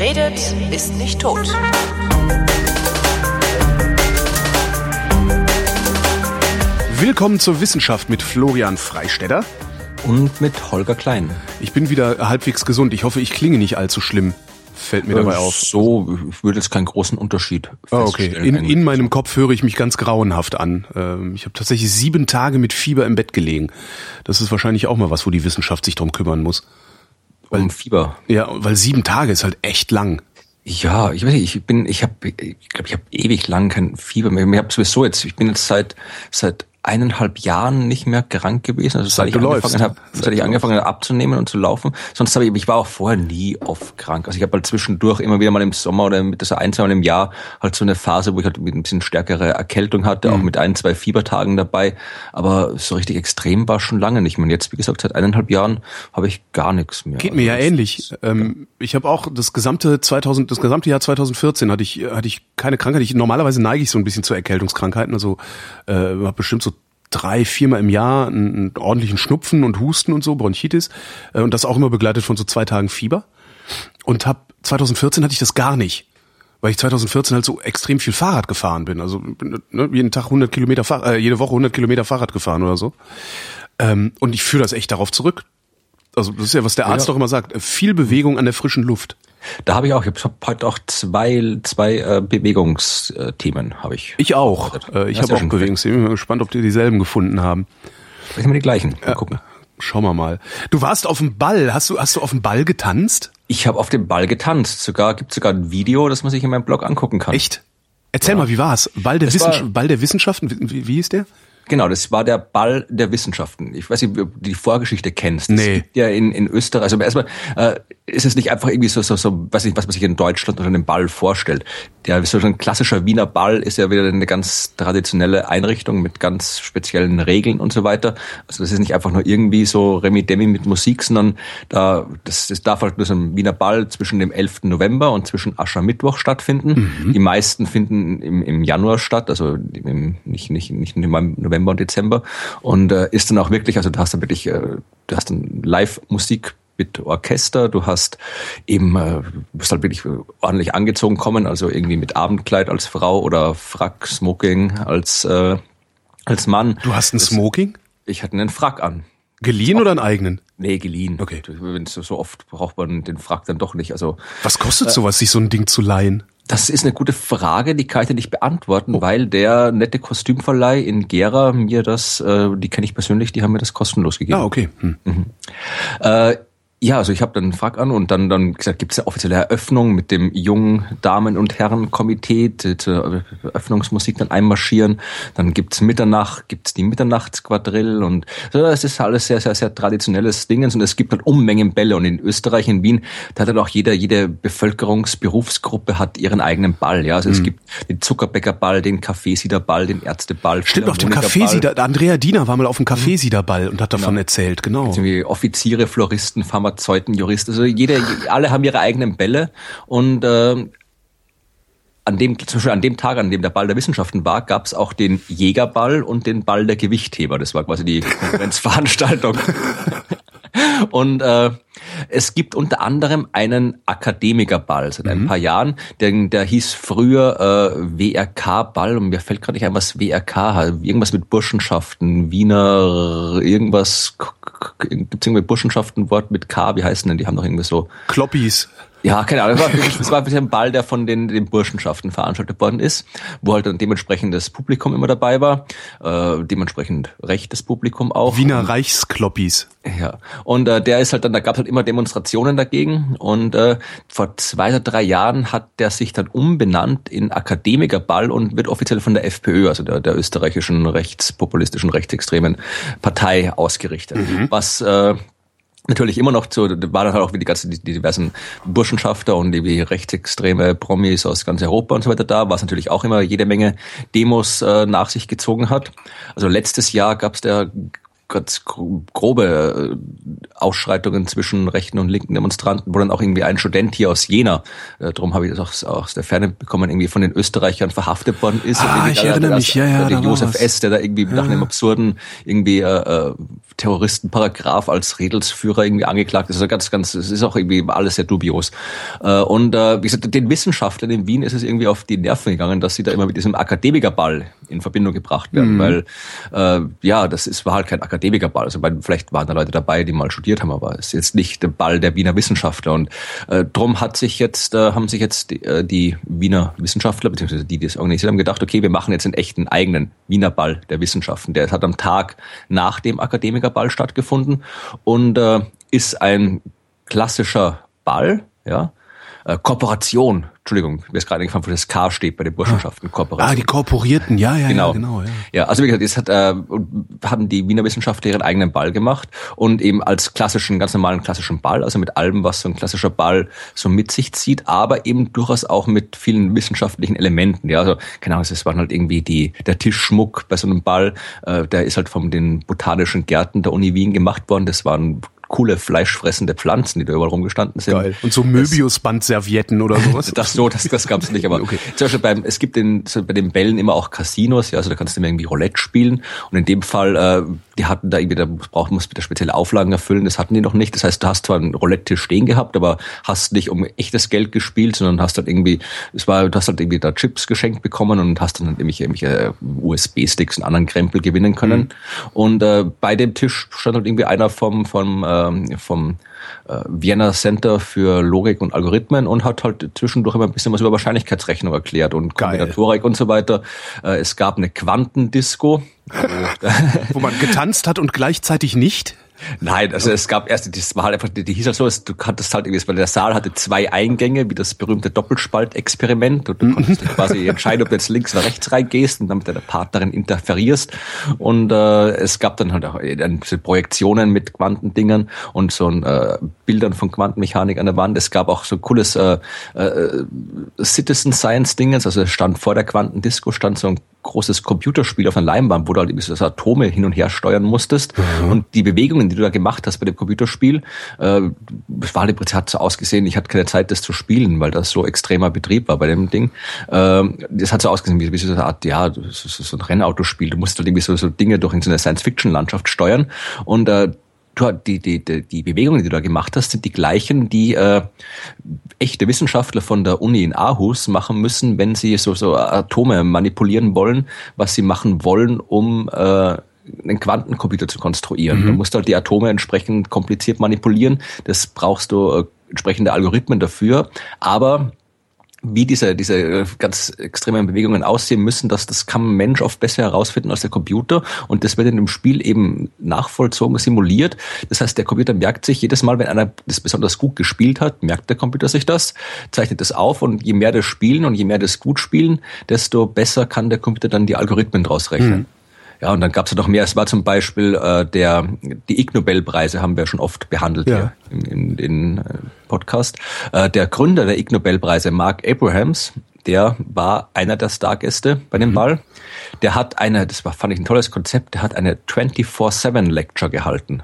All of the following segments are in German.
Wer redet, ist nicht tot. Willkommen zur Wissenschaft mit Florian Freistetter. Und mit Holger Klein. Ich bin wieder halbwegs gesund. Ich hoffe, ich klinge nicht allzu schlimm. Fällt mir dabei auf. So, ich würde jetzt keinen großen Unterschied Oh, okay. In, in meinem Kopf höre ich mich ganz grauenhaft an. Ähm, Ich habe tatsächlich sieben Tage mit Fieber im Bett gelegen. Das ist wahrscheinlich auch mal was, wo die Wissenschaft sich drum kümmern muss. Um Fieber. Ja, weil sieben Tage ist halt echt lang. Ja, ich weiß nicht, ich bin, ich habe, ich glaube, ich habe ewig lang kein Fieber mehr. Ich habe sowieso jetzt, ich bin jetzt seit seit eineinhalb Jahren nicht mehr krank gewesen. Also seit, Seit ich läufst. angefangen habe, seit ich angefangen habe abzunehmen und zu laufen. Sonst habe ich, ich war auch vorher nie oft krank. Also ich habe halt zwischendurch immer wieder mal im Sommer oder mit das ein, zwei Mal im Jahr halt so eine Phase, wo ich halt ein bisschen stärkere Erkältung hatte, auch Mhm. mit ein, zwei Fiebertagen dabei. Aber so richtig extrem war schon lange nicht mehr. Und jetzt, wie gesagt, seit eineinhalb Jahren habe ich gar nichts mehr. Geht mir ja Also ähnlich. Ähm, ich habe auch das gesamte 2000, das gesamte Jahr 2014 hatte ich hatte ich keine Krankheit. Ich normalerweise neige ich so ein bisschen zu Erkältungskrankheiten. Also äh, habe bestimmt so drei, viermal im Jahr einen, ordentlichen Schnupfen und Husten und so Bronchitis äh, und das auch immer begleitet von so zwei Tagen Fieber. Und hab 2014 hatte ich das gar nicht. Weil ich 2014 halt so extrem viel Fahrrad gefahren bin. Also ne, jeden Tag 100 Kilometer, Fahr äh, jede Woche 100 Kilometer Fahrrad gefahren oder so. Ähm, und ich führe das echt darauf zurück. Also das ist ja, was der Arzt Ja. doch immer sagt. äh, Viel Bewegung an der frischen Luft. Da habe ich auch, ich habe heute auch zwei, zwei äh, Bewegungsthemen habe ich. Ich auch. Äh, ich Das ist habe ja auch Bewegungsthemen. Ich bin gespannt, ob die dieselben gefunden haben. Vielleicht haben wir die gleichen. Mal gucken. Schauen wir mal. Du warst auf dem Ball. Hast du, hast du auf dem Ball getanzt? Ich habe auf dem Ball getanzt. Sogar gibt sogar ein Video, das man sich in meinem Blog angucken kann. Echt? Erzähl mal, wie war's? Ball der, Das war- Wissenschaft, Ball der Wissenschaften? Wie, wie hieß der? Genau, das war der Ball der Wissenschaften. Ich weiß nicht, ob du die Vorgeschichte kennst. Es Nee. gibt ja in, in Österreich, also erstmal äh, ist es nicht einfach irgendwie so, so, so, weiß nicht, was man sich in Deutschland unter einem Ball vorstellt. Der so ein klassischer Wiener Ball ist ja wieder eine ganz traditionelle Einrichtung mit ganz speziellen Regeln und so weiter. Also das ist nicht einfach nur irgendwie so Remi-Demi mit Musik, sondern da, das, das darf halt nur so ein Wiener Ball zwischen dem 11. November und zwischen Aschermittwoch stattfinden. Die meisten finden im, im Januar statt, also im, nicht, nicht, nicht im November und Dezember. Und äh, ist dann auch wirklich, also du hast dann wirklich, äh, du hast dann Live-Musik mit Orchester, du hast eben, äh, du musst halt wirklich ordentlich angezogen kommen, also irgendwie mit Abendkleid als Frau oder Frack, Smoking als, äh, als Mann. Du hast ein Smoking? Ich hatte einen Frack an. Geliehen oder einen eigenen? Nee, geliehen. Okay. So, so oft braucht man den Frack dann doch nicht. Also Was kostet sowas, sich so ein Ding zu leihen? Das ist eine gute Frage, die kann ich dir nicht beantworten, Oh. weil der nette Kostümverleih in Gera mir das, äh, die kenne ich persönlich, die haben mir das kostenlos gegeben. Ah, okay. Hm. Äh, ja, also ich habe dann einen Frack an und dann dann gesagt, gibt es eine offizielle Eröffnung mit dem jungen Damen- und Herrenkomitee zur Eröffnungsmusik dann einmarschieren. Dann gibt's Mitternacht, gibt's die Mitternachtsquadrille und so, das ist alles sehr, sehr, sehr traditionelles Dingens und es gibt halt Unmengen Bälle und in Österreich, in Wien, da hat halt auch jeder, jede Bevölkerungsberufsgruppe hat ihren eigenen Ball. Ja, also Mhm. es gibt den Zuckerbäckerball, den Kaffeesiederball, den Ärzteball. Stimmt, auf dem. Kaffeesieder, Andrea Diener war mal auf dem Kaffeesiederball und hat davon erzählt, genau. Offiziere, Floristen, Pharmazeuten, Juristen, also jede, alle haben ihre eigenen Bälle und ähm, an dem, zum Beispiel an dem Tag, an dem der Ball der Wissenschaften war, gab es auch den Jägerball und den Ball der Gewichtheber. Das war quasi die Konkurrenzveranstaltung. Und äh, es gibt unter anderem einen Akademikerball seit ein paar Jahren, der, der hieß früher äh, WRK-Ball und mir fällt gerade nicht ein, was WRK hat. Irgendwas mit Burschenschaften, Wiener, irgendwas, gibt es irgendwie Burschenschaften, Wort mit K, wie heißen denn? Die haben doch irgendwie so Kloppis. Ja, keine Ahnung. Das war, ein Ball, der von den, den Burschenschaften veranstaltet worden ist, wo halt dann dementsprechend das Publikum immer dabei war, äh, dementsprechend rechtes Publikum auch. Wiener Reichskloppis. Ja, und äh, der ist halt dann, da gab es halt immer Demonstrationen dagegen und äh, vor zwei oder drei Jahren hat der sich dann umbenannt in Akademikerball und wird offiziell von der FPÖ, also der, der österreichischen rechtspopulistischen, rechtsextremen Partei ausgerichtet. Was äh, natürlich immer noch zu, da waren halt auch wie die ganzen, die, diversen Burschenschafter und die rechtsextreme Promis aus ganz Europa und so weiter da, was natürlich auch immer jede Menge Demos äh, nach sich gezogen hat. Also letztes Jahr gab es der ganz grobe äh, Ausschreitungen zwischen rechten und linken Demonstranten, wo dann auch irgendwie ein Student hier aus Jena, äh, darum habe ich das auch aus der Ferne bekommen, irgendwie von den Österreichern verhaftet worden ist. Ah, ich erinnere mich, ja, ja. Der Josef S., der da irgendwie ja. nach einem absurden irgendwie äh, Terroristenparagraph als Redelsführer irgendwie angeklagt ist. Also ganz, ganz, es ist auch irgendwie alles sehr dubios. Äh, und äh, wie gesagt, den Wissenschaftlern in Wien ist es irgendwie auf die Nerven gegangen, dass sie da immer mit diesem Akademikerball in Verbindung gebracht werden, mhm. weil äh, ja, das ist, war halt kein Akademikerball. Also vielleicht waren da Leute dabei, die mal studiert haben, aber es ist jetzt nicht der Ball der Wiener Wissenschaftler. Und äh, drum hat sich jetzt, äh, haben sich jetzt die, äh, die Wiener Wissenschaftler, beziehungsweise die, die das organisiert haben, gedacht, okay, wir machen jetzt einen echten eigenen Wiener Ball der Wissenschaften. Der hat am Tag nach dem Akademikerball stattgefunden und äh, ist ein klassischer Ball, ja, äh, Kooperation, Entschuldigung, mir ist gerade eingefallen, wo das K steht bei den Burschenschaften, ah. Kooperation. Ah, die Kooperierten, ja, ja, genau. ja, genau. Ja. ja, also wie gesagt, jetzt hat, äh, haben die Wiener Wissenschaftler ihren eigenen Ball gemacht und eben als klassischen, ganz normalen klassischen Ball, also mit allem, was so ein klassischer Ball so mit sich zieht, aber eben durchaus auch mit vielen wissenschaftlichen Elementen. Ja, also keine Ahnung, es waren halt irgendwie die der Tischschmuck bei so einem Ball, äh, der ist halt von den botanischen Gärten der Uni Wien gemacht worden. Das waren coole fleischfressende Pflanzen, die da überall rumgestanden sind. Geil. Und so Möbiusbandservietten oder sowas? das so, das, das gab's nicht, aber okay. zum Beispiel beim, es gibt in, so bei den Bällen immer auch Casinos, ja, also da kannst du immer irgendwie Roulette spielen und in dem Fall, äh, die hatten da irgendwie, da braucht, musst wieder spezielle Auflagen erfüllen, das hatten die noch nicht. Das heißt, du hast zwar einen Roulette-Tisch stehen gehabt, aber hast nicht um echtes Geld gespielt, sondern hast halt irgendwie, es war, du hast halt irgendwie da Chips geschenkt bekommen und hast dann halt irgendwelche, irgendwelche USB-Sticks und anderen Krempel gewinnen können. Mhm. Und äh, bei dem Tisch stand halt irgendwie einer vom, vom äh, ähm, vom äh, Vienna Center für Logik und Algorithmen und hat halt zwischendurch immer ein bisschen was über Wahrscheinlichkeitsrechnung erklärt und Kombinatorik und so weiter. Äh, es gab eine Quantendisco. Wo man getanzt hat und gleichzeitig nicht? Nein, also es gab erst, das war halt einfach, die, die hieß halt so, du hattest halt irgendwie, weil der Saal hatte zwei Eingänge, wie das berühmte Doppelspaltexperiment und du mhm. konntest quasi entscheiden, ob du jetzt links oder rechts reingehst und dann mit deiner Partnerin interferierst und äh, es gab dann halt auch äh, Projektionen mit Quantendingern und so ein äh, Bildern von Quantenmechanik an der Wand. Es gab auch so ein cooles äh, äh, Citizen Science Dingens, also es stand vor der Quantendisco stand so ein großes Computerspiel auf einer Leinwand, wo du halt so Atome hin und her steuern musstest. Mhm. Und die Bewegungen, die du da gemacht hast bei dem Computerspiel, äh, war im Prinzip hat so ausgesehen, ich hatte keine Zeit, das zu spielen, weil das so extremer Betrieb war bei dem Ding. Äh, das hat so ausgesehen, wie, wie so eine Art, ja, so, ein Rennautospiel. Du musst halt irgendwie so, so Dinge durch in so eine Science-Fiction-Landschaft steuern. Und äh, du, die, die, die, die Bewegungen, die du da gemacht hast, sind die gleichen, die äh, echte Wissenschaftler von der Uni in Aarhus machen müssen, wenn sie so, so Atome manipulieren wollen, was sie machen wollen, um äh, einen Quantencomputer zu konstruieren. Mhm. Du musst halt die Atome entsprechend kompliziert manipulieren. Das brauchst du äh, entsprechende Algorithmen dafür. Aber wie diese, diese äh, ganz extremen Bewegungen aussehen müssen, dass das kann ein Mensch oft besser herausfinden als der Computer und das wird in dem Spiel eben nachvollzogen, simuliert. Das heißt, der Computer merkt sich jedes Mal, wenn einer das besonders gut gespielt hat, merkt der Computer sich das, zeichnet das auf und je mehr das spielen und je mehr das gut spielen, desto besser kann der Computer dann die Algorithmen draus rechnen. Mhm. Ja, und dann gab es ja noch mehr. Es war zum Beispiel äh, der die Ig Nobelpreise haben wir schon oft behandelt ja. hier in, in, in äh, Podcast. Äh, der Gründer der Ig Nobelpreise, Mark Abrahams, der war einer der Stargäste bei dem mhm. Ball. Der hat eine, das war fand ich ein tolles Konzept. Der hat eine 24/7 Lecture gehalten.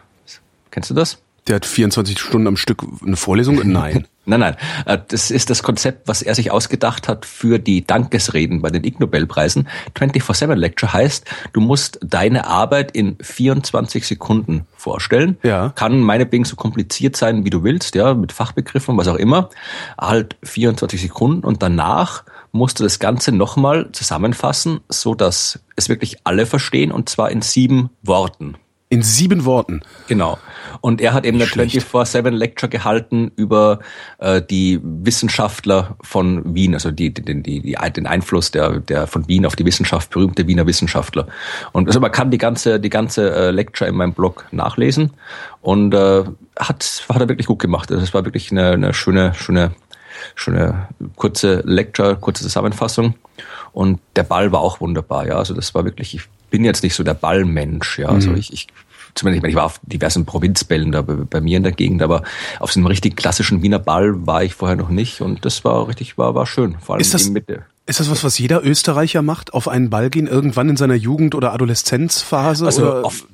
Kennst du das? Der hat 24 Stunden am Stück eine Vorlesung? Nein. nein, nein. Äh, das ist das Konzept, was er sich ausgedacht hat für die Dankesreden bei den Ig Nobelpreisen. 24-7 Lecture heißt, du musst deine Arbeit in 24 Sekunden vorstellen. Ja. Kann meinetwegen so kompliziert sein, wie du willst, ja, mit Fachbegriffen, was auch immer. Halt 24 Sekunden und danach musst du das Ganze nochmal zusammenfassen, so dass es wirklich alle verstehen und zwar in sieben Worten. In sieben Worten. Genau. Und er hat eben eine 24-7 Lecture gehalten über äh, die Wissenschaftler von Wien, also die, die, die, die, den Einfluss der, der von Wien auf die Wissenschaft, berühmte Wiener Wissenschaftler. Und also man kann die ganze, die ganze äh, Lecture in meinem Blog nachlesen und äh, hat, hat er wirklich gut gemacht. Also es war wirklich eine, eine schöne, schöne, schöne kurze Lecture, kurze Zusammenfassung. Und der Ball war auch wunderbar, ja. Also das war wirklich, ich bin jetzt nicht so der Ballmensch, ja. Also mhm. ich, ich zumindest, ich, meine, ich war auf diversen Provinzbällen da bei, mir in der Gegend, aber auf so einem richtig klassischen Wiener Ball war ich vorher noch nicht und das war richtig, war, war schön, vor allem ist das, Mitte. Ist das was, was jeder Österreicher macht? Auf einen Ball gehen, irgendwann in seiner Jugend- oder Adoleszenzphase? Also oder? Auf,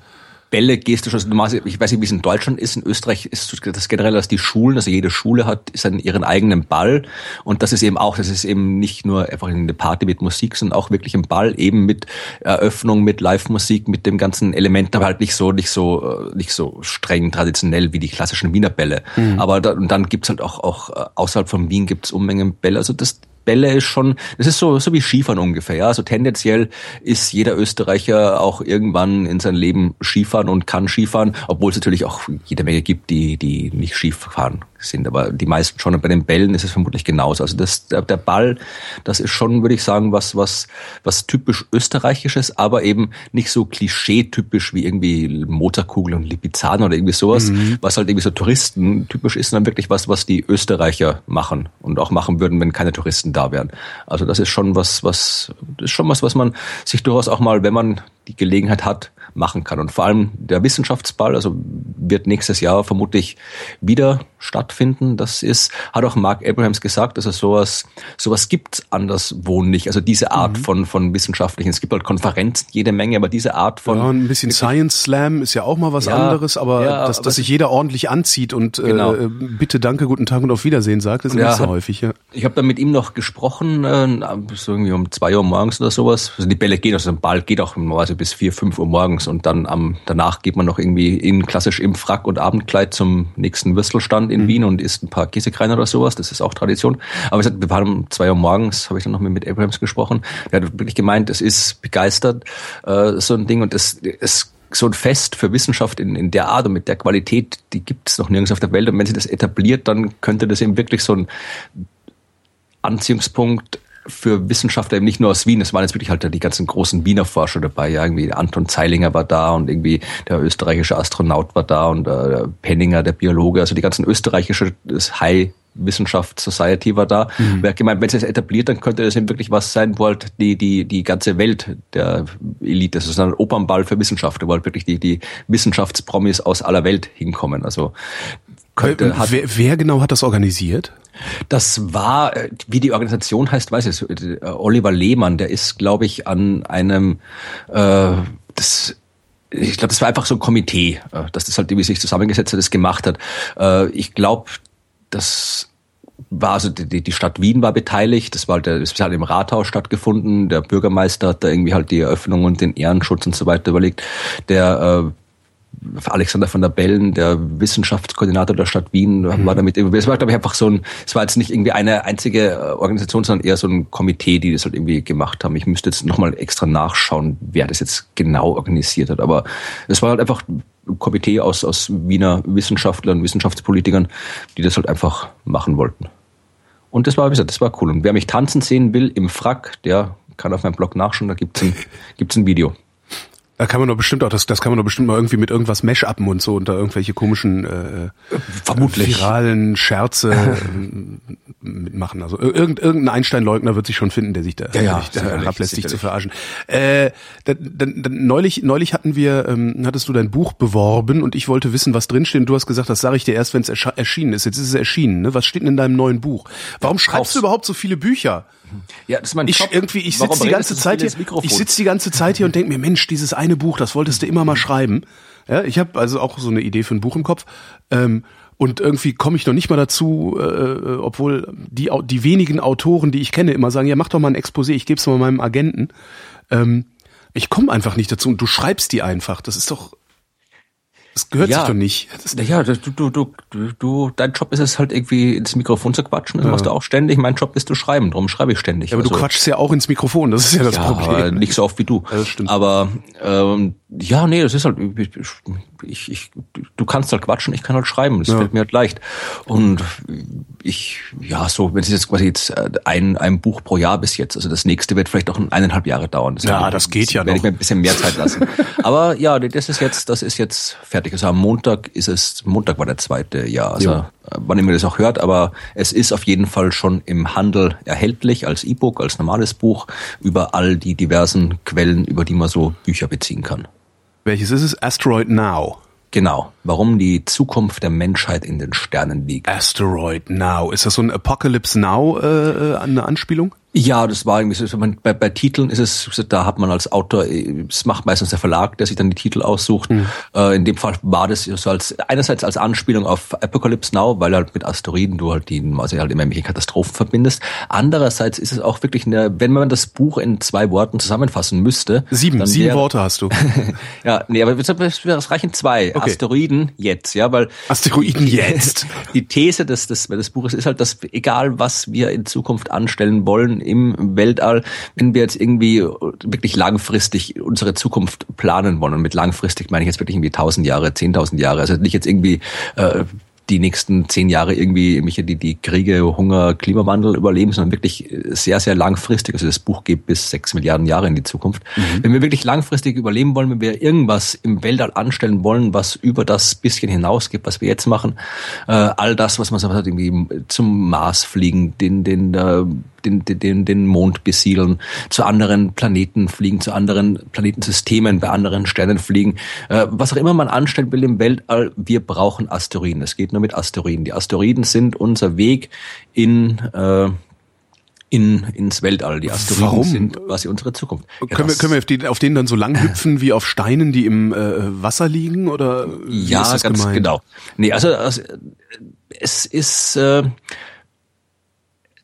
Bälle gehst du schon, ich weiß nicht, wie es in Deutschland ist, in Österreich ist das generell, dass die Schulen, also jede Schule hat seinen, ihren eigenen Ball und das ist eben auch, das ist eben nicht nur einfach eine Party mit Musik, sondern auch wirklich ein Ball, eben mit Eröffnung, mit Live-Musik, mit dem ganzen Element, aber halt nicht so, nicht so, äh, nicht so streng traditionell wie die klassischen Wiener Bälle. Mhm. Aber da, und dann gibt's halt auch, auch äh, außerhalb von Wien gibt's Unmengen Bälle, also das, Bälle ist schon, das ist so, so wie Skifahren ungefähr, ja. Also tendenziell ist jeder Österreicher auch irgendwann in seinem Leben Skifahren und kann Skifahren, obwohl es natürlich auch jede Menge gibt, die, die nicht Skifahren sind. Aber die meisten schon. Und bei den Bällen ist es vermutlich genauso. Also das, der, der Ball, das ist schon, würde ich sagen, was, was, was typisch österreichisches, aber eben nicht so klischee-typisch wie irgendwie Motorkugel und Lipizzaner oder irgendwie sowas, mhm. was halt irgendwie so Touristen typisch ist, sondern wirklich was, was die Österreicher machen und auch machen würden, wenn keine Touristen da wären. Also das ist schon was, was, das ist schon was, was man sich durchaus auch mal, wenn man die Gelegenheit hat, machen kann. Und vor allem der Wissenschaftsball, also wird nächstes Jahr vermutlich wieder stattfinden. Das ist, hat auch Mark Abrahams gesagt, dass es sowas, sowas gibt anderswo nicht. Also diese Art mhm. von, von wissenschaftlichen, es gibt halt Konferenzen, jede Menge, aber diese Art von. Ja, ein bisschen Science Slam ist ja auch mal was ja, anderes, aber ja, dass, dass sich jeder ordentlich anzieht und äh, genau. äh, bitte, danke, guten Tag und auf Wiedersehen sagt, ist ja, nicht so häufig. Ja. Ich habe da mit ihm noch gesprochen, äh, so irgendwie um zwei Uhr morgens oder sowas. Also die Bälle gehen, also ein Ball geht auch normalerweise bis vier, fünf Uhr morgens und dann am danach geht man noch irgendwie in klassisch im Frack und Abendkleid zum nächsten Würstelstand in mhm. Wien und isst ein paar Käsekreiner oder sowas. Das ist auch Tradition. Aber wir waren um zwei Uhr morgens, habe ich dann noch mit, Abrahams gesprochen. Der hat wirklich gemeint, es ist begeistert, äh, so ein Ding und es, es so ein Fest für Wissenschaft in, in der Art und mit der Qualität, die gibt es noch nirgends auf der Welt. Und wenn sie das etabliert, dann könnte das eben wirklich so ein Anziehungspunkt für Wissenschaftler eben nicht nur aus Wien, es waren jetzt wirklich halt die ganzen großen Wiener Forscher dabei, ja, irgendwie Anton Zeilinger war da und irgendwie der österreichische Astronaut war da und äh, Penninger, der Biologe, also die ganzen österreichische High Wissenschaft Society war da. Mhm. Wer gemeint, wenn es jetzt etabliert, dann könnte das eben wirklich was sein, wo halt die, die, die ganze Welt der Elite, das ist ein Opernball für Wissenschaftler, wo halt wirklich die, die Wissenschaftspromis aus aller Welt hinkommen. Also könnte, hat, wer, wer genau hat das organisiert? Das war, äh, wie die Organisation heißt, weiß ich, äh, Oliver Lehmann, der ist, glaube ich, an einem, äh, das ich glaube, das war einfach so ein Komitee, äh, dass das halt irgendwie sich zusammengesetzt hat, das gemacht hat. Äh, ich glaube, das war also die, die Stadt Wien war beteiligt, das war halt, das hat im Rathaus stattgefunden, der Bürgermeister hat da irgendwie halt die Eröffnung und den Ehrenschutz und so weiter überlegt. Der Alexander von der Bellen, der Wissenschaftskoordinator der Stadt Wien, mhm. war damit. Es war, glaube ich, einfach so ein, es war jetzt nicht irgendwie eine einzige äh, Organisation, sondern eher so ein Komitee, die das halt irgendwie gemacht haben. Ich müsste jetzt nochmal extra nachschauen, wer das jetzt genau organisiert hat. Aber es war halt einfach ein Komitee aus, aus Wiener Wissenschaftlern, Wissenschaftspolitikern, die das halt einfach machen wollten. Und das war, wie gesagt, das war cool. Und wer mich tanzen sehen will im Frack, der kann auf meinem Blog nachschauen, da gibt's ein, gibt's ein Video. Da kann man doch bestimmt auch, das, das kann man doch bestimmt mal irgendwie mit irgendwas Mesh-Uppen und so unter irgendwelche komischen äh, Vermutlich. viralen Scherze äh, mitmachen. Also irgend, irgendein Einstein-Leugner wird sich schon finden, der sich da, ja, ja, sich da herablässt, sich zu verarschen. Äh, da, da, da, neulich, neulich hatten wir, ähm, hattest du dein Buch beworben und ich wollte wissen, was drinsteht. Und du hast gesagt, das sage ich dir erst, wenn es erschienen ist. Jetzt ist es erschienen. Ne? Was steht denn in deinem neuen Buch? Warum schreibst Kauf's. du überhaupt so viele Bücher? Ja, das ist mein ich Job. irgendwie, ich sitze die ganze Zeit hier, ich sitze die ganze Zeit hier und denke mir, Mensch, dieses eine Buch, das wolltest du immer mal schreiben. Ja, ich habe also auch so eine Idee für ein Buch im Kopf. Ähm, und irgendwie komme ich noch nicht mal dazu, äh, obwohl die, die wenigen Autoren, die ich kenne, immer sagen, ja, mach doch mal ein Exposé, ich gebe es mal meinem Agenten. Ähm, ich komme einfach nicht dazu und du schreibst die einfach. Das ist doch das gehört ja. sich doch nicht. Ja, du, du, du, du, dein Job ist es halt irgendwie ins Mikrofon zu quatschen. Das ja. machst du auch ständig. Mein Job ist zu schreiben. Darum schreibe ich ständig. Ja, aber also, du quatschst ja auch ins Mikrofon. Das ist ja das ja, Problem. Nicht so oft wie du. Ja, das stimmt. Aber ähm, ja, nee, das ist halt. Ich, ich, du kannst halt quatschen. Ich kann halt schreiben. Das fällt mir halt leicht. Und ich, ja, so, wenn es jetzt quasi jetzt äh, ein, ein Buch pro Jahr bis jetzt. Also das nächste wird vielleicht auch eineinhalb Jahre dauern. Das ja, das geht ja noch. Werde ich mir ein bisschen mehr Zeit lassen. aber ja, das ist jetzt, das ist jetzt fertig. Also am Montag ist es, Montag war der zweite Jahr, also ja. Äh, wann immer das auch hört, aber es ist auf jeden Fall schon im Handel erhältlich als E-Book, als normales Buch über all die diversen Quellen, über die man so Bücher beziehen kann. Welches ist es? Asteroid Now. Genau. Warum die Zukunft der Menschheit in den Sternen liegt. Asteroid Now. Ist das so ein Apocalypse Now äh, eine Anspielung? Ja, das war irgendwie so. Bei, bei Titeln ist es, da hat man als Autor, es macht meistens der Verlag, der sich dann die Titel aussucht. Mhm. Äh, in dem Fall war das so als einerseits als Anspielung auf Apocalypse Now, weil halt mit Asteroiden du halt die, also halt immer irgendwelche Katastrophen verbindest. Andererseits ist es auch wirklich eine, wenn man das Buch in zwei Worten zusammenfassen müsste. Sieben, sieben wär, Worte hast du. ja, nee, aber es reichen zwei. Okay. Asteroiden jetzt, ja, weil. Asteroiden jetzt. Die These des, des, des Buches ist halt, dass egal was wir in Zukunft anstellen wollen, im Weltall, wenn wir jetzt irgendwie wirklich langfristig unsere Zukunft planen wollen. Und mit langfristig meine ich jetzt wirklich irgendwie tausend Jahre, zehntausend Jahre. Also nicht jetzt irgendwie äh, die nächsten zehn Jahre irgendwie irgendwelche die, die Kriege, Hunger, Klimawandel überleben, sondern wirklich sehr, sehr langfristig. Also das Buch geht bis sechs Milliarden Jahre in die Zukunft. Mhm. Wenn wir wirklich langfristig überleben wollen, wenn wir irgendwas im Weltall anstellen wollen, was über das bisschen hinausgeht, was wir jetzt machen, äh, all das, was man so hat, irgendwie zum Mars fliegen, den, den, äh, den, den, den Mond besiedeln, zu anderen Planeten fliegen, zu anderen Planetensystemen, bei anderen Sternen fliegen. Äh, was auch immer man anstellen will im Weltall, wir brauchen Asteroiden. Es geht nur mit Asteroiden. Die Asteroiden sind unser Weg in äh, in, ins Weltall. Die Asteroiden Warum? sind quasi unsere Zukunft. Ja, können, wir, können wir auf, die, auf denen dann so lang hüpfen wie auf Steinen, die im äh, Wasser liegen? Oder ja, ganz gemeint? genau. Nee, also, also es ist äh,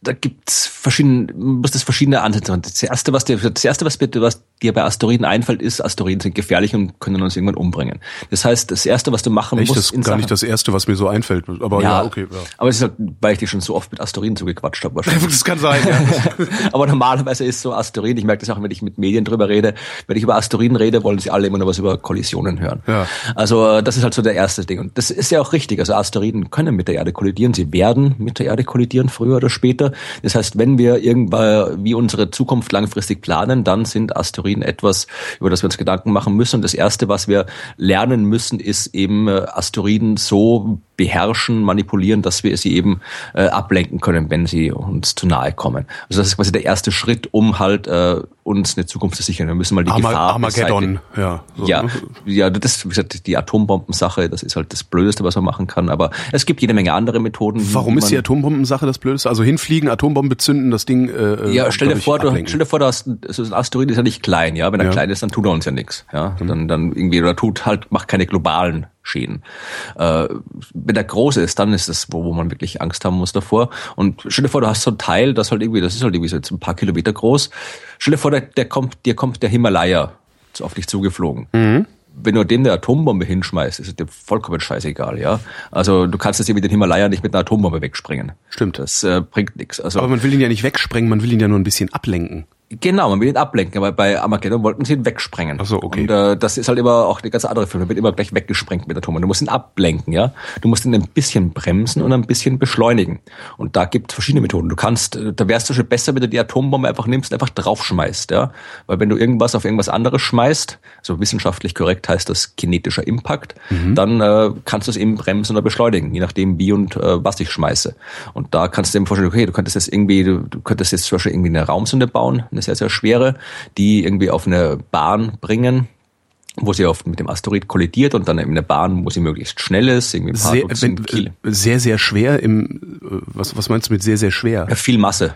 da gibt's verschiedene, muss das verschiedene Ansätze haben. Das erste, was dir, das erste, was, bitte, was dir bei Asteroiden einfällt, ist, Asteroiden sind gefährlich und können uns irgendwann umbringen. Das heißt, das erste, was du machen Echt, musst, das ist gar nicht das erste, was mir so einfällt. Aber ja, ja okay. Ja. Aber es ist halt, weil ich dich schon so oft mit Asteroiden zugequatscht habe. Wahrscheinlich. das kann sein. Ja. aber normalerweise ist so Asteroiden. Ich merke das auch, wenn ich mit Medien drüber rede. Wenn ich über Asteroiden rede, wollen sie alle immer nur was über Kollisionen hören. Ja. Also das ist halt so der erste Ding. Und das ist ja auch richtig. Also Asteroiden können mit der Erde kollidieren. Sie werden mit der Erde kollidieren, früher oder später. Das heißt, wenn wir irgendwann wie unsere Zukunft langfristig planen, dann sind Asteroiden etwas, über das wir uns Gedanken machen müssen. Und das Erste, was wir lernen müssen, ist eben äh, Asteroiden so beherrschen, manipulieren, dass wir sie eben äh, ablenken können, wenn sie uns zu nahe kommen. Also das ist quasi der erste Schritt, um halt äh, uns eine Zukunft zu sichern. Wir müssen mal die Arma Gefahr Armageddon, ja. So. Ja, ja, das wie gesagt, die Atombombensache, das ist halt das Blödeste, was man machen kann. Aber es gibt jede Menge andere Methoden. Warum ist die Atombombensache das Blödeste? Also hinfliegen, Atombomben bezünden, das Ding. Äh, ja, stell dir vor, du, stell dir vor, du hast so ein Asteroid ist ja nicht klein, ja. Wenn er ja. klein ist, dann tut er uns ja nichts, ja. Mhm. Dann, dann irgendwie oder tut halt macht keine globalen Schäden. Äh, wenn der groß ist, dann ist das, wo, wo man wirklich Angst haben muss davor. Und stell dir vor, du hast so ein Teil, das halt irgendwie, das ist halt irgendwie so jetzt ein paar Kilometer groß. Stell dir vor, der, der kommt, dir kommt der Himalaya auf dich zugeflogen. Mhm wenn du dem eine Atombombe hinschmeißt, ist es dir vollkommen scheißegal, ja. Also du kannst jetzt irgendwie den Himalaya nicht mit einer Atombombe wegspringen. Stimmt. Das äh, bringt nichts. Also, Aber man will ihn ja nicht wegsprengen, man will ihn ja nur ein bisschen ablenken. Genau, man will ihn ablenken, aber bei Armageddon wollten sie ihn wegsprengen. Ach so, okay. Und äh, das ist halt immer auch eine ganz andere Film. Man wird immer gleich weggesprengt mit Atomen. Du musst ihn ablenken, ja. Du musst ihn ein bisschen bremsen und ein bisschen beschleunigen. Und da gibt es verschiedene Methoden. Du kannst, äh, da wärst du schon besser, wenn du die Atombombe einfach nimmst, und einfach draufschmeißt, ja. Weil wenn du irgendwas auf irgendwas anderes schmeißt, also wissenschaftlich korrekt heißt das kinetischer Impact, mhm. dann äh, kannst du es eben bremsen oder beschleunigen, je nachdem wie und äh, was ich schmeiße. Und da kannst du dir vorstellen, okay, du könntest jetzt irgendwie, du, du könntest jetzt zum Beispiel irgendwie eine Raumsonde bauen, eine sehr, sehr schwere, die irgendwie auf eine Bahn bringen, wo sie oft mit dem Asteroid kollidiert und dann in eine Bahn, wo sie möglichst schnell ist, irgendwie ein paar sehr, wenn, sehr, sehr schwer im, was, was meinst du mit sehr, sehr schwer? Ja, viel Masse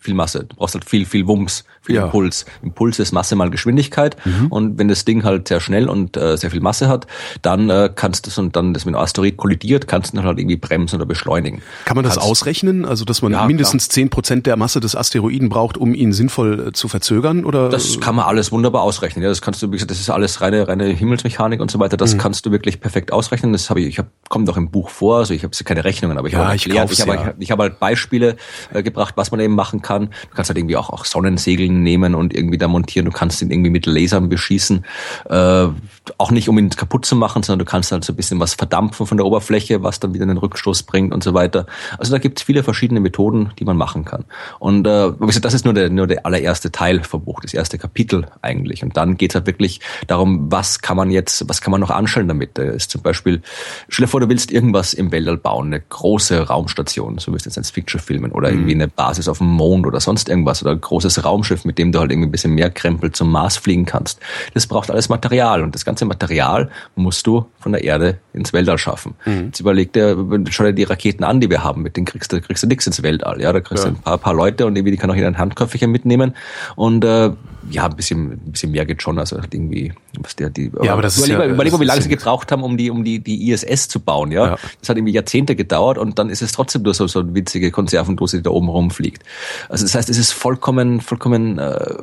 viel Masse. Du brauchst halt viel, viel Wumms, viel ja. Impuls. Impuls ist Masse mal Geschwindigkeit. Mhm. Und wenn das Ding halt sehr schnell und äh, sehr viel Masse hat, dann äh, kannst du es und dann das mit einem Asteroid kollidiert, kannst du halt irgendwie bremsen oder beschleunigen. Kann man das kannst, ausrechnen? Also, dass man ja, mindestens zehn Prozent der Masse des Asteroiden braucht, um ihn sinnvoll äh, zu verzögern? Oder? Das kann man alles wunderbar ausrechnen. Ja, das kannst du, wie gesagt, das ist alles reine, reine Himmelsmechanik und so weiter. Das mhm. kannst du wirklich perfekt ausrechnen. Das habe ich, ich hab, kommt auch im Buch vor. Also ich habe keine Rechnungen, aber ich ja, habe erklärt, ich, ich habe ja. ich hab halt Beispiele äh, gebracht, was man eben machen kann. Du kannst halt irgendwie auch, auch Sonnensegeln nehmen und irgendwie da montieren. Du kannst ihn irgendwie mit Lasern beschießen. Äh, auch nicht, um ihn kaputt zu machen, sondern du kannst halt so ein bisschen was verdampfen von der Oberfläche, was dann wieder einen Rückstoß bringt und so weiter. Also da gibt es viele verschiedene Methoden, die man machen kann. Und äh, wie das ist nur der, nur der allererste Teil vom Buch, das erste Kapitel eigentlich. Und dann geht es halt wirklich darum, was kann man jetzt, was kann man noch anstellen damit. Da ist zum Beispiel, stell dir vor, du willst irgendwas im Weltall bauen, eine große Raumstation, so wirst du jetzt Science-Fiction filmen, oder mhm. irgendwie eine Basis auf dem Mond Mond oder sonst irgendwas oder ein großes Raumschiff, mit dem du halt irgendwie ein bisschen mehr Krempel zum Mars fliegen kannst. Das braucht alles Material und das ganze Material musst du von der Erde ins Weltall schaffen. Mhm. Jetzt überleg dir, schau dir die Raketen an, die wir haben, mit denen kriegst du, kriegst du nichts ins Weltall. Ja, da kriegst ja. du ein paar, paar Leute und irgendwie die kann auch jeder ein Handköpfchen mitnehmen und äh, ja, ein bisschen, ein bisschen mehr geht schon, also halt irgendwie, was der, die, ja, aber das überleg, ist ja, überleg mal, wie lange sie gebraucht haben, um die, um die, die ISS zu bauen, ja? ja. Das hat irgendwie Jahrzehnte gedauert und dann ist es trotzdem nur so, so eine winzige Konservendose, die da oben rumfliegt. Also das heißt, es ist vollkommen, vollkommen, äh,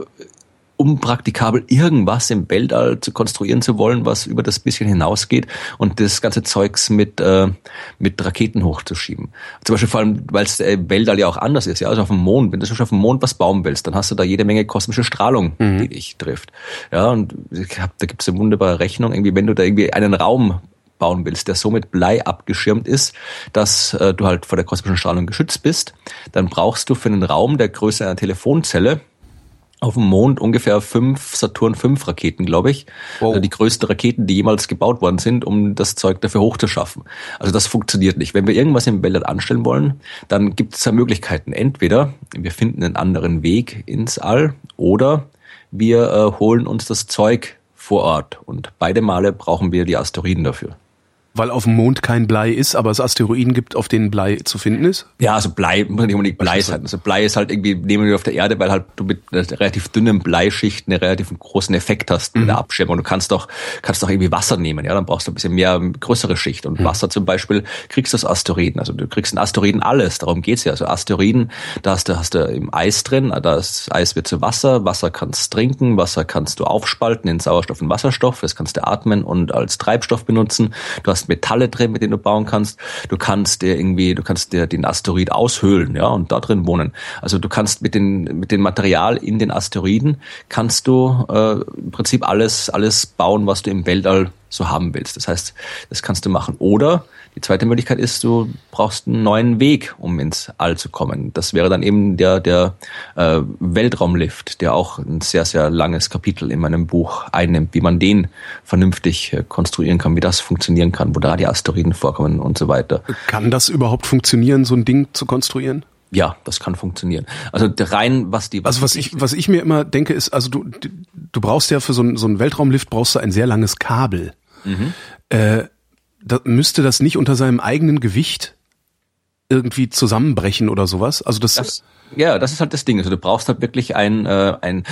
unpraktikabel, irgendwas im Weltall zu konstruieren zu wollen, was über das bisschen hinausgeht und das ganze Zeugs mit, äh, mit Raketen hochzuschieben. Zum Beispiel vor allem, weil es äh, Weltall ja auch anders ist. Ja, also auf dem Mond, wenn du schon auf dem Mond was bauen willst, dann hast du da jede Menge kosmische Strahlung, mhm. die dich trifft. Ja, und ich hab, da gibt es eine wunderbare Rechnung, irgendwie, wenn du da irgendwie einen Raum bauen willst, der so mit Blei abgeschirmt ist, dass äh, du halt vor der kosmischen Strahlung geschützt bist, dann brauchst du für einen Raum der Größe einer Telefonzelle auf dem Mond ungefähr fünf Saturn 5 Raketen, glaube ich. Wow. Also die größten Raketen, die jemals gebaut worden sind, um das Zeug dafür hochzuschaffen. Also das funktioniert nicht. Wenn wir irgendwas im Weltall anstellen wollen, dann gibt es da Möglichkeiten. Entweder wir finden einen anderen Weg ins All oder wir äh, holen uns das Zeug vor Ort. Und beide Male brauchen wir die Asteroiden dafür. Weil auf dem Mond kein Blei ist, aber es Asteroiden gibt, auf denen Blei zu finden ist? Ja, also Blei, muss nicht unbedingt Blei sein. Also Blei ist halt irgendwie, nehmen wir auf der Erde, weil halt du mit einer relativ dünnen Bleischicht einen relativ großen Effekt hast mit mhm. der Abschirmung. Du kannst doch, kannst doch irgendwie Wasser nehmen, ja, dann brauchst du ein bisschen mehr, größere Schicht. Und mhm. Wasser zum Beispiel kriegst du aus Asteroiden. Also du kriegst in Asteroiden alles, darum geht's ja. Also Asteroiden, da hast du, hast du im Eis drin, das Eis wird zu Wasser, Wasser kannst trinken, Wasser kannst du aufspalten in Sauerstoff und Wasserstoff, das kannst du atmen und als Treibstoff benutzen. Du hast Metalle drin, mit denen du bauen kannst. Du kannst dir irgendwie, du kannst dir den Asteroid aushöhlen, ja, und da drin wohnen. Also du kannst mit den mit dem Material in den Asteroiden kannst du äh, im Prinzip alles alles bauen, was du im Weltall so haben willst. Das heißt, das kannst du machen. Oder die zweite Möglichkeit ist, du brauchst einen neuen Weg, um ins All zu kommen. Das wäre dann eben der, der äh, Weltraumlift, der auch ein sehr, sehr langes Kapitel in meinem Buch einnimmt, wie man den vernünftig äh, konstruieren kann, wie das funktionieren kann, wo da die Asteroiden vorkommen und so weiter. Kann das überhaupt funktionieren, so ein Ding zu konstruieren? Ja, das kann funktionieren. Also rein, was die. Was also was ich was ich mir immer denke ist, also du du brauchst ja für so einen so einen Weltraumlift brauchst du ein sehr langes Kabel. Mhm. Äh, da, müsste das nicht unter seinem eigenen Gewicht irgendwie zusammenbrechen oder sowas? Also das, das ja, das ist halt das Ding. Also du brauchst halt wirklich ein, äh, ein,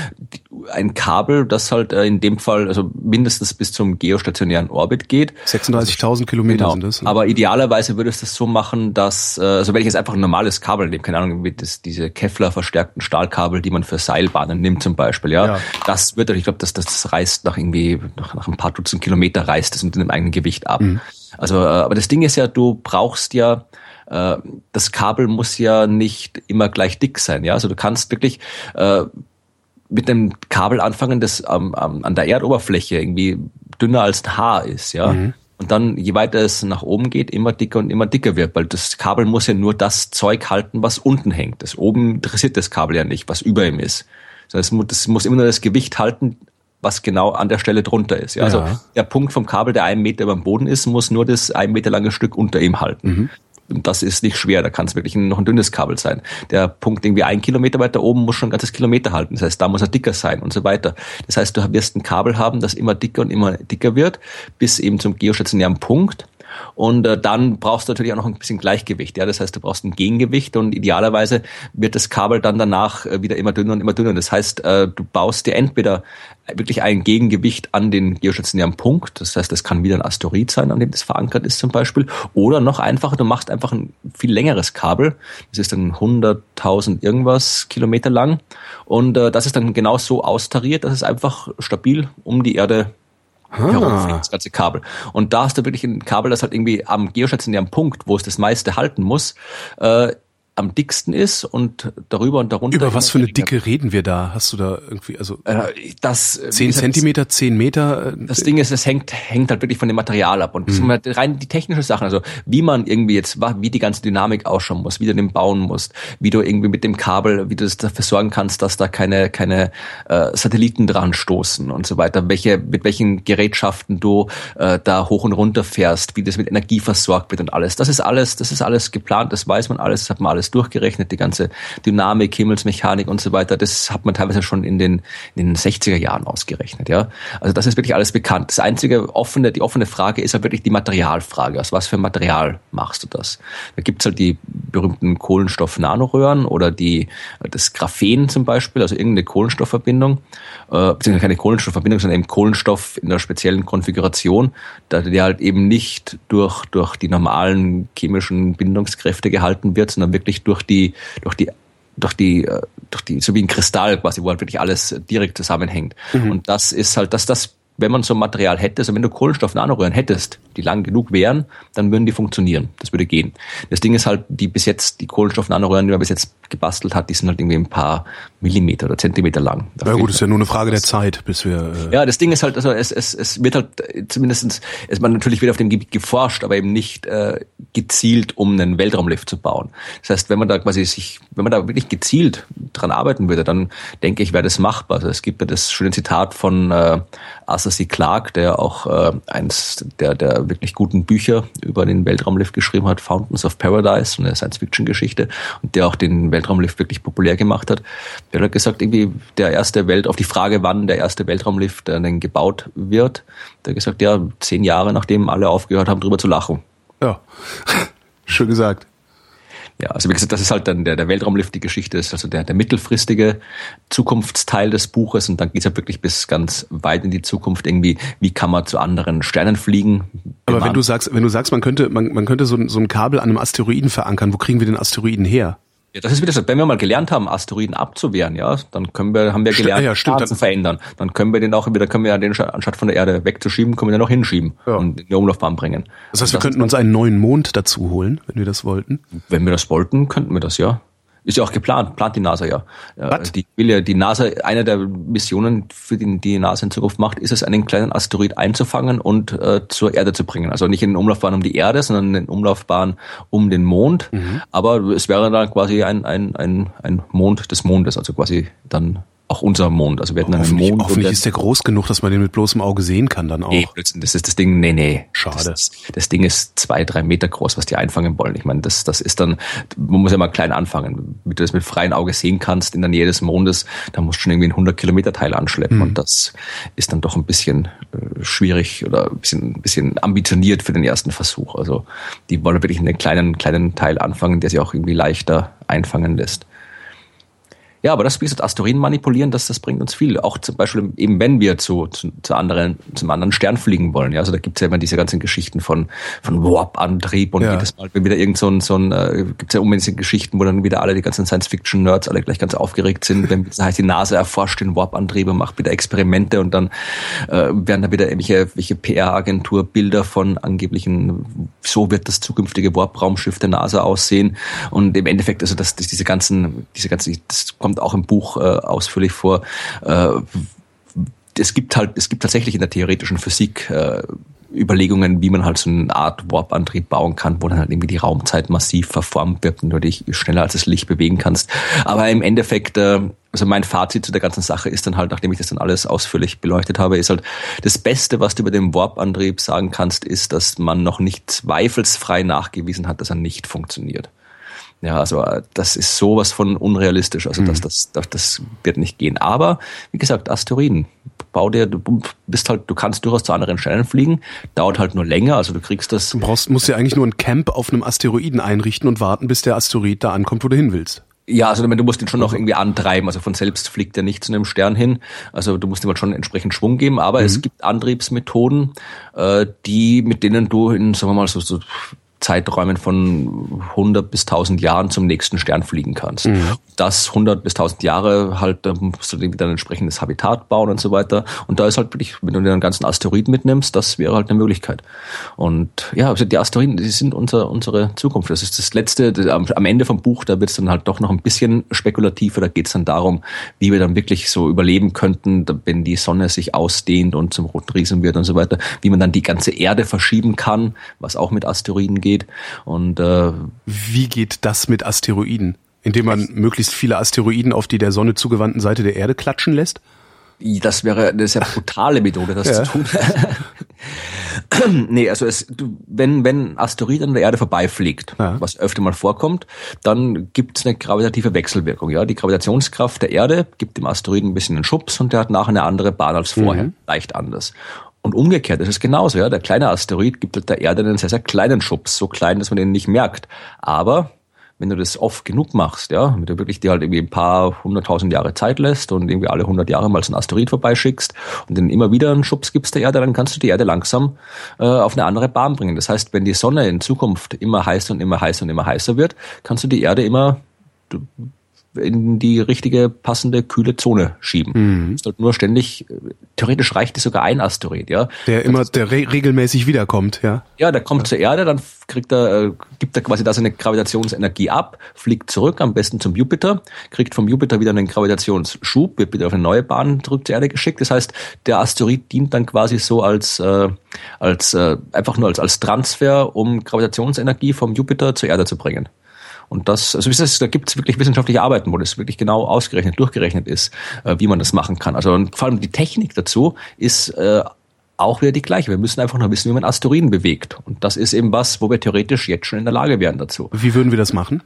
ein Kabel, das halt äh, in dem Fall also mindestens bis zum geostationären Orbit geht. 36.000 also, Kilometer genau. sind das. Ne? Aber idealerweise würdest du das so machen, dass, äh, also wenn ich jetzt einfach ein normales Kabel nehme, keine Ahnung, wie das, diese Kevlar verstärkten Stahlkabel, die man für Seilbahnen nimmt zum Beispiel, ja, ja. das wird, ich glaube, das, das reißt nach irgendwie, nach, nach ein paar Dutzend Kilometer reißt das mit dem eigenen Gewicht ab. Mhm. Also, äh, aber das Ding ist ja, du brauchst ja, äh, das Kabel muss ja nicht immer gleich dick sein. Ja, also du kannst wirklich äh, mit einem Kabel anfangen, das ähm, an der Erdoberfläche irgendwie dünner als ein Haar ist. Ja. Mhm. Und dann, je weiter es nach oben geht, immer dicker und immer dicker wird, weil das Kabel muss ja nur das Zeug halten, was unten hängt. Das oben interessiert das Kabel ja nicht, was über ihm ist. Das muss, das muss immer nur das Gewicht halten, was genau an der Stelle drunter ist. Ja? Also ja. der Punkt vom Kabel, der einen Meter über dem Boden ist, muss nur das ein Meter lange Stück unter ihm halten. Mhm. Das ist nicht schwer, da kann es wirklich noch ein dünnes Kabel sein. Der Punkt irgendwie ein Kilometer weiter oben muss schon ein ganzes Kilometer halten. Das heißt, da muss er dicker sein und so weiter. Das heißt, du wirst ein Kabel haben, das immer dicker und immer dicker wird, bis eben zum geostationären Punkt. Und äh, dann brauchst du natürlich auch noch ein bisschen Gleichgewicht. Ja, das heißt, du brauchst ein Gegengewicht und idealerweise wird das Kabel dann danach äh, wieder immer dünner und immer dünner. Das heißt, äh, du baust dir entweder wirklich ein Gegengewicht an den geostationären Punkt. Das heißt, das kann wieder ein Asteroid sein, an dem das verankert ist zum Beispiel. Oder noch einfacher, du machst einfach ein viel längeres Kabel. Das ist dann 100.000 irgendwas Kilometer lang. Und äh, das ist dann genau so austariert, dass es einfach stabil um die Erde herumfliegt, das ganze Kabel. Und da hast du wirklich ein Kabel, das halt irgendwie am geostationären Punkt, wo es das meiste halten muss, äh, am dicksten ist und darüber und darunter. Über was für eine Dicke reden wir da? Hast du da irgendwie, also äh, das äh, zehn Zentimeter, zehn Meter? Äh, das Ding ist, es hängt hängt halt wirklich von dem Material ab und mhm. halt rein die technische Sachen, also wie man irgendwie jetzt, wie die ganze Dynamik ausschauen muss, wie du den bauen musst, wie du irgendwie mit dem Kabel, wie du das dafür sorgen kannst, dass da keine keine äh, Satelliten dran stoßen und so weiter, welche mit welchen Gerätschaften du äh, da hoch und runter fährst, wie das mit Energie versorgt wird und alles. Das ist alles, das ist alles geplant, das weiß man alles, das hat man alles alles durchgerechnet, die ganze Dynamik, Himmelsmechanik und so weiter. Das hat man teilweise schon in den, in den 60er Jahren ausgerechnet, ja. Also das ist wirklich alles bekannt. Das einzige offene, die offene Frage ist halt wirklich die Materialfrage. Aus was für Material machst du das? Da gibt's halt die berühmten Kohlenstoff-Nanoröhren oder die, das Graphen zum Beispiel, also irgendeine Kohlenstoffverbindung, äh, beziehungsweise keine Kohlenstoffverbindung, sondern eben Kohlenstoff in einer speziellen Konfiguration, da der halt eben nicht durch, durch die normalen chemischen Bindungskräfte gehalten wird, sondern wirklich durch die, durch die durch die, äh, durch die, so wie ein Kristall quasi, wo halt wirklich alles direkt zusammenhängt. Mhm. Und das ist halt, dass das wenn man so ein Material hätte, also wenn du Kohlenstoff-Nanoröhren hättest, die lang genug wären, dann würden die funktionieren. Das würde gehen. Das Ding ist halt, die bis jetzt, die Kohlenstoff-Nanoröhren, die man bis jetzt gebastelt hat, die sind halt irgendwie ein paar Millimeter oder Zentimeter lang. Na ja, gut, ist ja nur eine Frage der Zeit, bis wir. Äh ja, das Ding ist halt, also es, es, es wird halt zumindestens, es man natürlich wird auf dem Gebiet geforscht, aber eben nicht äh, gezielt, um einen Weltraumlift zu bauen. Das heißt, wenn man da quasi sich, wenn man da wirklich gezielt dran arbeiten würde, dann denke ich, wäre das machbar. Also es gibt ja das schöne Zitat von äh, Arthur C. Clarke, der auch äh, eins der, der wirklich guten Bücher über den Weltraumlift geschrieben hat, Fountains of Paradise, eine Science-Fiction-Geschichte, und der auch den Weltraumlift wirklich populär gemacht hat. Der hat gesagt, irgendwie der erste Welt, auf die Frage, wann der erste Weltraumlift äh, denn gebaut wird, der hat gesagt, ja, zehn Jahre nachdem alle aufgehört haben, drüber zu lachen. Ja, schön gesagt. Ja, also wie gesagt, das ist halt dann der, der Weltraumlift, die Geschichte ist also der, der mittelfristige Zukunftsteil des Buches und dann geht's ja wirklich bis ganz weit in die Zukunft irgendwie, wie kann man zu anderen Sternen fliegen. Aber wenn du sagst, wenn du sagst, man könnte, man, man könnte so, so ein Kabel an einem Asteroiden verankern, wo kriegen wir den Asteroiden her? Ja, das ist wieder so, wenn wir mal gelernt haben, Asteroiden abzuwehren, ja, dann können wir, haben wir gelernt, ja, stimmt, zu verändern. Dann können wir den auch wieder, können wir den anstatt von der Erde wegzuschieben, können wir den noch hinschieben ja. und in die Umlaufbahn bringen. Das heißt, wir das könnten uns einen neuen Mond dazu holen, wenn wir das wollten? Wenn wir das wollten, könnten wir das, ja. Ist ja auch geplant, plant die NASA ja. Was? Die will ja, die NASA, eine der Missionen, für die die NASA in Zukunft macht, ist es, einen kleinen Asteroid einzufangen und äh, zur Erde zu bringen. Also nicht in den Umlaufbahn um die Erde, sondern in den Umlaufbahn um den Mond. Mhm. Aber es wäre dann quasi ein, ein, ein, ein Mond des Mondes, also quasi dann auch unser Mond. Also wir hätten einen hoffentlich, Mond. Hoffentlich ist der groß genug, dass man den mit bloßem Auge sehen kann dann auch. Nee, das ist das Ding, nee, nee. Schade. Das, das, Ding ist zwei, drei Meter groß, was die einfangen wollen. Ich meine, das, das ist dann, man muss ja mal klein anfangen. Wenn du das mit freiem Auge sehen kannst in der Nähe des Mondes, da musst du schon irgendwie ein 100 Kilometer Teil anschleppen. Mhm. Und das ist dann doch ein bisschen äh, schwierig oder ein bisschen, ein bisschen ambitioniert für den ersten Versuch. Also die wollen wirklich einen kleinen, kleinen Teil anfangen, der sich auch irgendwie leichter einfangen lässt. Ja, aber das, wie gesagt, Asteroiden manipulieren, das, das bringt uns viel. Auch zum Beispiel eben, wenn wir zu, zu, zu anderen, zum anderen Stern fliegen wollen. Ja, also da gibt's ja immer diese ganzen Geschichten von, von Warp-Antrieb und ja. jedes Mal, wenn wieder irgend so ein, so ein äh, gibt's ja unbedingt Geschichten, wo dann wieder alle, die ganzen Science-Fiction-Nerds alle gleich ganz aufgeregt sind, wenn das heißt, die NASA erforscht den Warp-Antrieb und macht wieder Experimente und dann äh, werden da wieder irgendwelche, welche PR-Agentur Bilder von angeblichen, so wird das zukünftige Warp-Raumschiff der NASA aussehen. Und im Endeffekt, also das, das diese ganzen, diese ganzen, das kommt kommt auch im Buch äh, ausführlich vor. Äh, es gibt halt, es gibt tatsächlich in der theoretischen Physik äh, Überlegungen, wie man halt so eine Art Warp-Antrieb bauen kann, wo dann halt irgendwie die Raumzeit massiv verformt wird und du dich schneller als das Licht bewegen kannst. Aber im Endeffekt, äh, also mein Fazit zu der ganzen Sache ist dann halt, nachdem ich das dann alles ausführlich beleuchtet habe, ist halt das Beste, was du über den Warp-Antrieb sagen kannst, ist, dass man noch nicht zweifelsfrei nachgewiesen hat, dass er nicht funktioniert. Ja, also das ist sowas von unrealistisch. Also das, mhm. das, das, das wird nicht gehen. Aber wie gesagt, Asteroiden. Bau dir, du bist halt, du kannst durchaus zu anderen Sternen fliegen, dauert halt nur länger, also du kriegst das. Du brauchst, musst ja eigentlich nur ein Camp auf einem Asteroiden einrichten und warten, bis der Asteroid da ankommt, wo du hin willst. Ja, also du musst ihn schon noch irgendwie antreiben. Also von selbst fliegt er nicht zu einem Stern hin. Also du musst ihm halt schon entsprechend Schwung geben. Aber mhm. es gibt Antriebsmethoden, äh, die mit denen du in, sagen wir mal, so, so Zeiträumen von 100 bis 1000 Jahren zum nächsten Stern fliegen kannst. Mhm. Das 100 bis 1000 Jahre halt, da musst du dann entsprechendes Habitat bauen und so weiter. Und da ist halt wirklich, wenn du den ganzen Asteroid mitnimmst, das wäre halt eine Möglichkeit. Und ja, also die Asteroiden, die sind unser, unsere Zukunft. Das ist das Letzte, das, am Ende vom Buch, da wird es dann halt doch noch ein bisschen spekulativer. Da geht es dann darum, wie wir dann wirklich so überleben könnten, wenn die Sonne sich ausdehnt und zum roten Riesen wird und so weiter, wie man dann die ganze Erde verschieben kann, was auch mit Asteroiden geht geht. Und äh, wie geht das mit Asteroiden? Indem man möglichst viele Asteroiden auf die der Sonne zugewandten Seite der Erde klatschen lässt? Das wäre eine sehr brutale Methode, das ja. zu tun. nee, also es, wenn, wenn ein Asteroid an der Erde vorbeifliegt, ja. was öfter mal vorkommt, dann gibt es eine gravitative Wechselwirkung. Ja, Die Gravitationskraft der Erde gibt dem Asteroiden ein bisschen einen Schubs und der hat nachher eine andere Bahn als vorher, mhm. leicht anders. Und umgekehrt ist es genauso. Ja, Der kleine Asteroid gibt halt der Erde einen sehr, sehr kleinen Schubs, so klein, dass man den nicht merkt. Aber wenn du das oft genug machst, ja, wenn du wirklich dir halt irgendwie ein paar hunderttausend Jahre Zeit lässt und irgendwie alle hundert Jahre mal so einen Asteroid vorbeischickst und dann immer wieder einen Schubs gibst der Erde, dann kannst du die Erde langsam äh, auf eine andere Bahn bringen. Das heißt, wenn die Sonne in Zukunft immer heißer und immer heißer und immer heißer wird, kannst du die Erde immer in die richtige passende kühle Zone schieben. Mhm. Halt nur ständig, theoretisch reicht es sogar ein Asteroid, ja. Der immer, der re regelmäßig wiederkommt, ja. Ja, der kommt ja. zur Erde, dann kriegt er, äh, gibt er quasi da seine Gravitationsenergie ab, fliegt zurück, am besten zum Jupiter, kriegt vom Jupiter wieder einen Gravitationsschub, wird wieder auf eine neue Bahn zurück zur Erde geschickt. Das heißt, der Asteroid dient dann quasi so als, äh, als äh, einfach nur als, als Transfer, um Gravitationsenergie vom Jupiter zur Erde zu bringen. Und das, also das, da gibt es wirklich wissenschaftliche Arbeiten, wo das wirklich genau ausgerechnet, durchgerechnet ist, äh, wie man das machen kann. Also und vor allem die Technik dazu ist äh, auch wieder die gleiche. Wir müssen einfach nur wissen, wie man Asteroiden bewegt. Und das ist eben was, wo wir theoretisch jetzt schon in der Lage wären dazu. Wie würden wir das machen?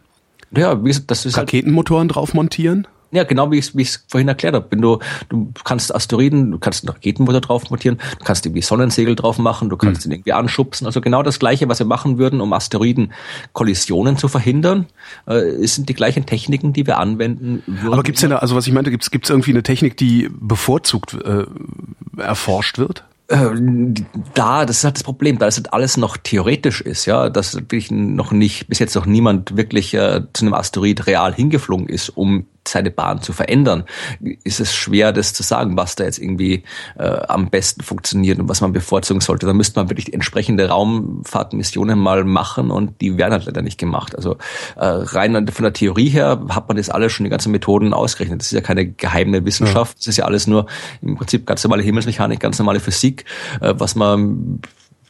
Ja, wie, das ist halt Raketenmotoren halt, drauf montieren? Ja, genau wie ich es vorhin erklärt habe. Wenn du, du kannst Asteroiden, du kannst einen Raketenmotor drauf montieren, du kannst irgendwie Sonnensegel drauf machen, du kannst mhm. ihn irgendwie anschubsen. Also genau das Gleiche, was wir machen würden, um Asteroiden-Kollisionen zu verhindern, äh, sind die gleichen Techniken, die wir anwenden würden. Aber gibt's denn da, also was ich meinte, gibt's gibt's irgendwie eine Technik, die bevorzugt äh, erforscht wird? Äh, da, das ist halt das Problem, da es halt alles noch theoretisch ist, ja, dass wirklich noch nicht, bis jetzt noch niemand wirklich äh, zu einem Asteroid real hingeflogen ist, um seine Bahn zu verändern, ist es schwer, das zu sagen, was da jetzt irgendwie äh, am besten funktioniert und was man bevorzugen sollte. Da müsste man wirklich entsprechende Raumfahrtmissionen mal machen und die werden halt leider nicht gemacht. Also äh, rein von der Theorie her hat man das alles schon die ganzen Methoden ausgerechnet. Das ist ja keine geheime Wissenschaft, ja. das ist ja alles nur im Prinzip ganz normale Himmelsmechanik, ganz normale Physik, äh, was man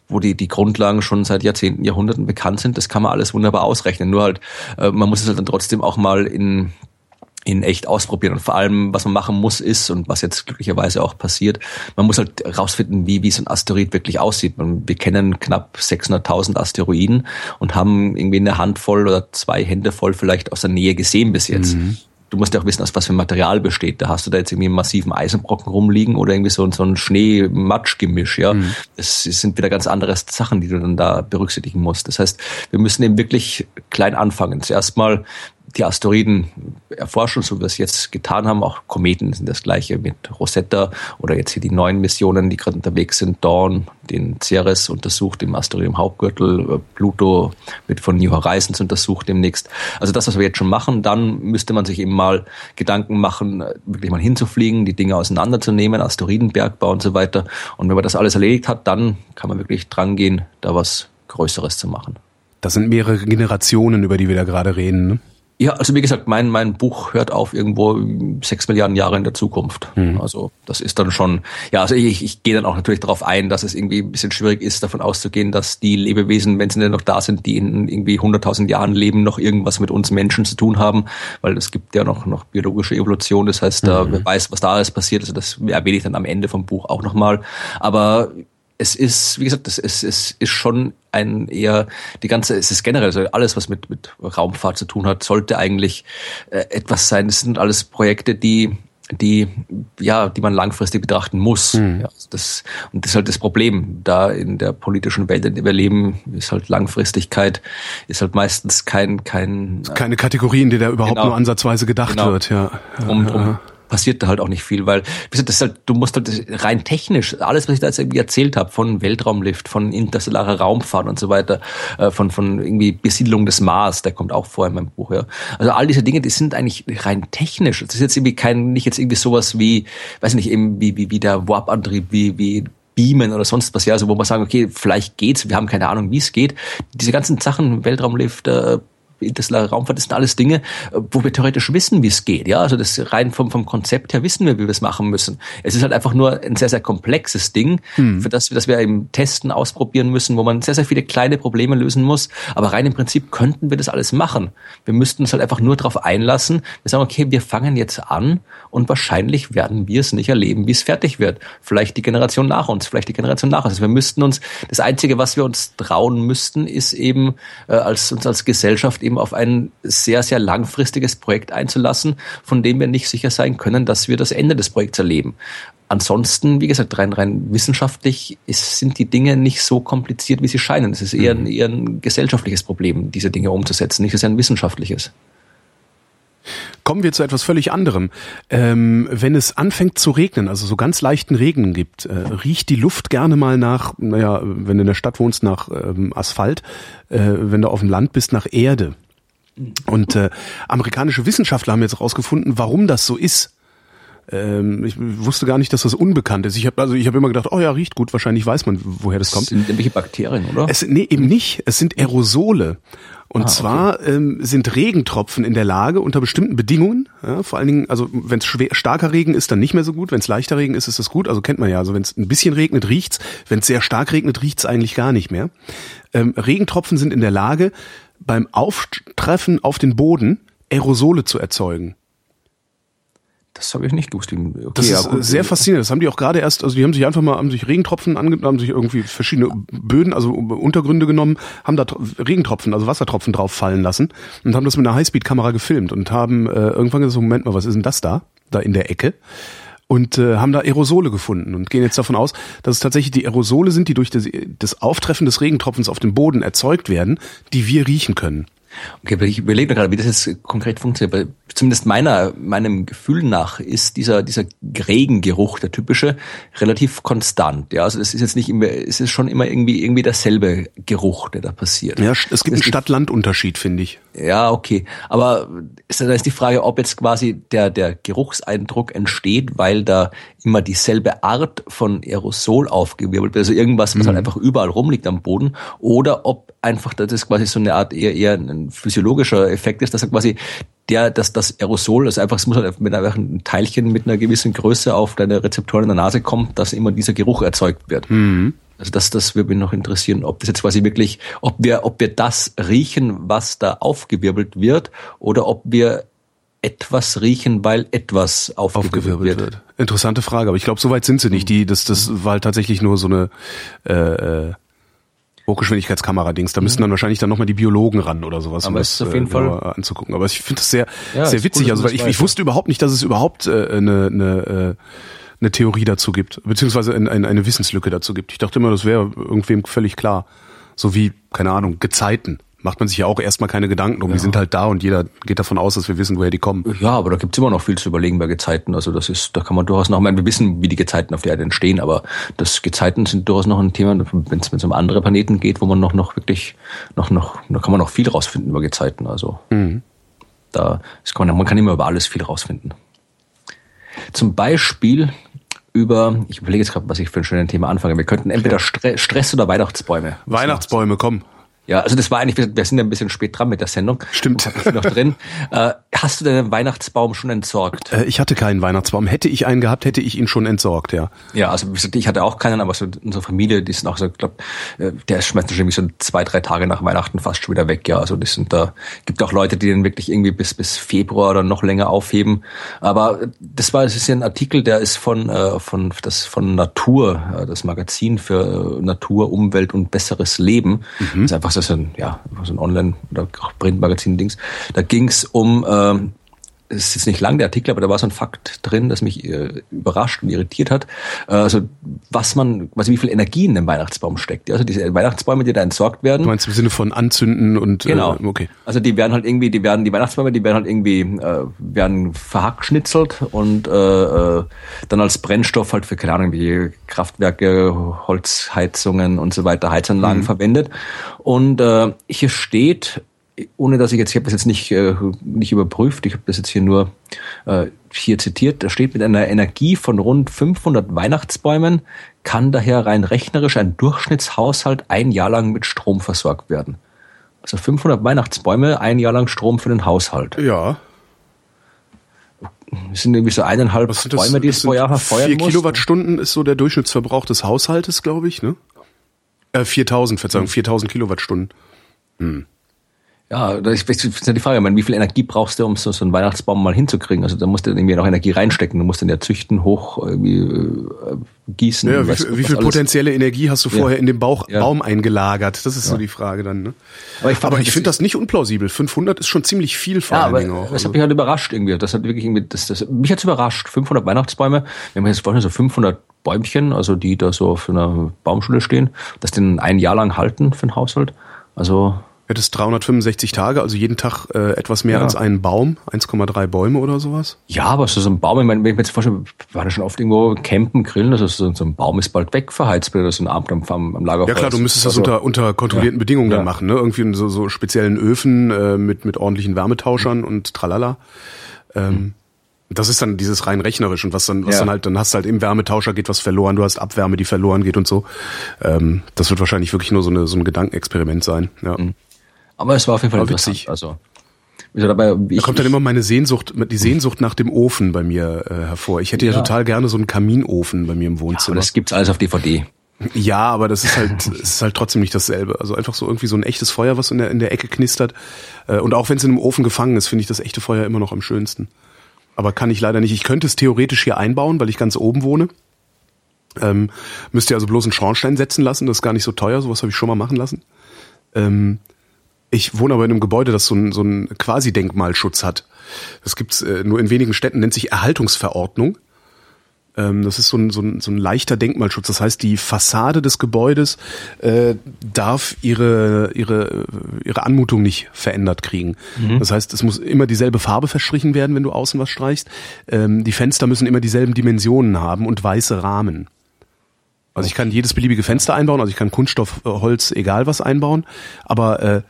wo die, die Grundlagen schon seit Jahrzehnten, Jahrhunderten bekannt sind, das kann man alles wunderbar ausrechnen. Nur halt, äh, man muss es halt dann trotzdem auch mal in in echt ausprobieren. Und vor allem, was man machen muss, ist, und was jetzt glücklicherweise auch passiert, man muss halt rausfinden, wie, wie so ein Asteroid wirklich aussieht. Wir kennen knapp 600.000 Asteroiden und haben irgendwie eine Handvoll oder zwei Hände voll vielleicht aus der Nähe gesehen bis jetzt. Mhm. Du musst ja auch wissen, aus was für Material besteht. Da hast du da jetzt irgendwie einen massiven Eisenbrocken rumliegen oder irgendwie so, so ein Schnee-Matsch-Gemisch, ja. Mhm. Das sind wieder ganz andere Sachen, die du dann da berücksichtigen musst. Das heißt, wir müssen eben wirklich klein anfangen. Zuerst mal die Asteroiden erforschen, so wie wir es jetzt getan haben. Auch Kometen sind das gleiche mit Rosetta oder jetzt hier die neuen Missionen, die gerade unterwegs sind. Dawn, den Ceres untersucht im Asteroiden Hauptgürtel. Pluto wird von New Horizons untersucht demnächst. Also das, was wir jetzt schon machen, dann müsste man sich eben mal Gedanken machen, wirklich mal hinzufliegen, die Dinge auseinanderzunehmen, Asteroidenbergbau und so weiter. Und wenn man das alles erledigt hat, dann kann man wirklich drangehen, da was Größeres zu machen. Das sind mehrere Generationen, über die wir da gerade reden. Ne? Ja, also wie gesagt, mein, mein Buch hört auf irgendwo sechs Milliarden Jahre in der Zukunft. Mhm. Also das ist dann schon, ja, also ich, ich gehe dann auch natürlich darauf ein, dass es irgendwie ein bisschen schwierig ist, davon auszugehen, dass die Lebewesen, wenn sie denn noch da sind, die in irgendwie hunderttausend Jahren leben, noch irgendwas mit uns Menschen zu tun haben, weil es gibt ja noch, noch biologische Evolution, das heißt, mhm. wer weiß, was da alles passiert, also das erwähne ich dann am Ende vom Buch auch nochmal. Aber es ist, wie gesagt, es ist, es ist schon ein eher die ganze, es ist generell so alles, was mit mit Raumfahrt zu tun hat, sollte eigentlich äh, etwas sein. Es sind alles Projekte, die die ja, die man langfristig betrachten muss. Mhm. Ja, das und das ist halt das Problem. Da in der politischen Welt, in der wir leben, ist halt Langfristigkeit ist halt meistens kein kein keine Kategorie, in der da überhaupt genau, nur ansatzweise gedacht genau, wird. Ja. Um, um passiert da halt auch nicht viel, weil halt, du musst halt rein technisch, alles, was ich da jetzt irgendwie erzählt habe, von Weltraumlift, von interstellarer Raumfahrt und so weiter, äh, von, von irgendwie Besiedlung des Mars, der kommt auch vor in meinem Buch, ja. Also all diese Dinge, die sind eigentlich rein technisch. Das ist jetzt irgendwie kein, nicht jetzt irgendwie sowas wie, weiß nicht, eben wie, wie, wie der Warp-Antrieb, wie, wie Beamen oder sonst was, ja, also wo man sagen, okay, vielleicht geht's, wir haben keine Ahnung, wie es geht. Diese ganzen Sachen, Weltraumlift, äh, interstellare Raumfahrt, das sind alles Dinge, wo wir theoretisch wissen, wie es geht. Ja, also das rein vom, vom Konzept her wissen wir, wie wir es machen müssen. Es ist halt einfach nur ein sehr, sehr komplexes Ding, hm. für das, das wir im Testen ausprobieren müssen, wo man sehr, sehr viele kleine Probleme lösen muss. Aber rein im Prinzip könnten wir das alles machen. Wir müssten uns halt einfach nur darauf einlassen. Wir sagen, okay, wir fangen jetzt an und wahrscheinlich werden wir es nicht erleben, wie es fertig wird. Vielleicht die Generation nach uns, vielleicht die Generation nach uns. Also wir müssten uns, das Einzige, was wir uns trauen müssten, ist eben äh, als uns als Gesellschaft eben auf ein sehr, sehr langfristiges Projekt einzulassen, von dem wir nicht sicher sein können, dass wir das Ende des Projekts erleben. Ansonsten, wie gesagt, rein, rein wissenschaftlich ist, sind die Dinge nicht so kompliziert, wie sie scheinen. Es ist eher, ein, mhm. eher ein gesellschaftliches Problem, diese Dinge umzusetzen, nicht so sehr ein wissenschaftliches. Kommen wir zu etwas völlig anderem. Ähm, wenn es anfängt zu regnen, also so ganz leichten Regen gibt, äh, riecht die Luft gerne mal nach, naja, wenn du in der Stadt wohnst, nach ähm, Asphalt, äh, wenn du auf dem Land bist, nach Erde. Und äh, amerikanische Wissenschaftler haben jetzt herausgefunden, warum das so ist. Ähm, ich wusste gar nicht, dass das unbekannt ist. Ich habe also ich habe immer gedacht, oh ja, riecht gut. Wahrscheinlich weiß man, woher das kommt. Das sind irgendwelche Bakterien, oder? Es, nee, eben nicht. Es sind Aerosole. Und ah, zwar okay. ähm, sind Regentropfen in der Lage, unter bestimmten Bedingungen, ja, vor allen Dingen, also wenn es starker Regen ist, dann nicht mehr so gut, wenn es leichter Regen ist, ist es gut, also kennt man ja, also wenn es ein bisschen regnet, riecht's, wenn es sehr stark regnet, riecht's eigentlich gar nicht mehr. Ähm, Regentropfen sind in der Lage, beim Auftreffen auf den Boden Aerosole zu erzeugen. Das habe ich nicht gewusst. Okay, das ist ja, sehr faszinierend. Das haben die auch gerade erst, also die haben sich einfach mal, haben sich Regentropfen angenommen, haben sich irgendwie verschiedene Böden, also Untergründe genommen, haben da Regentropfen, also Wassertropfen drauf fallen lassen und haben das mit einer Highspeed-Kamera gefilmt und haben äh, irgendwann gesagt, Moment mal, was ist denn das da? Da in der Ecke und äh, haben da Aerosole gefunden und gehen jetzt davon aus, dass es tatsächlich die Aerosole sind, die durch das, das Auftreffen des Regentropfens auf dem Boden erzeugt werden, die wir riechen können. Okay, ich überlege mir gerade, wie das jetzt konkret funktioniert. zumindest meiner, meinem Gefühl nach ist dieser, dieser Regengeruch, der typische, relativ konstant. Ja, also es ist jetzt nicht immer, es ist schon immer irgendwie, irgendwie derselbe Geruch, der da passiert. Ja, es gibt einen Stadt-Land-Unterschied, finde ich. Ja, okay. Aber ist, da ist die Frage, ob jetzt quasi der, der Geruchseindruck entsteht, weil da immer dieselbe Art von Aerosol aufgewirbelt wird, also irgendwas, was halt mhm. halt einfach überall rumliegt am Boden, oder ob einfach das quasi so eine Art eher, eher ein physiologischer Effekt ist, dass er quasi der, dass das Aerosol, also einfach, es muss halt mit einfach ein Teilchen mit einer gewissen Größe auf deine Rezeptoren in der Nase kommt, dass immer dieser Geruch erzeugt wird. Mhm. Also das, das würde mich noch interessieren, ob das jetzt quasi wirklich, ob wir, ob wir das riechen, was da aufgewirbelt wird, oder ob wir etwas riechen, weil etwas aufgewirbelt, aufgewirbelt wird. wird. Interessante Frage, aber ich glaube, so weit sind sie nicht. Die, das, das war halt tatsächlich nur so eine äh, äh Hochgeschwindigkeitskamera-Dings. Da müssten dann wahrscheinlich dann nochmal die Biologen ran oder sowas, um das auf jeden äh, Fall anzugucken. Aber ich finde das sehr, ja, sehr witzig. Cool, also weil ich, ich wusste überhaupt nicht, dass es überhaupt äh, eine, eine, äh, eine Theorie dazu gibt, beziehungsweise eine, eine Wissenslücke dazu gibt. Ich dachte immer, das wäre irgendwem völlig klar. So wie, keine Ahnung, Gezeiten macht man sich ja auch erstmal keine Gedanken um. Ja. Die sind halt da und jeder geht davon aus, dass wir wissen, woher die kommen. Ja, aber da gibt's immer noch viel zu überlegen bei Gezeiten. Also das ist, da kann man durchaus noch, ich meine, wir wissen, wie die Gezeiten auf der Erde entstehen, aber das Gezeiten sind durchaus noch ein Thema, wenn es um andere Planeten geht, wo man noch, noch wirklich, noch, noch, da kann man noch viel rausfinden über Gezeiten. Also mhm. da ist, kann man, man kann immer über alles viel rausfinden. Zum Beispiel über, ich überlege jetzt gerade, was ich für ein schönes Thema anfange. Wir könnten entweder Stre Stress oder Weihnachtsbäume. Weihnachtsbäume, komm. Ja, also das war eigentlich, wir sind ja ein bisschen spät dran mit der Sendung. Stimmt. Noch drin. Äh, hast du deinen Weihnachtsbaum schon entsorgt? Äh, ich hatte keinen Weihnachtsbaum. Hätte ich einen gehabt, hätte ich ihn schon entsorgt, ja. Ja, also ich hatte auch keinen, aber so unsere Familie, die sind auch so, ich glaube, äh, der schmeißt wahrscheinlich so zwei, drei Tage nach Weihnachten fast schon wieder weg, ja. Also das sind da, gibt auch Leute, die den wirklich irgendwie bis, bis Februar oder noch länger aufheben. Aber das war, das ist ja ein Artikel, der ist von, äh, von, das, von Natur, äh, das Magazin für Natur, Umwelt und besseres Leben. Mhm. Das ist einfach so ein, ja, so ein Online- oder Printmagazin-Dings. Da ging es um ähm, es ist jetzt nicht lang der Artikel, aber da war so ein Fakt drin, das mich äh, überrascht und irritiert hat. Äh, also was man, also wie viel Energie in einem Weihnachtsbaum steckt. Also diese Weihnachtsbäume, die da entsorgt werden. Du meinst im Sinne von anzünden und äh, genau. Äh, okay. Also die werden halt irgendwie, die werden die Weihnachtsbäume, die werden halt irgendwie äh, werden verhackschnitzelt und äh, äh, dann als Brennstoff halt für keine Ahnung wie Kraftwerke, Holzheizungen und so weiter, Heizanlagen mhm. verwendet. Und äh, hier steht ohne dass ich jetzt, ich habe das jetzt nicht, äh, nicht überprüft, ich habe das jetzt hier nur äh, hier zitiert, da steht mit einer Energie von rund 500 Weihnachtsbäumen kann daher rein rechnerisch ein Durchschnittshaushalt ein Jahr lang mit Strom versorgt werden. Also 500 Weihnachtsbäume, ein Jahr lang Strom für den Haushalt. Ja. Das sind irgendwie so eineinhalb das? Bäume, die es pro Jahr verfeuern Vier muss. Kilowattstunden ist so der Durchschnittsverbrauch des Haushaltes, glaube ich, ne? Äh, 4000, Verzeihung, 4000 Kilowattstunden. Ja, das ist das ist ja die Frage, ich meine, wie viel Energie brauchst du, um so, so einen Weihnachtsbaum mal hinzukriegen? Also da musst du irgendwie noch Energie reinstecken. Du musst den ja züchten, hoch irgendwie äh, gießen. Ja, wie, weißt wie viel alles. potenzielle Energie hast du Ja. vorher in den Bauch, Ja. Baum eingelagert? Das ist so die Frage dann, ne? Aber ich Aber ich finde das nicht unplausibel. 500 ist schon ziemlich viel vor Ja, allen aber Dingen auch. das Also, hat mich halt überrascht irgendwie. Das hat wirklich irgendwie, das, das, mich hat's überrascht. 500 Weihnachtsbäume. Wenn man jetzt vorstellen, so 500 Bäumchen, also die da so auf einer Baumschule stehen, dass den ein Jahr lang halten für den Haushalt. Also, hättest 365 Tage, also jeden Tag äh, etwas mehr Ja. als einen Baum, 1,3 Bäume oder sowas. ja, aber so, ein Baum, ich meine, wenn ich mir jetzt vorstelle, wir waren ja schon oft irgendwo campen, grillen, also so, ein Baum ist bald weg verheizt, oder so ein Abend am, am, am Lagerfeuer. Ja klar, du müsstest das Also, unter, unter kontrollierten Ja. Bedingungen dann machen, ne? Irgendwie in so, so speziellen Öfen äh, mit, mit ordentlichen Wärmetauschern und tralala. Ähm, Das ist dann dieses rein rechnerisch und was dann, was Ja. dann halt, dann hast du halt im Wärmetauscher geht was verloren, du hast Abwärme, die verloren geht und so. Ähm, das wird wahrscheinlich wirklich nur so, eine, so ein Gedankenexperiment sein. Ja. Aber es war auf jeden Fall witzig. Also, gesagt, dabei, ich, Da kommt dann immer meine Sehnsucht, die Sehnsucht nach dem Ofen bei mir äh, hervor. Ich hätte ja, Ja. total gerne so einen Kaminofen bei mir im aber Wohnzimmer. das gibt's alles auf DVD. Ja, aber das ist halt, es ist halt trotzdem nicht dasselbe. Also einfach so irgendwie so ein echtes Feuer, was in der, in der Ecke knistert. Äh, Und auch wenn es in einem Ofen gefangen ist, finde ich das echte Feuer immer noch am schönsten. Aber kann ich leider nicht. Ich könnte es theoretisch hier einbauen, weil ich ganz oben wohne. Ähm, müsst ihr also bloß einen Schornstein setzen lassen. Das ist gar nicht so teuer. Sowas habe ich schon mal machen lassen. Ähm, ich wohne aber in einem Gebäude, das so einen so einen quasi Denkmalschutz hat. Das gibt's äh, nur in wenigen Städten, nennt sich Erhaltungsverordnung. Ähm, das ist so ein, so, ein, so ein leichter Denkmalschutz. Das heißt, die Fassade des Gebäudes äh, darf ihre, ihre, ihre Anmutung nicht verändert kriegen. Das heißt, es muss immer dieselbe Farbe verstrichen werden, wenn du außen was streichst. Ähm, die Fenster müssen immer dieselben Dimensionen haben und weiße Rahmen. Also ich kann jedes beliebige Fenster einbauen, also ich kann Kunststoff, äh, Holz, egal was einbauen, aber äh,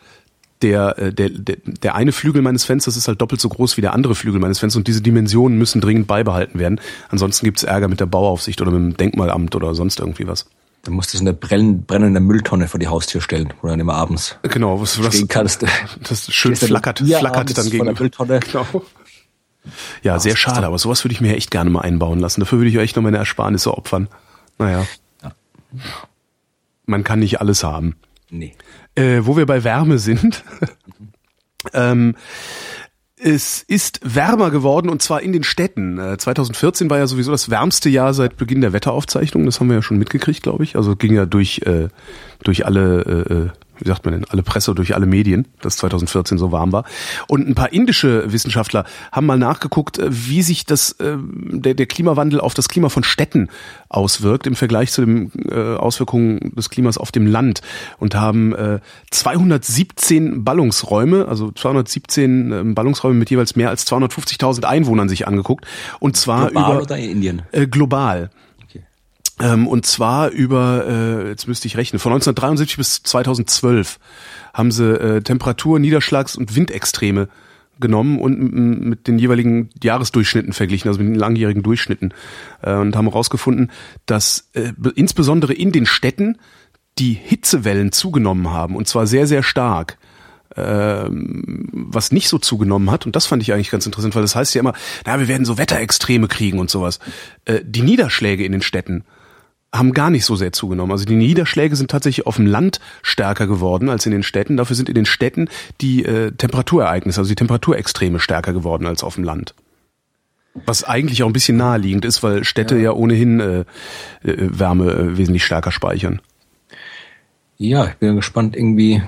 der, äh, der, der, der eine Flügel meines Fensters ist halt doppelt so groß wie der andere Flügel meines Fensters und diese Dimensionen müssen dringend beibehalten werden. Ansonsten gibt's Ärger mit der Bauaufsicht oder mit dem Denkmalamt oder sonst irgendwie was. Dann musst du so eine brenn- brennende Mülltonne vor die Haustür stellen, wo du dann immer abends Genau, was, was stehen kannst. das schön Stehst dann flackert, flackert dann gegen. Mülltonne. Genau. Ja, sehr schade, aber sowas würde ich mir echt gerne mal einbauen lassen. Dafür würde ich echt noch meine Ersparnisse opfern. Naja. Ja. Man kann nicht alles haben. Nee. Äh, wo wir bei Wärme sind. ähm, es ist wärmer geworden und zwar in den Städten. Äh, 2014 war ja sowieso das wärmste Jahr seit Beginn der Wetteraufzeichnung. Das haben wir ja schon mitgekriegt, glaube ich. Also ging ja durch äh, durch alle äh, äh, wie sagt man denn, alle Presse, durch alle Medien, dass 2014 so warm war. Und ein paar indische Wissenschaftler haben mal nachgeguckt, äh, wie sich das, äh, der, der Klimawandel auf das Klima von Städten auswirkt im Vergleich zu den äh, Auswirkungen des Klimas auf dem Land und haben äh, 217 Ballungsräume, also 217 ähm, Ballungsräume mit jeweils mehr als 250.000 Einwohnern sich angeguckt. Und zwar Global über oder in Indien? äh, global. Ähm, und zwar über, äh, jetzt müsste ich rechnen, von 1973 bis 2012 haben sie äh, Temperatur, Niederschlags- und Windextreme genommen und mit den jeweiligen Jahresdurchschnitten verglichen, also mit den langjährigen Durchschnitten äh, und haben herausgefunden, dass äh, be- insbesondere in den Städten die Hitzewellen zugenommen haben und zwar sehr, sehr stark ähm, was nicht so zugenommen hat, und das fand ich eigentlich ganz interessant, weil das heißt ja immer, na, wir werden so Wetterextreme kriegen und sowas. Äh, die Niederschläge in den Städten haben gar nicht so sehr zugenommen. Also die Niederschläge sind tatsächlich auf dem Land stärker geworden als in den Städten. Dafür sind in den Städten die äh, Temperaturereignisse, also die Temperaturextreme stärker geworden als auf dem Land. Was eigentlich auch ein bisschen naheliegend ist, weil Städte ja, ohnehin äh, äh, Wärme äh, wesentlich stärker speichern. Ja, ich bin gespannt irgendwie,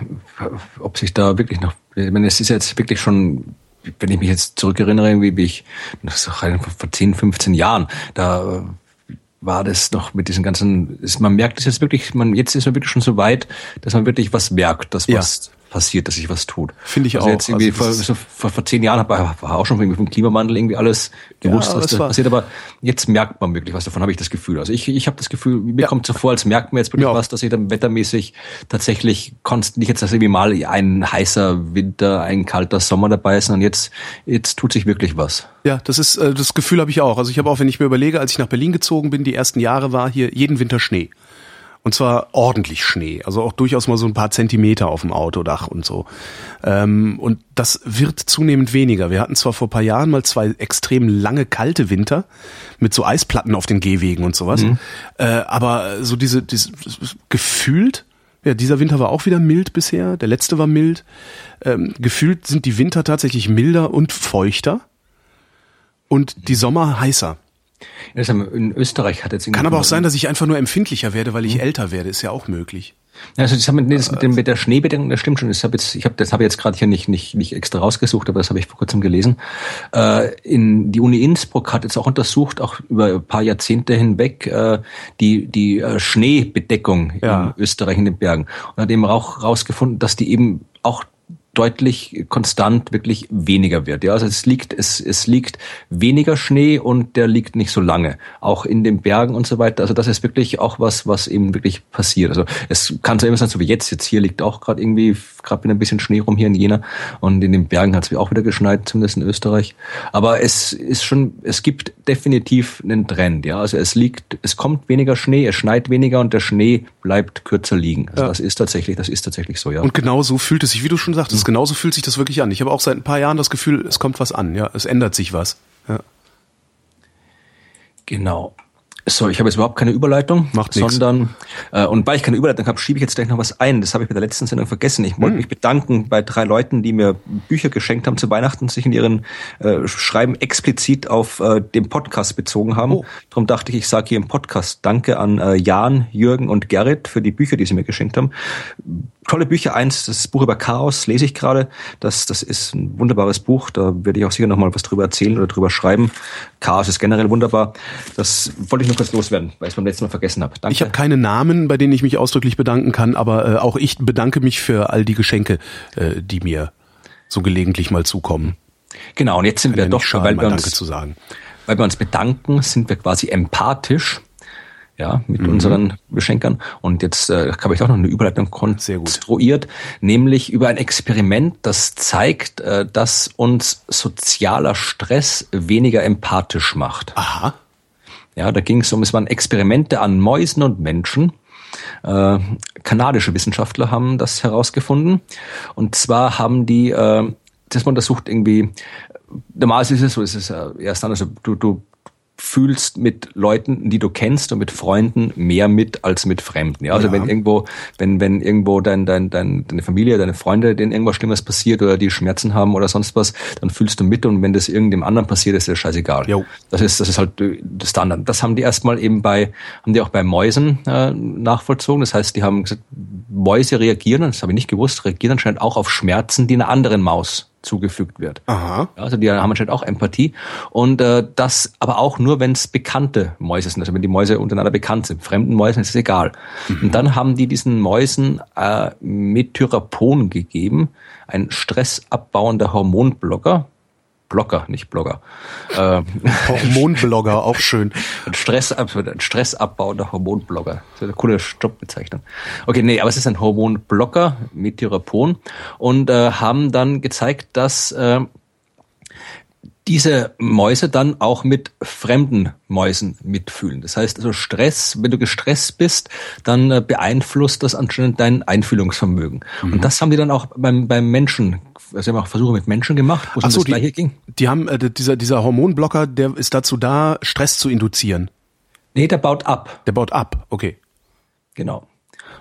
ob sich da wirklich noch, ich meine, es ist jetzt wirklich schon, wenn ich mich jetzt zurückerinnere, irgendwie, wie ich, das ist vor 10, 15 Jahren, da äh, war das noch mit diesen ganzen, ist, man merkt es jetzt wirklich, man, jetzt ist man wirklich schon so weit, dass man wirklich was merkt, dass Ja. Passiert, dass sich was tut. Finde ich also auch. Jetzt irgendwie Also vor, vor, vor zehn Jahren war, auch schon irgendwie vom Klimawandel irgendwie alles gewusst, Ja, was da passiert, aber jetzt merkt man wirklich was davon, habe ich das Gefühl. Also ich, ich habe das Gefühl, mir kommt so vor, als merkt man jetzt wirklich auch. was, dass sich dann wettermäßig tatsächlich konst nicht jetzt, dass irgendwie mal ein heißer Winter, ein kalter Sommer dabei ist, sondern jetzt, jetzt tut sich wirklich was. Ja, das ist äh, das Gefühl habe ich auch. Also ich habe auch, wenn ich mir überlege, als ich nach Berlin gezogen bin, die ersten Jahre war hier jeden Winter Schnee. Und zwar ordentlich Schnee, also auch durchaus mal so ein paar Zentimeter auf dem Autodach und so. Ähm, und das wird zunehmend weniger. Wir hatten zwar vor paar Jahren mal zwei extrem lange kalte Winter mit so Eisplatten auf den Gehwegen und sowas, mhm. äh, aber so diese, diese gefühlt ja, dieser Winter war auch wieder mild bisher. Der letzte war mild. Ähm, gefühlt sind die Winter tatsächlich milder und feuchter und die Sommer heißer. In Österreich hat jetzt kann aber auch sein, dass ich einfach nur empfindlicher werde, weil ich hm. älter werde. Ist ja auch möglich. Also das, mit, das mit, dem, mit der Schneebedeckung, das stimmt schon. Das habe jetzt, ich habe das habe jetzt gerade hier nicht nicht nicht extra rausgesucht, aber das habe ich vor kurzem gelesen. Äh, in die Uni Innsbruck hat jetzt auch untersucht, auch über ein paar Jahrzehnte hinweg äh, die die äh, Schneebedeckung ja. in Österreich in den Bergen und hat eben auch rausgefunden, dass die eben auch deutlich konstant wirklich weniger wird. Ja, also es liegt, es, es liegt weniger Schnee und der liegt nicht so lange. Auch in den Bergen und so weiter. Also das ist wirklich auch was, was eben wirklich passiert. Also es kann so immer sein, so wie jetzt. Jetzt hier liegt auch gerade irgendwie, gerade wieder ein bisschen Schnee rum hier in Jena. Und in den Bergen hat es auch wieder geschneit, zumindest in Österreich. Aber es ist schon, es gibt definitiv einen Trend. Ja, also es liegt, es kommt weniger Schnee, es schneit weniger und der Schnee bleibt kürzer liegen. Also ja. das ist tatsächlich, das ist tatsächlich so, ja. Und genau so fühlt es sich, wie du schon sagtest, genauso fühlt sich das wirklich an. Ich habe auch seit ein paar Jahren das Gefühl, es kommt was an, ja, es ändert sich was. Ja. Genau. So, ich habe jetzt überhaupt keine Überleitung, Macht sondern äh, und weil ich keine Überleitung habe, schiebe ich jetzt gleich noch was ein. Das habe ich bei der letzten Sendung vergessen. Ich wollte hm. mich bedanken bei drei Leuten, die mir Bücher geschenkt haben zu Weihnachten, sich in ihren äh, Schreiben explizit auf äh, den Podcast bezogen haben. Oh. Darum dachte ich, ich sage hier im Podcast Danke an äh, Jan, Jürgen und Gerrit für die Bücher, die sie mir geschenkt haben tolle Bücher. Eins, das Buch über Chaos lese ich gerade. Das, das ist ein wunderbares Buch. Da werde ich auch sicher noch mal was drüber erzählen oder drüber schreiben. Chaos ist generell wunderbar. Das wollte ich nur kurz loswerden, weil ich es beim letzten Mal vergessen habe. Danke. Ich habe keine Namen, bei denen ich mich ausdrücklich bedanken kann, aber äh, auch ich bedanke mich für all die Geschenke, äh, die mir so gelegentlich mal zukommen. Genau, und jetzt sind kann wir doch, schaden, weil wir uns, weil wir uns bedanken, sind wir quasi empathisch ja, mit mhm. unseren Beschenkern. Und jetzt äh, habe ich auch noch eine Überleitung konstruiert, nämlich über ein Experiment, das zeigt, äh, dass uns sozialer Stress weniger empathisch macht. Aha. Ja, da ging es um, es waren Experimente an Mäusen und Menschen. Äh, kanadische Wissenschaftler haben das herausgefunden. Und zwar haben die äh, das man untersucht irgendwie, normalerweise ist es so, ist es erst dann, also du, du fühlst mit Leuten, die du kennst und mit Freunden mehr mit als mit Fremden. Ja, also ja. wenn irgendwo, wenn wenn irgendwo dein, dein, dein deine Familie, deine Freunde, denen irgendwas Schlimmes passiert oder die Schmerzen haben oder sonst was, dann fühlst du mit und wenn das irgendeinem anderen passiert, ist das scheißegal. Jo. Das ist das ist halt das Standard. Das haben die erstmal eben bei haben die auch bei Mäusen äh, nachvollzogen. Das heißt, die haben gesagt, Mäuse reagieren, das habe ich nicht gewusst, reagieren anscheinend auch auf Schmerzen, die einer anderen Maus zugefügt wird. Aha. Also die haben anscheinend auch Empathie. Und äh, das aber auch nur, wenn es bekannte Mäuse sind, also wenn die Mäuse untereinander bekannt sind. Fremden Mäusen ist es egal. Mhm. Und dann haben die diesen Mäusen äh, Methyrapon gegeben, ein stressabbauender Hormonblocker, Blogger, nicht Blogger. Ähm, Hormonblogger, auch schön. Ein, Stress, ein stressabbauender Hormonblogger. Das ist eine coole Jobbezeichnung. Okay, nee, aber es ist ein Hormonblocker mit Therapon und äh, haben dann gezeigt, dass äh, diese Mäuse dann auch mit fremden Mäusen mitfühlen. Das heißt also Stress, wenn du gestresst bist, dann äh, beeinflusst das anscheinend dein Einfühlungsvermögen. Mhm. Und das haben die dann auch beim, beim Menschen also haben auch Versuche mit Menschen gemacht, wo es so, das Gleiche ging. Die haben, äh, dieser, dieser Hormonblocker, der ist dazu da, Stress zu induzieren. Nee, der baut ab. Der baut ab, okay. Genau.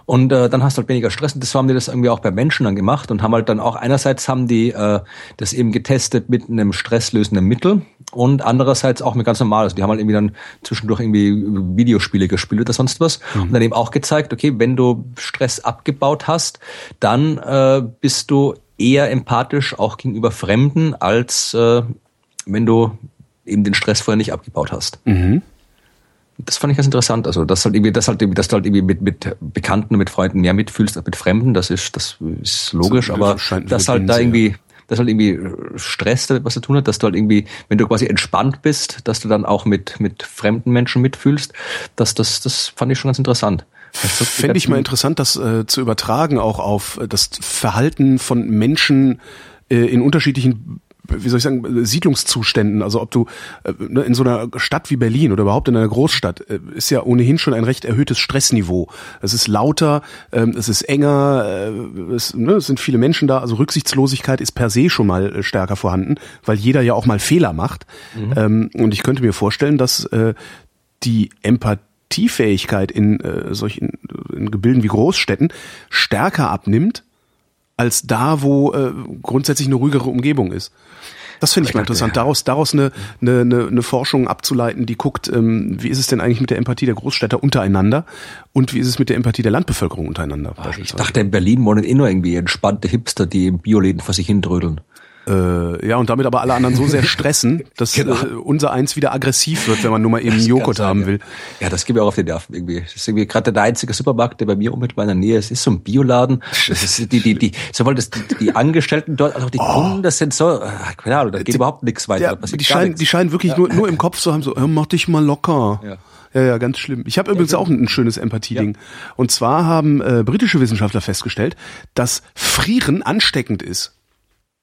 Und äh, dann hast du halt weniger Stress. Und das haben die das irgendwie auch bei Menschen dann gemacht und haben halt dann auch einerseits haben die äh, das eben getestet mit einem stresslösenden Mittel und andererseits auch mit ganz normal. Also die haben halt irgendwie dann zwischendurch irgendwie Videospiele gespielt oder sonst was mhm. und dann eben auch gezeigt, okay, wenn du Stress abgebaut hast, dann äh, bist du eher empathisch auch gegenüber Fremden, als äh, wenn du eben den Stress vorher nicht abgebaut hast. Mhm. Das fand ich ganz interessant. Also, dass halt irgendwie, dass halt irgendwie, dass du halt irgendwie mit, mit Bekannten und mit Freunden mehr mitfühlst als mit Fremden, das ist, das ist logisch, aber dass halt da irgendwie, dass halt irgendwie Stress damit was zu tun hat, dass du halt irgendwie, wenn du quasi entspannt bist, dass du dann auch mit, mit fremden Menschen mitfühlst, das, das, das fand ich schon ganz interessant. Fände ich mal interessant, das äh, zu übertragen auch auf äh, das Verhalten von Menschen äh, in unterschiedlichen wie soll ich sagen, Siedlungszuständen, also ob du äh, ne, in so einer Stadt wie Berlin oder überhaupt in einer Großstadt, äh, ist ja ohnehin schon ein recht erhöhtes Stressniveau. Es ist lauter, ähm, es ist enger, äh, es, ne, es sind viele Menschen da, also Rücksichtslosigkeit ist per se schon mal stärker vorhanden, weil jeder ja auch mal Fehler macht. Mhm. Ähm, und ich könnte mir vorstellen, dass die Empathiefähigkeit in äh, solchen in Gebilden wie Großstädten stärker abnimmt als da, wo äh, grundsätzlich eine ruhigere Umgebung ist. Das finde ich mal interessant, daraus, daraus eine, eine, eine, Forschung abzuleiten, die guckt, ähm, wie ist es denn eigentlich mit der Empathie der Großstädter untereinander und wie ist es mit der Empathie der Landbevölkerung untereinander. Ach, ich dachte, in Berlin wohnen eh nur irgendwie entspannte Hipster, die im Bioläden vor sich hindrödeln. Äh, ja, und damit aber alle anderen so sehr stressen, dass genau. äh, unser eins wieder aggressiv wird, wenn man nur mal eben einen Joghurt haben will. Ja, das geht mir auch auf die Nerven irgendwie. Das ist irgendwie gerade der einzige Supermarkt, der bei mir unmittelbar in der Nähe ist. ist so ein Bioladen. Das ist die, die, die, sowohl das, die, die Angestellten dort als auch die oh. Kunden, das sind so, ach, keine Ahnung, da geht die, überhaupt nichts weiter. Ja, die, scheinen, die scheinen wirklich ja. nur, nur im Kopf zu haben, so, mach dich mal locker. Ja. Ja, ja, ganz schlimm. Ich habe übrigens auch ein, ein schönes Empathieding. Ja. Und zwar haben äh, britische Wissenschaftler festgestellt, dass Frieren ansteckend ist.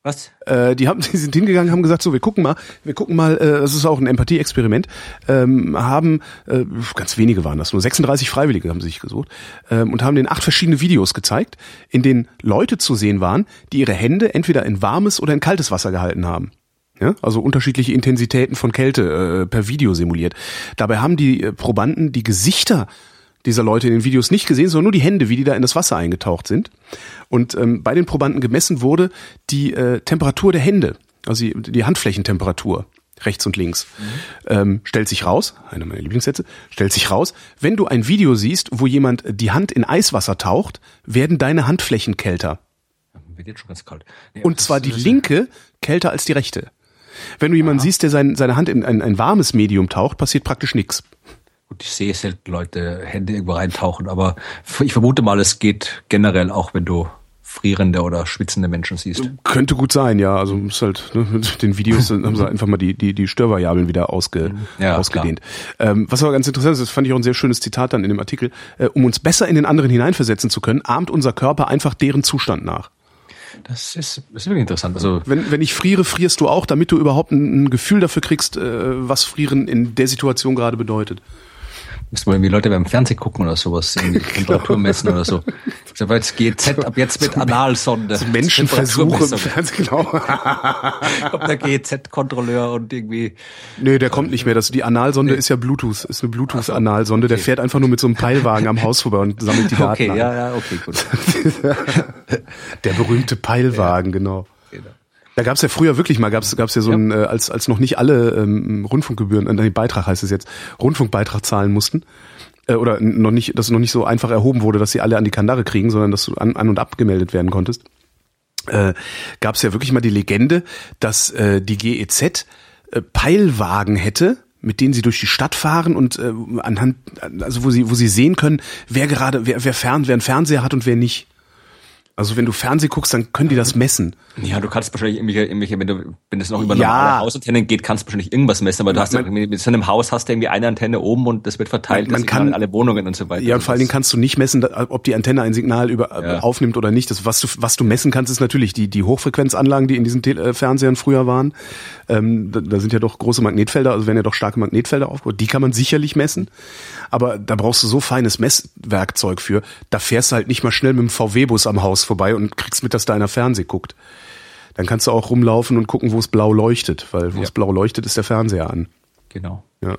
Was? Äh, die haben, die sind hingegangen, haben gesagt, so, wir gucken mal, wir gucken mal, äh, das ist auch ein Empathie-Experiment, ähm, haben, äh, ganz wenige waren das, nur 36 Freiwillige haben sich gesucht, ähm, und haben den acht verschiedene Videos gezeigt, in denen Leute zu sehen waren, die ihre Hände entweder in warmes oder in kaltes Wasser gehalten haben. Ja, also unterschiedliche Intensitäten von Kälte äh, per Video simuliert. Dabei haben die äh, Probanden die Gesichter dieser Leute in den Videos nicht gesehen, sondern nur die Hände, wie die da in das Wasser eingetaucht sind. Und ähm, bei den Probanden gemessen wurde die äh, Temperatur der Hände, also die, die Handflächentemperatur rechts und links. Mhm. Ähm, stellt sich raus, einer meiner Lieblingssätze, stellt sich raus, wenn du ein Video siehst, wo jemand die Hand in Eiswasser taucht, werden deine Handflächen kälter. Wird jetzt schon ganz kalt. Nee, und zwar die linke kälter als die rechte. Wenn du jemanden Aha. siehst, der sein, seine Hand in ein, ein warmes Medium taucht, passiert praktisch nichts. Gut, ich sehe selten Leute Hände irgendwo reintauchen, aber ich vermute mal, es geht generell auch, wenn du frierende oder schwitzende Menschen siehst. Könnte gut sein, ja. Also ist halt ne, mit den Videos haben sie einfach mal die die die Störvariablen wieder ausge, ja, ausgedehnt. Ähm, was aber ganz interessant ist, das fand ich auch ein sehr schönes Zitat dann in dem Artikel. Äh, um uns besser in den anderen hineinversetzen zu können, ahmt unser Körper einfach deren Zustand nach. Das ist, das ist wirklich interessant. Also wenn, wenn ich friere, frierst du auch, damit du überhaupt ein, ein Gefühl dafür kriegst, äh, was Frieren in der Situation gerade bedeutet. Müssen wir irgendwie Leute beim Fernsehen gucken oder sowas, irgendwie Temperatur messen oder so. So jetzt GZ ab jetzt mit Analsonde. So Menschenversuche im Fernsehen, genau. kommt der GEZ-Kontrolleur und irgendwie. Nee, der kommt nicht mehr. Das, die Analsonde nee. ist ja Bluetooth, ist eine Bluetooth-Analsonde. Okay. Der fährt einfach nur mit so einem Peilwagen am Haus vorbei und sammelt die Daten. Okay, ja, ja, okay, gut. der berühmte Peilwagen, ja. genau. genau. Da gab's ja früher wirklich mal, gab's gab's ja so ja. ein, äh, als, als noch nicht alle ähm, Rundfunkgebühren, äh, Beitrag heißt es jetzt, Rundfunkbeitrag zahlen mussten, äh, oder noch nicht, dass noch nicht so einfach erhoben wurde, dass sie alle an die Kandare kriegen, sondern dass du an, an und abgemeldet werden konntest, äh, gab es ja wirklich mal die Legende, dass äh, die GEZ äh, Peilwagen hätte, mit denen sie durch die Stadt fahren und äh, anhand, also wo sie, wo sie sehen können, wer gerade, wer, wer fern, wer einen Fernseher hat und wer nicht. Also wenn du Fernseh guckst, dann können die das messen. Ja, du kannst wahrscheinlich irgendwelche, irgendwelche wenn du, wenn es noch über ja. normale Hausantennen geht, kannst du wahrscheinlich irgendwas messen, aber du hast man, mit so einem Haus hast du irgendwie eine Antenne oben und das wird verteilt, man, man kann alle Wohnungen und so weiter. Ja, und vor allen Dingen kannst du nicht messen, ob die Antenne ein Signal über, ja. aufnimmt oder nicht. Das, was du, was du messen kannst, ist natürlich die, die Hochfrequenzanlagen, die in diesen Tele äh, Fernsehern früher waren. Ähm, da, da sind ja doch große Magnetfelder, also werden ja doch starke Magnetfelder aufgebaut. Die kann man sicherlich messen. Aber da brauchst du so feines Messwerkzeug für. Da fährst du halt nicht mal schnell mit dem VW-Bus am Haus vorbei und kriegst mit, dass da einer Fernseh guckt. Dann kannst du auch rumlaufen und gucken, wo es blau leuchtet, weil wo ja. es blau leuchtet, ist der Fernseher an. Genau. Ja.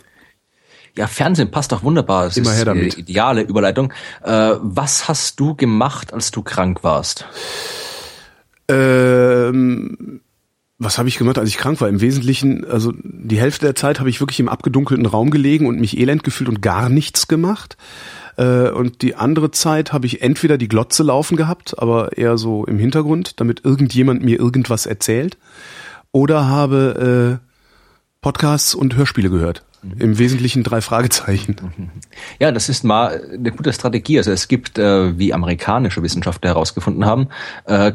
Ja, Fernsehen passt doch wunderbar. Das Immer ist her damit. Eine ideale Überleitung. Äh, was hast du gemacht, als du krank warst? Ähm, was habe ich gemacht, als ich krank war? Im Wesentlichen, also die Hälfte der Zeit habe ich wirklich im abgedunkelten Raum gelegen und mich elend gefühlt und gar nichts gemacht. Äh, und die andere Zeit habe ich entweder die Glotze laufen gehabt, aber eher so im Hintergrund, damit irgendjemand mir irgendwas erzählt, oder habe äh, Podcasts und Hörspiele gehört. Mhm. Im Wesentlichen drei Fragezeichen. Ja, das ist mal eine gute Strategie. Also es gibt, äh, wie amerikanische Wissenschaftler herausgefunden haben, äh,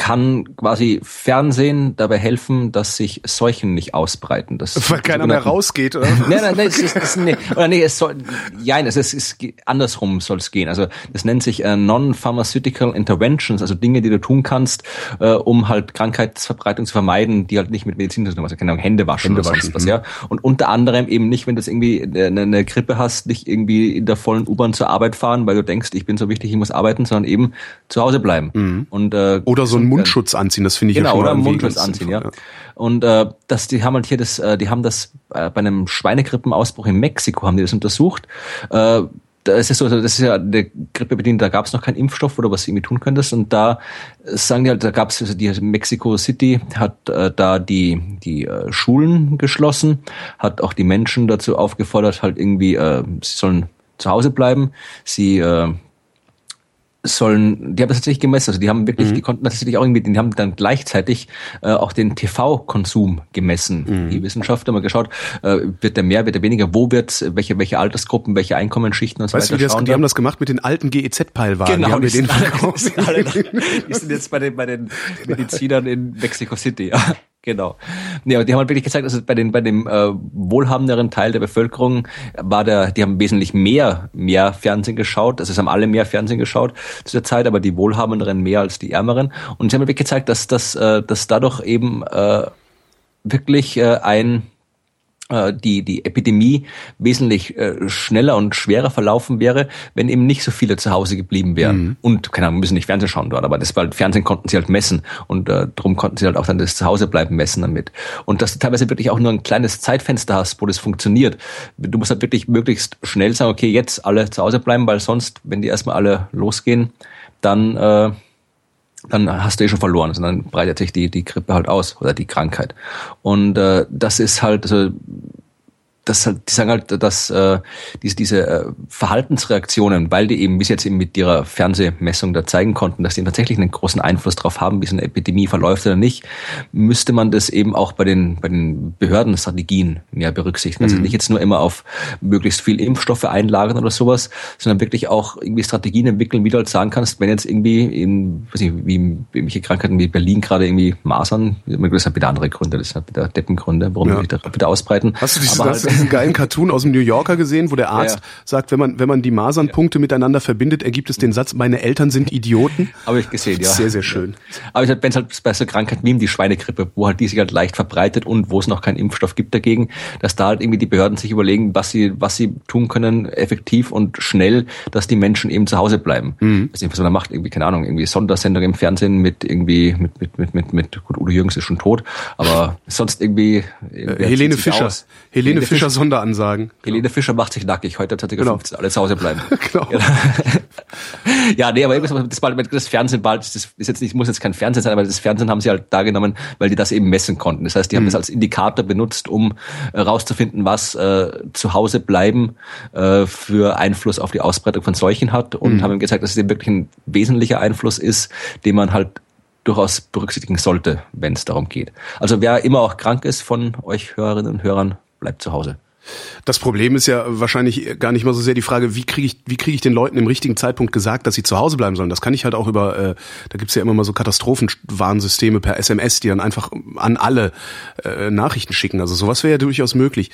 kann quasi Fernsehen dabei helfen, dass sich Seuchen nicht ausbreiten. Das Weil keiner mehr rausgeht, oder? nein, nein, nein, es ist, es nee, oder nee, es soll, ja, es ist, es ist andersrum soll es gehen. Also das nennt sich äh, Non-Pharmaceutical Interventions, also Dinge, die du tun kannst, äh, um halt Krankheitsverbreitung zu vermeiden, die halt nicht mit Medizin zu tun haben, also keine Ahnung, Hände waschen Hände oder sonst waschen, was, mhm. ja. Und unter anderem eben nicht, wenn du irgendwie eine, eine Grippe hast, nicht irgendwie in der vollen U-Bahn zur Arbeit fahren, weil du denkst, ich bin so wichtig, ich muss arbeiten, sondern eben zu Hause bleiben. Und, äh, Oder so werden. Mundschutz anziehen, das finde ich Genau, ja schon oder Mundschutz anziehen, ja. sinnvoll, Und äh, das, die haben halt hier das, äh, die haben das äh, bei einem Schweinegrippenausbruch in Mexiko haben die das untersucht. Äh, da ist es so, also das ist ja eine Grippe bedient, da gab es noch keinen Impfstoff oder was du irgendwie tun könntest. Und da sagen die halt, da gab es also die Mexico City hat äh, da die die äh, Schulen geschlossen, hat auch die Menschen dazu aufgefordert, halt irgendwie, äh, sie sollen zu Hause bleiben. Sie äh, sollen, die haben das tatsächlich gemessen, also die haben wirklich, die konnten tatsächlich auch irgendwie, die haben dann gleichzeitig äh, auch den TV-Konsum gemessen. Die Wissenschaftler haben mal geschaut, äh, wird der mehr, wird der weniger, wo wird's, welche, welche Altersgruppen, welche Einkommensschichten und so Weißt du, weiter wie das, die haben das gemacht mit den alten GEZ-Peilwagen. Genau, die haben wir die den sind, sind alle, die sind jetzt bei den, bei den Medizinern in Mexico City, ja. Genau. Aber die haben halt wirklich gezeigt, also bei den, bei dem äh, wohlhabenderen Teil der Bevölkerung war der, die haben wesentlich mehr, mehr Fernsehen geschaut. Also es haben alle mehr Fernsehen geschaut zu der Zeit, aber die wohlhabenderen mehr als die ärmeren. Und sie haben halt wirklich gezeigt, dass, dass, äh, dass dadurch eben äh, wirklich äh, ein die, die Epidemie wesentlich äh, schneller und schwerer verlaufen wäre, wenn eben nicht so viele zu Hause geblieben wären. Und, keine Ahnung, müssen nicht Fernsehen schauen dort, aber das war halt, Fernsehen konnten sie halt messen und äh, darum konnten sie halt auch dann das Zuhausebleiben messen damit. Und dass du teilweise wirklich auch nur ein kleines Zeitfenster hast, wo das funktioniert. Du musst halt wirklich möglichst schnell sagen, okay, jetzt alle zu Hause bleiben, weil sonst, wenn die erstmal alle losgehen, dann äh, dann hast du eh schon verloren, sondern breitet sich die, die Grippe halt aus oder die Krankheit. Und äh, das ist halt, also, das halt, die sagen halt, dass äh, diese, diese äh, Verhaltensreaktionen, weil die eben bis jetzt eben mit ihrer Fernsehmessung da zeigen konnten, dass die tatsächlich einen großen Einfluss darauf haben, wie so eine Epidemie verläuft oder nicht, müsste man das eben auch bei den, bei den Behördenstrategien mehr berücksichtigen. Also nicht jetzt nur immer auf möglichst viel Impfstoffe einlagern oder sowas, sondern wirklich auch irgendwie Strategien entwickeln, wie du halt sagen kannst, wenn jetzt irgendwie in, weiß nicht, wie irgendwelche Krankheiten wie Berlin gerade irgendwie Masern, das hat wieder andere Gründe, das hat wieder Deppengründe, warum Ja. die sich da wieder ausbreiten. Hast du, Aber hast halt- diesen geilen Cartoon aus dem New Yorker gesehen, wo der Arzt Ja, ja. sagt, wenn man, wenn man die Masernpunkte miteinander verbindet, ergibt es den Satz, meine Eltern sind Idioten? Habe ich gesehen, ja. Sehr, sehr schön. Aber wenn es halt bei so Krankheiten wie eben die Schweinegrippe, wo halt die sich halt leicht verbreitet und wo es noch keinen Impfstoff gibt dagegen, dass da halt irgendwie die Behörden sich überlegen, was sie, was sie tun können, effektiv und schnell, dass die Menschen eben zu Hause bleiben. Mhm. Nicht, was man da macht, irgendwie, keine Ahnung, irgendwie Sondersendung im Fernsehen mit irgendwie, mit, mit, mit, mit, mit gut, Udo Jürgens ist schon tot, aber sonst irgendwie. Äh, Helene Fischer. Aus. Helene Fischer Sonderansagen. Helene Fischer macht sich nackig. Heute hat Genau. 15 alle zu Hause bleiben. Genau. ja, nee, aber irgendwas- das, das Fernsehen bald, das ist jetzt nicht, muss jetzt kein Fernsehen sein, aber das Fernsehen haben sie halt da genommen, weil die das eben messen konnten. Das heißt, die haben das als Indikator benutzt, um herauszufinden, was äh, zu Hause bleiben äh, für Einfluss auf die Ausbreitung von Seuchen hat und haben ihm gesagt, dass es eben wirklich ein wesentlicher Einfluss ist, den man halt durchaus berücksichtigen sollte, wenn es darum geht. Also wer immer auch krank ist von euch Hörerinnen und Hörern, bleibt zu Hause. Das Problem ist ja wahrscheinlich gar nicht mal so sehr die Frage, wie kriege ich, wie kriege ich den Leuten im richtigen Zeitpunkt gesagt, dass sie zu Hause bleiben sollen. Das kann ich halt auch über, äh, da gibt's ja immer mal so Katastrophenwarnsysteme per SMS, die dann einfach an alle äh, Nachrichten schicken. Also sowas wäre ja durchaus möglich.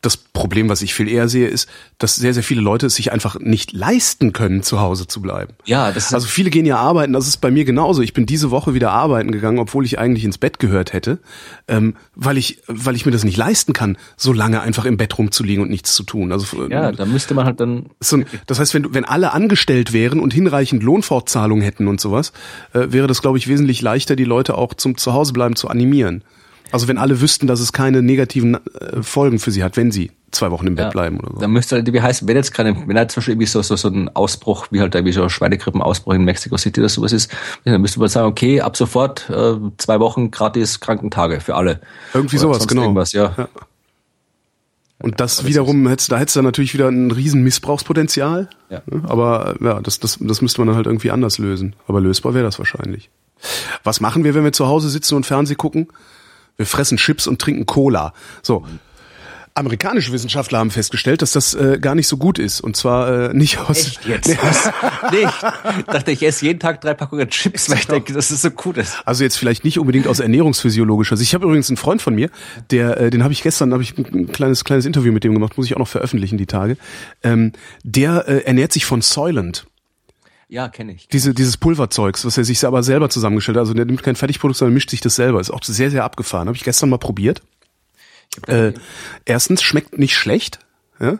Das Problem, was ich viel eher sehe, ist, dass sehr, sehr viele Leute es sich einfach nicht leisten können, zu Hause zu bleiben. Ja, das ist Also viele gehen ja arbeiten, das ist bei mir genauso. Ich bin diese Woche wieder arbeiten gegangen, obwohl ich eigentlich ins Bett gehört hätte, ähm, weil ich, weil ich mir das nicht leisten kann, so lange einfach im Bett rumzuliegen und nichts zu tun. Also Ja, da müsste man halt dann. so, das heißt, wenn, wenn alle angestellt wären und hinreichend Lohnfortzahlung hätten und sowas, äh, wäre das, glaube ich, wesentlich leichter, die Leute auch zum Zuhausebleiben zu animieren. Also wenn alle wüssten, dass es keine negativen äh, Folgen für sie hat, wenn sie zwei Wochen im Bett Ja, bleiben oder so. Da müsste halt, wie heißt, wenn jetzt gerade, wenn halt zum Beispiel irgendwie so, so, so ein Ausbruch, wie halt irgendwie so ein Schweinegrippenausbruch in Mexico City oder sowas ist, dann müsste man sagen, okay, ab sofort äh, zwei Wochen gratis Krankentage für alle. Irgendwie Oder sowas, genau. Irgendwas, ja. Ja. Und das wiederum, hättest, da hättest du natürlich wieder ein riesen Missbrauchspotenzial. Ja. Ne? Aber ja, das, das, das müsste man dann halt irgendwie anders lösen. Aber lösbar wäre das wahrscheinlich. Was machen wir, wenn wir zu Hause sitzen und Fernseh gucken? Wir fressen Chips und trinken Cola. So. Amerikanische Wissenschaftler haben festgestellt, dass das äh, gar nicht so gut ist. Und zwar äh, nicht aus. Echt jetzt? nee, ich dachte, ich esse jeden Tag drei Packungen Chips, weil ich denke, dass es so gut ist. Also jetzt vielleicht nicht unbedingt aus ernährungsphysiologischer Sicht. Ich habe übrigens einen Freund von mir, der, äh, den habe ich gestern, habe ich ein kleines kleines Interview mit dem gemacht, muss ich auch noch veröffentlichen die Tage. Ähm, der äh, ernährt sich von Soylent. Ja, kenne ich. Diese, dieses Pulverzeugs, was er sich aber selber zusammengestellt hat. Also der nimmt kein Fertigprodukt, sondern mischt sich das selber. Ist auch sehr, sehr abgefahren. Habe ich gestern mal probiert. Äh, erstens schmeckt nicht schlecht. Ja?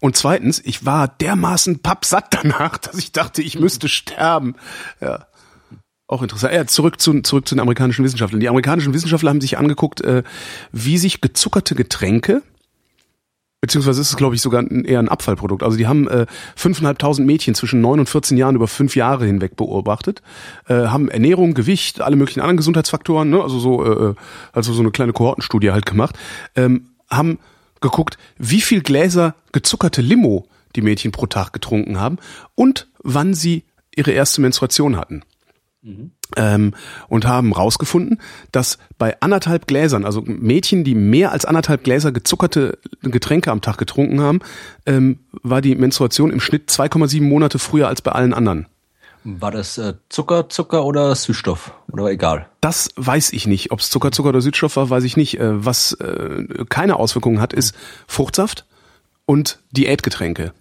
Und zweitens, ich war dermaßen pappsatt danach, dass ich dachte, ich müsste sterben. Ja. Auch interessant. Ja, zurück zu, zurück zu den amerikanischen Wissenschaftlern. Die amerikanischen Wissenschaftler haben sich angeguckt, äh, wie sich gezuckerte Getränke, beziehungsweise ist es, glaube ich, sogar eher ein Abfallprodukt. Also die haben äh, 5.500 Mädchen zwischen 9 und 14 Jahren über fünf Jahre hinweg beobachtet, äh, haben Ernährung, Gewicht, alle möglichen anderen Gesundheitsfaktoren, ne? also so, äh, also so eine kleine Kohortenstudie halt gemacht, ähm, haben geguckt, wie viel Gläser gezuckerte Limo die Mädchen pro Tag getrunken haben und wann sie ihre erste Menstruation hatten. Mhm. Ähm, und haben rausgefunden, dass bei anderthalb Gläsern, also Mädchen, die mehr als anderthalb Gläser gezuckerte Getränke am Tag getrunken haben, ähm, war die Menstruation im Schnitt 2,7 Monate früher als bei allen anderen. War das äh, Zucker, Zucker oder Süßstoff? Oder war egal? Das weiß ich nicht. Ob es Zucker, Zucker oder Süßstoff war, weiß ich nicht. Äh, was äh, keine Auswirkungen hat, ist Fruchtsaft und Diätgetränke.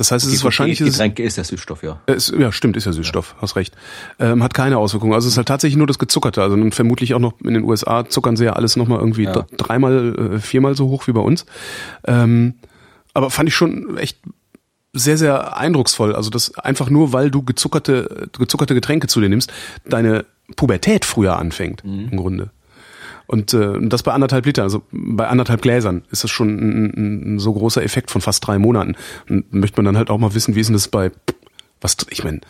Das heißt, es ist wahrscheinlich. Getränke ist ja Süßstoff, ja. Es, ja, stimmt, ist ja Süßstoff, ja. hast recht. Ähm, hat keine Auswirkungen. Also es ist halt tatsächlich nur das Gezuckerte. Also nun vermutlich auch noch in den USA zuckern sie ja alles nochmal irgendwie ja. dreimal, äh, viermal so hoch wie bei uns. Ähm, aber fand ich schon echt sehr, sehr eindrucksvoll. Also das einfach nur, weil du gezuckerte, gezuckerte Getränke zu dir nimmst, deine Pubertät früher anfängt, mhm. im Grunde. Und äh, das bei anderthalb Liter, also bei anderthalb Gläsern ist das schon ein, ein, so großer Effekt von fast drei Monaten. Und möchte man dann halt auch mal wissen, wie ist denn das bei, was, ich meine,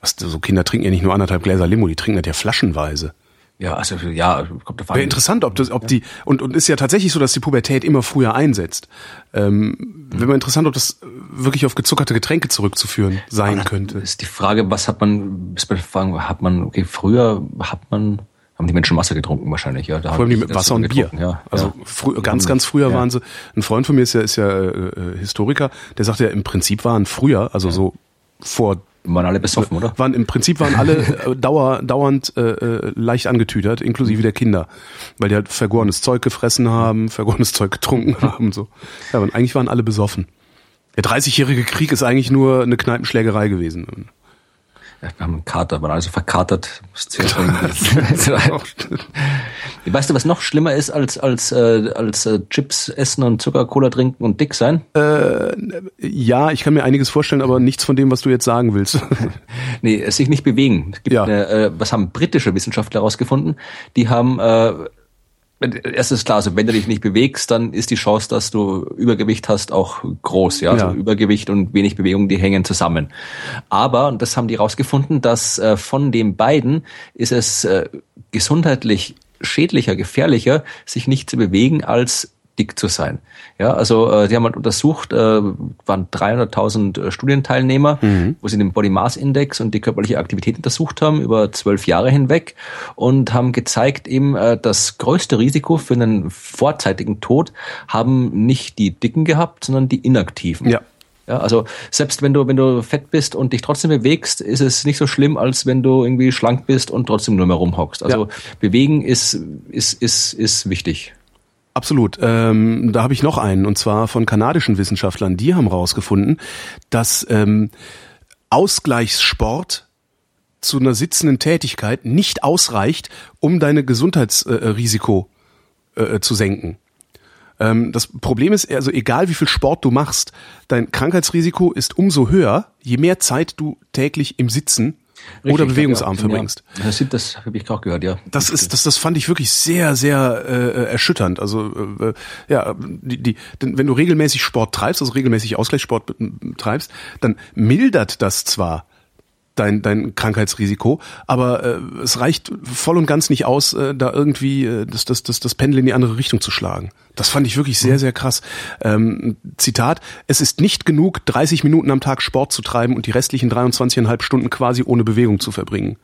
was, so Kinder trinken ja nicht nur anderthalb Gläser Limo, die trinken das ja flaschenweise. Ja, also ja, kommt davon. Wäre interessant, ob das, ob die und und ist ja tatsächlich so, dass die Pubertät immer früher einsetzt. Ähm, mhm. Wäre mal interessant, ob das wirklich auf gezuckerte Getränke zurückzuführen sein könnte. Ist die Frage, was hat man? Ist bei der Frage, hat man? Okay, früher hat man haben die Menschen Wasser getrunken wahrscheinlich, ja. Da Vor allem mit Wasser und Bier. Ja, also ja. Ganz, ganz früher ja. waren sie. Ein Freund von mir ist ja, ist ja äh, Historiker, der sagt ja, im Prinzip waren früher, also so vor waren alle besoffen, oder? Waren im Prinzip waren alle äh, dauer, dauernd äh, äh, leicht angetütert, inklusive der Kinder, weil die halt vergorenes Zeug gefressen haben, vergorenes Zeug getrunken haben, so. Ja, und eigentlich waren alle besoffen. Der 30-jährige Krieg ist eigentlich nur eine Kneipenschlägerei gewesen wir haben einen Kater, waren also verkatert. weißt du, was noch schlimmer ist als als äh, als äh, Chips essen und Zucker Cola trinken und dick sein? Äh, ja, ich kann mir einiges vorstellen, aber nichts von dem, was du jetzt sagen willst. nee, sich nicht bewegen. Es gibt ja. eine, äh, was haben britische Wissenschaftler herausgefunden? Die haben äh, Erstens klar, also wenn du dich nicht bewegst, dann ist die Chance, dass du Übergewicht hast, auch groß. Ja, also ja. Übergewicht und wenig Bewegung, die hängen zusammen. Aber, und das haben die rausgefunden, dass äh, von den beiden ist es äh, gesundheitlich schädlicher, gefährlicher, sich nicht zu bewegen, als dick zu sein. Ja, also äh, die haben halt untersucht, äh, waren 300.000 äh, Studienteilnehmer, mhm. wo sie den Body Mass Index und die körperliche Aktivität untersucht haben über zwölf Jahre hinweg und haben gezeigt eben, äh, das größte Risiko für einen vorzeitigen Tod haben nicht die Dicken gehabt, sondern die Inaktiven. Ja. Ja, also selbst wenn du, wenn du fett bist und dich trotzdem bewegst, ist es nicht so schlimm, als wenn du irgendwie schlank bist und trotzdem nur mehr rumhockst. Also ja. bewegen ist, ist, ist, ist wichtig. Absolut. Ähm, da habe ich noch einen, und zwar von kanadischen Wissenschaftlern. Die haben herausgefunden, dass ähm, Ausgleichssport zu einer sitzenden Tätigkeit nicht ausreicht, um deine Gesundheitsrisiko äh, äh, zu senken. Ähm, das Problem ist, also egal wie viel Sport du machst, dein Krankheitsrisiko ist umso höher, je mehr Zeit du täglich im Sitzen Richtig, oder bewegungsarm ja, verbringst. Ja. Das, das habe ich auch gehört, ja. Das ist, das, das fand ich wirklich sehr, sehr äh, erschütternd. Also äh, ja, die, die, denn wenn du regelmäßig Sport treibst, also regelmäßig Ausgleichssport treibst, dann mildert das zwar dein, dein Krankheitsrisiko, aber äh, es reicht voll und ganz nicht aus, äh, da irgendwie äh, das, das, das, das Pendel in die andere Richtung zu schlagen. Das fand ich wirklich sehr, mhm. sehr krass. Ähm, Zitat, es ist nicht genug, 30 Minuten am Tag Sport zu treiben und die restlichen 23,5 Stunden quasi ohne Bewegung zu verbringen.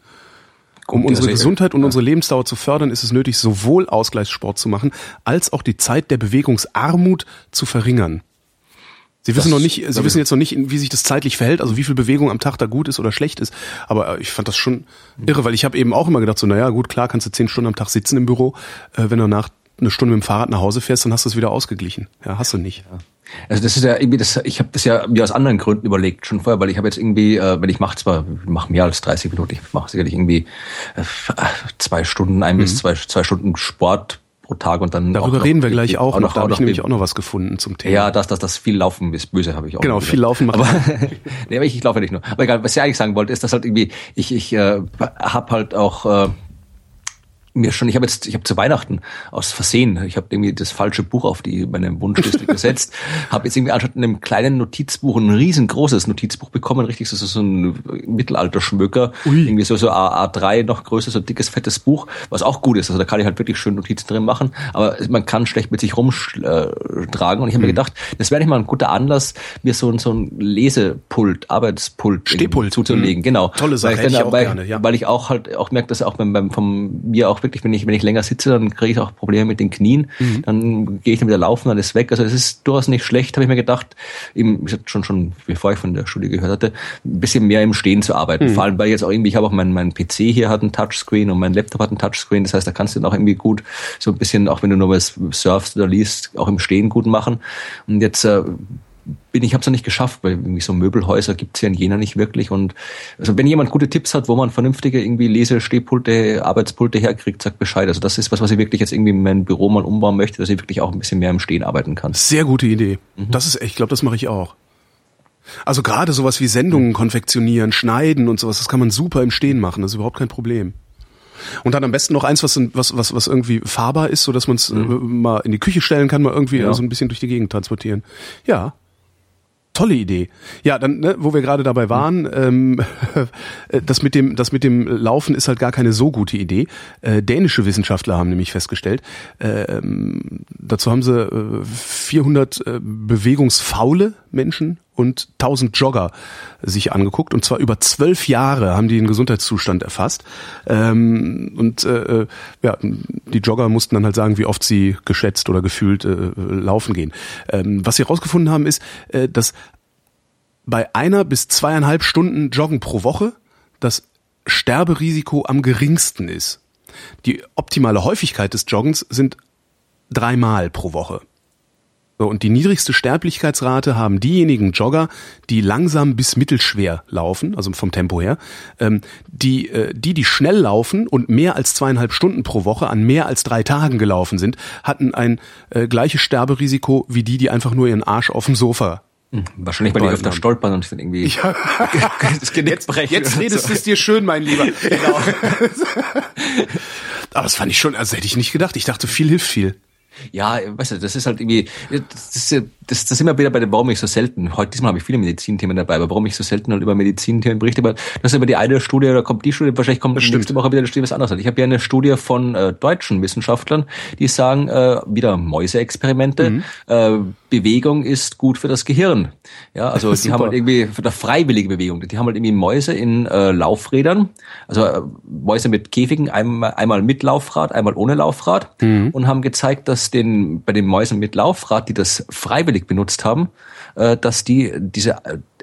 um unsere Gesundheit und unsere Lebensdauer zu fördern, ist es nötig, sowohl Ausgleichssport zu machen, als auch die Zeit der Bewegungsarmut zu verringern. Sie wissen das, noch nicht, Sie wissen jetzt noch nicht, wie sich das zeitlich verhält, also wie viel Bewegung am Tag da gut ist oder schlecht ist. Aber äh, ich fand das schon irre, weil ich habe eben auch immer gedacht, so, naja, gut, klar, kannst du zehn Stunden am Tag sitzen im Büro. Äh, wenn du nach eine Stunde mit dem Fahrrad nach Hause fährst, dann hast du es wieder ausgeglichen. Ja, hast du nicht. Ja. Also das ist ja irgendwie das, ich habe das ja mir aus anderen Gründen überlegt, schon vorher, weil ich habe jetzt irgendwie, äh, wenn ich mache zwar, mache mehr als 30 Minuten, ich mache sicherlich irgendwie äh, zwei Stunden, ein mhm. bis zwei, zwei Stunden Sport pro Tag und dann. Darüber reden wir gleich auch, auch noch. Da habe ich nämlich auch noch was gefunden zum Thema. Ja, dass das, das viel Laufen ist böse, habe ich auch. Genau, viel Laufen macht. Aber, nee, aber ich, ich laufe nicht nur. Aber egal, was ich eigentlich sagen wollte, ist, dass halt irgendwie, ich, ich äh, habe halt auch äh, mir schon, ich habe jetzt, ich habe zu Weihnachten aus Versehen, ich habe irgendwie das falsche Buch auf die meine Wunschliste gesetzt, habe jetzt irgendwie anstatt einem kleinen Notizbuch ein riesengroßes Notizbuch bekommen, richtig so, so ein Mittelalterschmöker, irgendwie so so A, A3 noch größer, so ein dickes fettes Buch, was auch gut ist, also da kann ich halt wirklich schön Notizen drin machen, aber man kann schlecht mit sich rumtragen und ich habe mhm. mir gedacht, das wäre nicht mal ein guter Anlass, mir so, so ein Lesepult, Arbeitspult Stehpult zuzulegen, mhm. genau. Tolle Sache, weil ich, dann, weil, gerne, ja. weil ich auch halt auch merke, dass auch beim, beim vom mir auch wirklich, wenn ich, wenn ich länger sitze, dann kriege ich auch Probleme mit den Knien. Mhm. Dann gehe ich dann wieder laufen, dann ist weg. Also es ist durchaus nicht schlecht, habe ich mir gedacht, eben, ich schon, schon, bevor ich von der Studie gehört hatte, ein bisschen mehr im Stehen zu arbeiten. Mhm. Vor allem, weil jetzt auch irgendwie, ich habe auch mein, mein PC hier hat einen Touchscreen und mein Laptop hat einen Touchscreen. Das heißt, da kannst du dann auch irgendwie gut so ein bisschen, auch wenn du nur was surfst oder liest, auch im Stehen gut machen. Und jetzt äh, bin ich habe es noch nicht geschafft, weil irgendwie so Möbelhäuser gibt's ja in Jena nicht wirklich. Und also wenn jemand gute Tipps hat, wo man vernünftige irgendwie Lesestehpulte, Arbeitspulte herkriegt, sagt Bescheid. Also das ist was, was ich wirklich jetzt irgendwie in mein Büro mal umbauen möchte, dass ich wirklich auch ein bisschen mehr im Stehen arbeiten kann. Sehr gute Idee. Mhm. Das ist, ich glaube, das mache ich auch. Also gerade sowas wie Sendungen konfektionieren, schneiden und sowas, das kann man super im Stehen machen. Das ist überhaupt kein Problem. Und dann am besten noch eins, was, was, was, was irgendwie fahrbar ist, so dass man es mhm. Äh, mal in die Küche stellen kann, mal irgendwie ja. so ein bisschen durch die Gegend transportieren. Ja, Tolle Idee. Ja, dann, ne, wo wir gerade dabei waren, ähm, das mit dem, das mit dem Laufen ist halt gar keine so gute Idee. Äh, dänische Wissenschaftler haben nämlich festgestellt, äh, dazu haben sie äh, 400 äh, bewegungsfaule Menschen und 1000 Jogger sich angeguckt. Und zwar über zwölf Jahre haben die den Gesundheitszustand erfasst. Ähm, und äh, äh, ja die Jogger mussten dann halt sagen wie oft sie geschätzt oder gefühlt äh, laufen gehen. Ähm, was sie herausgefunden haben ist äh, dass bei einer bis zweieinhalb Stunden Joggen pro Woche das Sterberisiko am geringsten ist. Die optimale Häufigkeit des Joggens sind dreimal pro Woche so, und die niedrigste Sterblichkeitsrate haben diejenigen Jogger, die langsam bis mittelschwer laufen, also vom Tempo her. Ähm, die, äh, die, die schnell laufen und mehr als zweieinhalb Stunden pro Woche an mehr als drei Tagen gelaufen sind, hatten ein äh, gleiches Sterberisiko wie die, die einfach nur ihren Arsch auf dem Sofa hm, Wahrscheinlich, weil die öfter stolpern und dann irgendwie ja. das Genick brechen. Jetzt redest du es dir schön, mein Lieber. Genau. Aber das fand ich schon, also hätte ich nicht gedacht. Ich dachte, viel hilft viel. Ja, weißt du, das ist halt irgendwie, das ist, das, das immer wieder bei dem, warum ich so selten, heute diesmal habe ich viele Medizinthemen dabei, aber warum ich so selten halt über Medizinthemen berichte, aber das ist immer die eine Studie, oder kommt die Studie, wahrscheinlich kommt Bestimmt. nächste Woche wieder eine Studie, was anderes hat. Ich habe ja eine Studie von äh, deutschen Wissenschaftlern, die sagen, äh, wieder Mäuseexperimente, mhm. äh, Bewegung ist gut für das Gehirn. Ja, also die haben halt irgendwie für der freiwillige Bewegung, die haben halt irgendwie Mäuse in äh, Laufrädern, also äh, Mäuse mit Käfigen, einmal, einmal mit Laufrad, einmal ohne Laufrad mhm. und haben gezeigt, dass den bei den Mäusen mit Laufrad, die das freiwillig benutzt haben, äh, dass die diese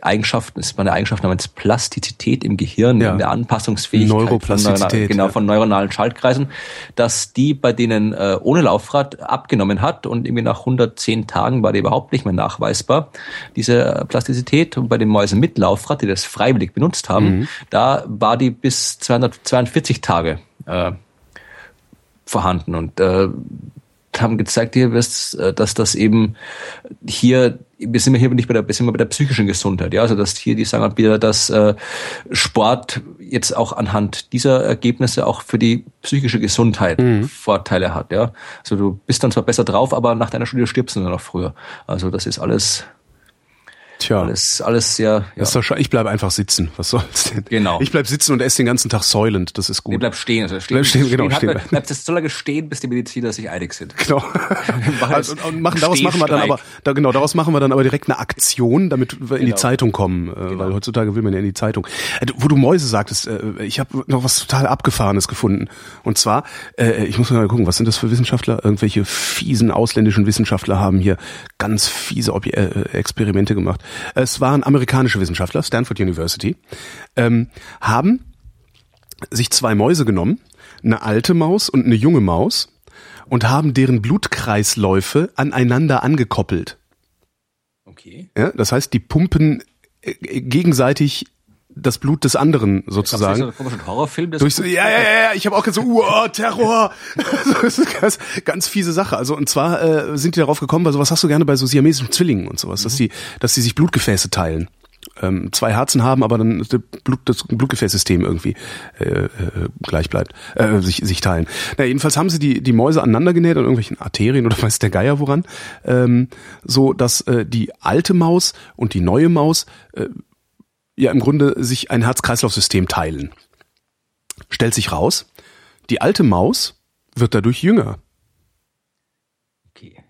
Eigenschaften, ist eine Eigenschaft namens Plastizität im Gehirn, ja. in der Anpassungsfähigkeit Neuroplastizität, von, genau, von neuronalen Schaltkreisen, dass die bei denen äh, ohne Laufrad abgenommen hat und irgendwie nach 110 Tagen war die überhaupt nicht mehr nachweisbar, diese Plastizität. Und bei den Mäusen mit Laufrad, die das freiwillig benutzt haben, mhm. da war die bis 242 Tage äh, vorhanden. Und äh, haben gezeigt hier, äh, dass das eben hier, wir sind hier nicht bei der, wir sind bei der psychischen Gesundheit, ja, also dass hier die sagen wieder, dass äh, Sport jetzt auch anhand dieser Ergebnisse auch für die psychische Gesundheit mhm. Vorteile hat, ja. Also du bist dann zwar besser drauf, aber nach deiner Studie stirbst du dann noch früher. Also das ist alles Tja. Alles, alles sehr. Das ist doch ich bleibe einfach sitzen. Was soll's denn? Genau. Ich bleib sitzen und esse den ganzen Tag Soylent. Das ist gut. Nee, bleib stehen. Also stehen, Bleib stehen, genau, hat stehen. Bleibt es so lange stehen, bis die Mediziner sich einig sind. Genau. Also, und machen, daraus machen wir dann aber, da, genau, daraus machen wir dann aber direkt eine Aktion, damit wir in die Genau. Zeitung kommen, äh, weil heutzutage will man ja in die Zeitung. Äh, wo du Mäuse sagtest, äh, ich habe noch was total Abgefahrenes gefunden. Und zwar, äh, ich muss mal gucken, was sind das für Wissenschaftler? Irgendwelche fiesen ausländischen Wissenschaftler haben hier ganz fiese Ob äh, Experimente gemacht. Es waren amerikanische Wissenschaftler, Stanford University, ähm, haben sich zwei Mäuse genommen, eine alte Maus und eine junge Maus, und haben deren Blutkreisläufe aneinander angekoppelt. Okay. Ja, das heißt, die pumpen äh, gegenseitig das Blut des anderen sozusagen. nicht so einen komischen Horrorfilm? das- Durch so, ja, ja, ja, ja, ich habe auch gesagt, so, uh, Terror. Das ist ganz, ganz fiese Sache. Also und zwar äh, sind die darauf gekommen, weil sowas hast du gerne bei so siamesischen Zwillingen und sowas, dass die, dass die sich Blutgefäße teilen. Ähm, zwei Herzen haben, aber dann das, Blut, das Blutgefäßsystem irgendwie äh, äh, gleich bleibt, äh, sich, sich teilen. Na, jedenfalls haben sie die, die Mäuse aneinander genäht an irgendwelchen Arterien oder weiß der Geier woran, ähm, so dass äh, die alte Maus und die neue Maus äh, ja im Grunde sich ein Herz-Kreislauf-System teilen. Stellt sich raus, die alte Maus wird dadurch jünger. Okay.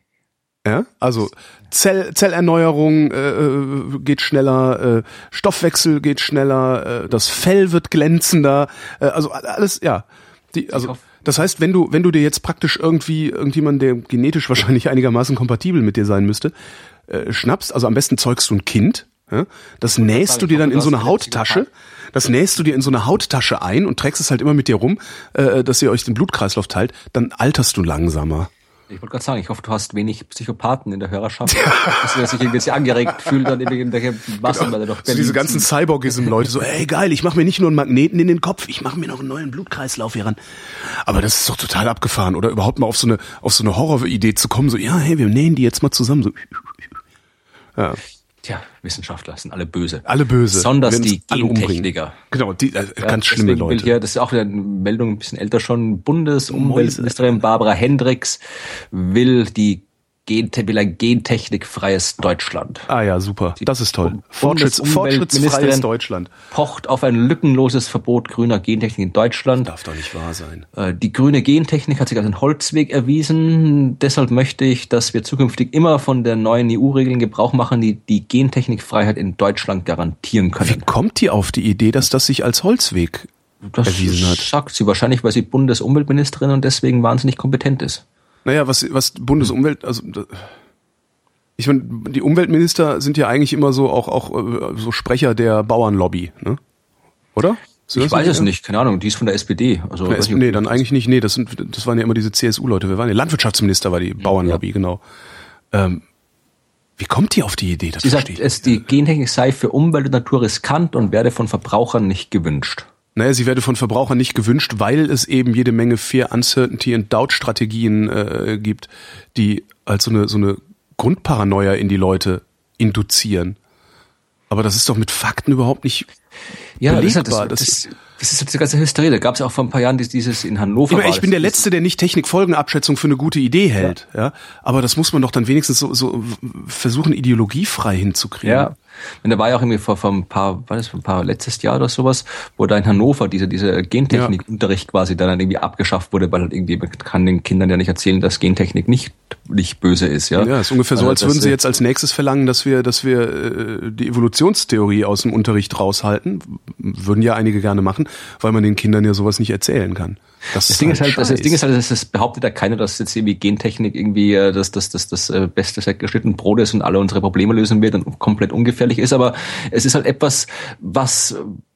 Ja? Also Zell, Zellerneuerung äh, äh, geht schneller, äh, Stoffwechsel geht schneller, äh, das Fell wird glänzender, äh, also alles, ja. Die, also das heißt, wenn du wenn du dir jetzt praktisch irgendwie irgendjemand, der genetisch wahrscheinlich einigermaßen kompatibel mit dir sein müsste, äh, schnappst, also am besten zeugst du ein Kind, ja? das nähst du dir dann in so eine Hauttasche, das nähst du dir in so eine Hauttasche ein und trägst es halt immer mit dir rum, äh, dass ihr euch den Blutkreislauf teilt, dann alterst du langsamer. Ich wollte gerade sagen, ich hoffe, du hast wenig Psychopathen in der Hörerschaft, dass wir sich irgendwie jetzt angeregt fühlen, dann irgendwelche Massen, weil er doch So diese ganzen Cyborgism-Leute, so, ey geil, ich mache mir nicht nur einen Magneten in den Kopf, ich mache mir noch einen neuen Blutkreislauf hier ran. Aber das ist doch total abgefahren, oder überhaupt mal auf so eine, auf so eine Horroridee zu kommen, so, ja, hey, wir nähen die jetzt mal zusammen, so. Ja, Tja, Wissenschaftler sind alle böse. alle böse. Besonders die. Gentechniker. Genau, die, äh, Ja, ganz schlimme deswegen will Leute. Hier, das ist auch wieder eine Meldung, ein bisschen älter schon. Bundesumweltministerin Barbara Hendricks will die Gente will ein gentechnikfreies Deutschland. Ah ja, super. Das ist toll. Bund- Fortschritts, fortschrittsfreies Deutschland. Pocht auf ein lückenloses Verbot grüner Gentechnik in Deutschland. Darf doch nicht wahr sein. Äh, Die grüne Gentechnik hat sich als ein Holzweg erwiesen. Deshalb möchte ich, dass wir zukünftig immer von der neuen EU-Regeln Gebrauch machen, die die Gentechnikfreiheit in Deutschland garantieren Wie können. kommt die auf die Idee, dass das sich als Holzweg Das erwiesen hat? sagt sie wahrscheinlich, weil sie Bundesumweltministerin und deswegen wahnsinnig kompetent ist. Naja, was, was Bundesumwelt, also ich meine, die Umweltminister sind ja eigentlich immer so auch auch äh, so Sprecher der Bauernlobby, ne? Oder? Ich weiß es ja? nicht, keine Ahnung, die ist von der SPD. Also, Der weiß SP, nicht, ob nee, dann eigentlich nicht. Nee, das sind das waren ja immer diese CSU-Leute. Wir waren ja Landwirtschaftsminister war die Bauernlobby, genau. Ähm, wie kommt die auf die Idee? Das Sie sagt, es, die Gentechnik sei für Umwelt und Natur riskant und werde von Verbrauchern nicht gewünscht. Naja, sie werde von Verbrauchern nicht gewünscht, weil es eben jede Menge Fear, Uncertainty und Doubt-Strategien äh, gibt, die als so eine, so eine Grundparanoia in die Leute induzieren. Aber das ist doch mit Fakten überhaupt nicht Ja, das ist, halt belegbar. das, Das- das, das ist halt diese ganze Hysterie. Da gab es ja auch vor ein paar Jahren dieses, in Hannover. Ich, war ich bin der Letzte, der nicht Technikfolgenabschätzung für eine gute Idee hält. Ja. Aber das muss man doch dann wenigstens so, so versuchen, ideologiefrei hinzukriegen. Ja. Und da war ja auch irgendwie vor, vor ein paar, war das vor ein paar letztes Jahr oder sowas, wo da in Hannover dieser diese Gentechnikunterricht quasi dann irgendwie abgeschafft wurde, weil halt irgendwie man kann den Kindern ja nicht erzählen, dass Gentechnik nicht nicht böse ist, ja. Ja, ist ungefähr so, Also als würden sie jetzt als nächstes verlangen, dass wir, dass wir äh, die Evolutionstheorie aus dem Unterricht raushalten. Würden ja einige gerne machen, weil man den Kindern ja sowas nicht erzählen kann. Das, Das Ding ist halt, das, das. Ding ist halt, das, behauptet ja keiner, dass jetzt irgendwie Gentechnik irgendwie äh, das, das, das, das äh, beste Set geschnitten Brot ist und alle unsere Probleme lösen wird und komplett ungefährlich ist, aber es ist halt etwas, was äh,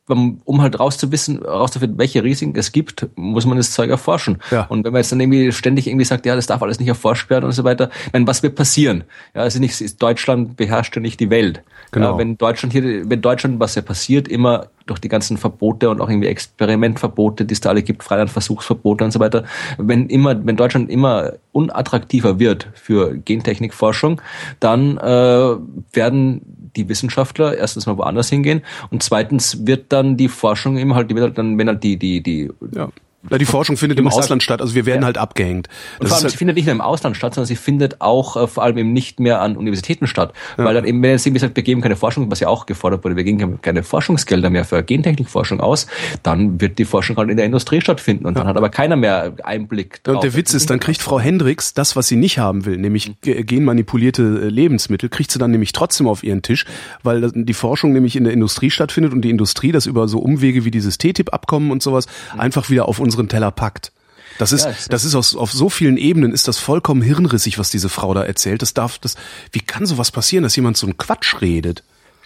um halt rauszuwissen, rauszufinden, welche Risiken es gibt, muss man das Zeug erforschen. Ja. Und wenn man jetzt dann irgendwie ständig irgendwie sagt, ja, das darf alles nicht erforscht werden und so weiter, meine, was wird passieren? Ja, nicht, ist Deutschland beherrscht ja nicht die Welt. Genau. Ja, wenn Deutschland hier, wenn Deutschland, was ja passiert, immer durch die ganzen Verbote und auch irgendwie Experimentverbote, die es da alle gibt, Freilandversuchsverbote und so weiter, wenn immer, wenn Deutschland immer unattraktiver wird für Gentechnikforschung, dann äh, werden die Wissenschaftler erstens mal woanders hingehen und zweitens wird dann die Forschung eben halt, die wird halt dann, wenn halt die, die, die Ja. Na, die Forschung findet im Ausland statt, also wir werden ja. halt abgehängt. Und vor allem, halt sie findet nicht nur im Ausland statt, sondern sie findet auch äh, vor allem eben nicht mehr an Universitäten statt. Ja. Weil dann eben, wenn eben gesagt, wir geben keine Forschung, was ja auch gefordert wurde, wir geben keine Forschungsgelder mehr für Gentechnikforschung aus, dann wird die Forschung halt in der Industrie stattfinden und ja. dann hat aber keiner mehr Einblick drauf. Und der Witz ist, dann kriegt Frau Hendricks das, was sie nicht haben will, nämlich mhm. genmanipulierte äh, Lebensmittel, kriegt sie dann nämlich trotzdem auf ihren Tisch, weil die Forschung nämlich in der Industrie stattfindet und die Industrie das über so Umwege wie dieses TTIP-Abkommen und sowas mhm. einfach wieder auf unseren Teller packt. Das ist, ja, das ist aus, auf so vielen Ebenen ist das vollkommen hirnrissig, was diese Frau da erzählt. Das darf, das, wie kann sowas passieren, dass jemand so einen Quatsch redet?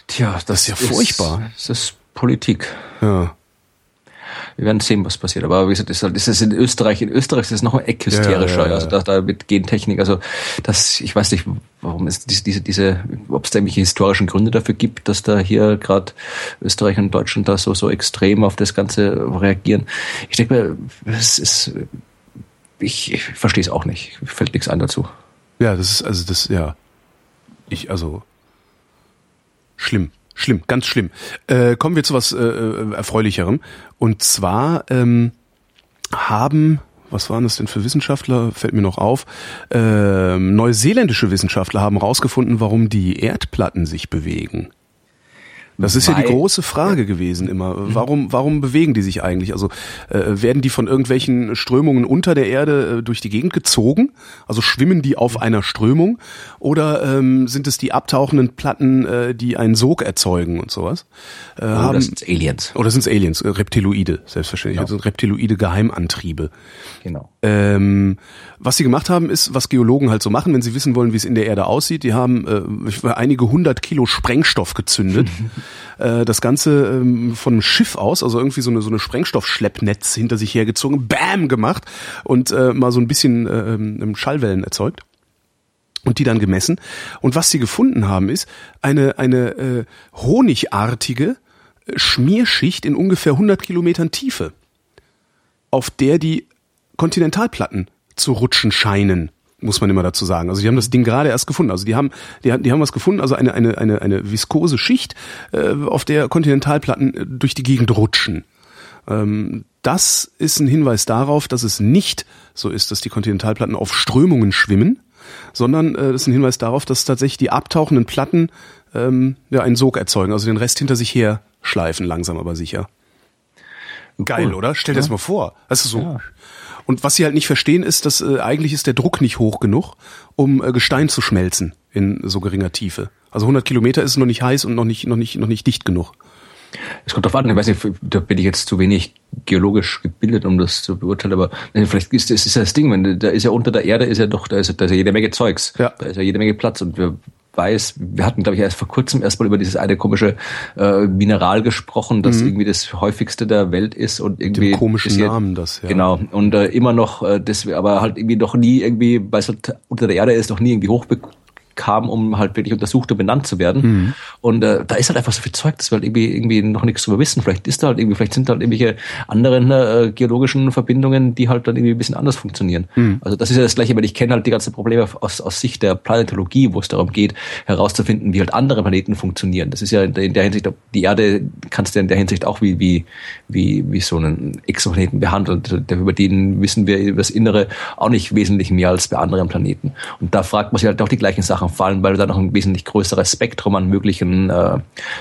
Tja, das, das ist ja furchtbar. Das ist Politik. Ja. Wir werden sehen, was passiert. Aber wie gesagt, das ist, halt, ist in Österreich, in Österreich ist es noch ein Eck hysterischer. Ja, ja, also da, da mit Gentechnik, also das, ich weiß nicht, warum es diese, diese, diese ob es da irgendwelche historischen Gründe dafür gibt, dass da hier gerade Österreich und Deutschland da so, so extrem auf das Ganze reagieren. Ich denke mir, es ist, ich, ich verstehe es auch nicht. Fällt nichts ein dazu. Ja, das ist, also das, ja. Ich, also, schlimm. Schlimm, ganz schlimm. Äh, kommen wir zu was äh, äh, Erfreulicherem. Und zwar ähm, haben, was waren das denn für Wissenschaftler, fällt mir noch auf, äh, neuseeländische Wissenschaftler haben herausgefunden, warum die Erdplatten sich bewegen. Das ist ja die große Frage gewesen immer. Mhm. Warum, warum bewegen die sich eigentlich? Also äh, werden die von irgendwelchen Strömungen unter der Erde äh, durch die Gegend gezogen? Also schwimmen die auf einer Strömung? Oder ähm, sind es die abtauchenden Platten, äh, die einen Sog erzeugen und sowas? Äh, oder haben, sind Aliens. Oder sind es Aliens? Äh, Reptiloide, selbstverständlich. Genau. Also reptiloide Geheimantriebe. Genau. Ähm, was sie gemacht haben, ist, was Geologen halt so machen, wenn sie wissen wollen, wie es in der Erde aussieht. Die haben äh, einige hundert Kilo Sprengstoff gezündet. äh, das Ganze ähm, von einem Schiff aus, also irgendwie so eine, so eine Sprengstoffschleppnetz hinter sich hergezogen, bam, gemacht und äh, mal so ein bisschen äh, Schallwellen erzeugt und die dann gemessen. Und was sie gefunden haben, ist eine, eine äh, honigartige Schmierschicht in ungefähr 100 Kilometern Tiefe, auf der die Kontinentalplatten zu rutschen scheinen muss man immer dazu sagen. Also die haben das Ding gerade erst gefunden. Also die haben, die, die haben was gefunden, also eine, eine, eine, eine viskose Schicht, äh, auf der Kontinentalplatten äh, durch die Gegend rutschen. Ähm, das ist ein Hinweis darauf, dass es nicht so ist, dass die Kontinentalplatten auf Strömungen schwimmen, sondern äh, das ist ein Hinweis darauf, dass tatsächlich die abtauchenden Platten ähm, ja einen Sog erzeugen, also den Rest hinter sich her schleifen, langsam aber sicher. Geil, oder? Stell dir ja. das mal vor. Das ist so. Ja. Und was sie halt nicht verstehen ist, dass äh, eigentlich ist der Druck nicht hoch genug, um äh, Gestein zu schmelzen in so geringer Tiefe. Also 100 Kilometer ist noch nicht heiß und noch nicht noch nicht noch nicht dicht genug. Es kommt drauf an, ich weiß nicht, da bin ich jetzt zu wenig geologisch gebildet, um das zu beurteilen, aber vielleicht ist das, ist das Ding, wenn da ist ja unter der Erde ist ja doch, da ist, da ist ja jede Menge Zeugs, ja. da ist ja jede Menge Platz und wir weiß, wir hatten, glaube ich, erst vor kurzem erstmal über dieses eine komische äh, Mineral gesprochen, das mhm. irgendwie das häufigste der Welt ist und irgendwie Dem komischen Namen das ja genau und äh, immer noch äh, das aber halt irgendwie noch nie irgendwie weil es halt unter der Erde ist noch nie irgendwie hochbekommen kam, um halt wirklich untersucht und benannt zu werden. Mhm. Und äh, da ist halt einfach so viel Zeug, dass wir halt irgendwie, irgendwie noch nichts drüber wissen. Vielleicht ist da halt irgendwie, vielleicht sind da halt irgendwelche anderen äh, geologischen Verbindungen, die halt dann irgendwie ein bisschen anders funktionieren. Mhm. Also das ist ja das Gleiche, weil ich kenne halt die ganzen Probleme aus, aus Sicht der Planetologie, wo es darum geht, herauszufinden, wie halt andere Planeten funktionieren. Das ist ja in der Hinsicht, die Erde kannst du in der Hinsicht auch wie, wie, wie, wie so einen Exoplaneten behandeln. Über den wissen wir über das Innere auch nicht wesentlich mehr als bei anderen Planeten. Und da fragt man sich halt auch die gleichen Sachen Sachen fallen, weil du da noch ein wesentlich größeres Spektrum an möglichen, äh,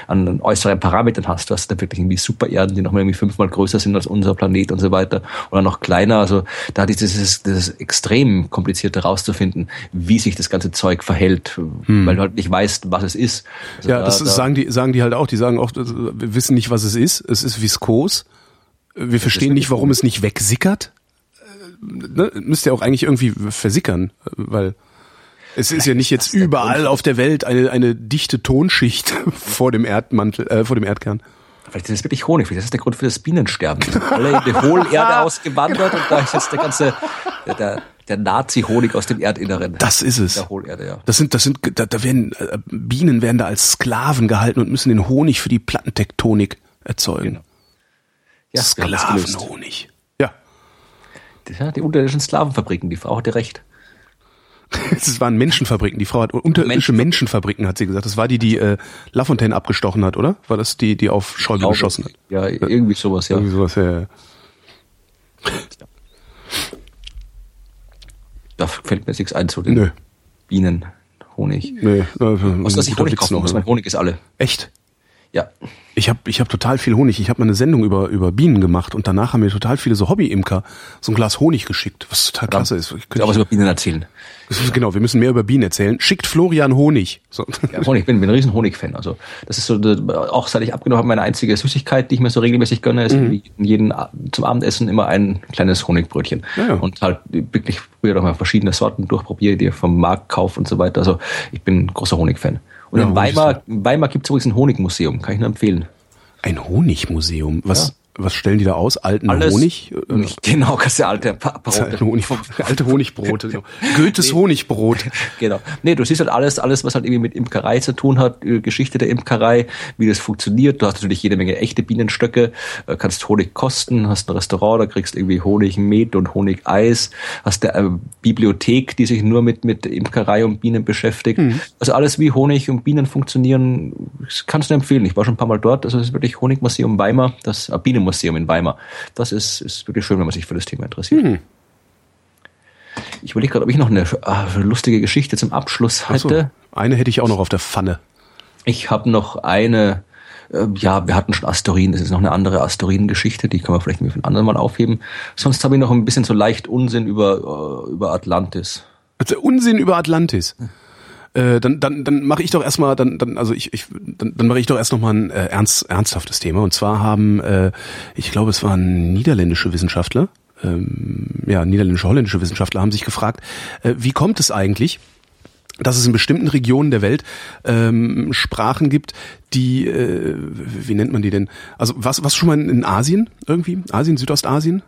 an äußeren Parametern hast. Du hast da wirklich irgendwie Supererden, die noch mal irgendwie fünfmal größer sind als unser Planet und so weiter. Oder noch kleiner. Also da ist es das ist extrem kompliziert herauszufinden, wie sich das ganze Zeug verhält, hm. weil du halt nicht weißt, was es ist. Also ja, da, das da, sagen die, sagen die halt auch. Die sagen auch, wir wissen nicht, was es ist. Es ist viskos. Wir verstehen nicht, warum es nicht wegsickert. Äh, ne? Müsste ja auch eigentlich irgendwie versickern, weil es ist ja nicht jetzt überall auf der Welt eine, eine dichte Tonschicht vor dem Erdmantel, äh, vor dem Erdkern. Vielleicht ist es wirklich Honig, vielleicht ist das der Grund für das Bienensterben. Die sind alle in die Hohlerde ausgewandert und da ist jetzt der ganze, der, der Nazi-Honig aus dem Erdinneren. Das ist es. Der Hohlerde, ja. Das sind, das sind, da, da werden, äh, Bienen werden da als Sklaven gehalten und müssen den Honig für die Plattentektonik erzeugen. Genau. Ja, Sklavenhonig. Ja. ja. Die unterirdischen Sklavenfabriken, die Frau hatte recht. Es waren Menschenfabriken. Die Frau hat unterirdische Menschenfabriken, hat sie gesagt. Das war die, die äh, Lafontaine abgestochen hat, oder? War das die, die auf Schäuble geschossen hat? Ja, irgendwie sowas, ja. Irgendwie sowas, ja. Da fällt mir jetzt nichts ein zu den Nö. Bienen, Honig. Nee, also, was, dass ich Honig kaufen muss. Mein Honig ist alle. Echt? Ja. Ich habe ich hab total viel Honig. Ich habe mal eine Sendung über, über Bienen gemacht und danach haben mir total viele so Hobby-Imker so ein Glas Honig geschickt, was total klasse ist. Ich, Ich aber was über Bienen erzählen. genau, wir müssen mehr über Bienen erzählen. Schickt Florian Honig. So. Ja, Honig, ich bin, bin ein riesen Honig-Fan. Also das ist so, auch seit ich abgenommen habe, meine einzige Süßigkeit, die ich mir so regelmäßig gönne, ist Mhm. jeden zum Abendessen immer ein kleines Honigbrötchen. Ja, ja. Und halt wirklich früher noch mal verschiedene Sorten durchprobiere, die vom Markt kaufe und so weiter. Also ich bin ein großer Honig-Fan. Und Ja, in Weimar, in Weimar gibt es übrigens ein Honigmuseum, kann ich nur empfehlen. Ein Honigmuseum. Was, was stellen die da aus? Alten Alles- Honig? Genau, du alte Pa- alte, Brote. Honig, alte Honigbrote. Genau. Goethes Honigbrot. Genau. Nee, du siehst halt alles, alles, was halt irgendwie mit Imkerei zu tun hat, äh, Geschichte der Imkerei, wie das funktioniert. Du hast natürlich jede Menge echte Bienenstöcke, äh, kannst Honig kosten, hast ein Restaurant, da kriegst irgendwie Honig, Met und Honigeis, hast eine äh, Bibliothek, die sich nur mit, mit Imkerei und Bienen beschäftigt. Also alles wie Honig und Bienen funktionieren, das kannst du empfehlen. Ich war schon ein paar Mal dort, also es ist wirklich Honigmuseum Weimar, das äh, Bienenmuseum in Weimar. Das ist, ist wirklich schön, wenn man sich für das Thema interessiert. Ich überlege gerade, ob ich noch eine äh, lustige Geschichte zum Abschluss Ach so, hätte. eine hätte ich auch noch auf der Pfanne. Ich habe noch eine, äh, ja, wir hatten schon Asteroiden, das ist noch eine andere Asteroidengeschichte, die können wir vielleicht für ein anderes Mal aufheben. Sonst habe ich noch ein bisschen so leicht Unsinn über, äh, über Atlantis. Also Unsinn über Atlantis. Äh, dann dann, dann mache ich doch erstmal, dann, dann, also ich, ich dann, dann mache ich doch erst noch mal ein äh, ernst, ernsthaftes Thema. Und zwar haben, äh, ich glaube, es waren niederländische Wissenschaftler, ähm, ja, niederländische, holländische Wissenschaftler haben sich gefragt, äh, wie kommt es eigentlich, dass es in bestimmten Regionen der Welt ähm, Sprachen gibt, die, äh, wie nennt man die denn? Also was, was schon mal in Asien irgendwie? Asien, Südostasien?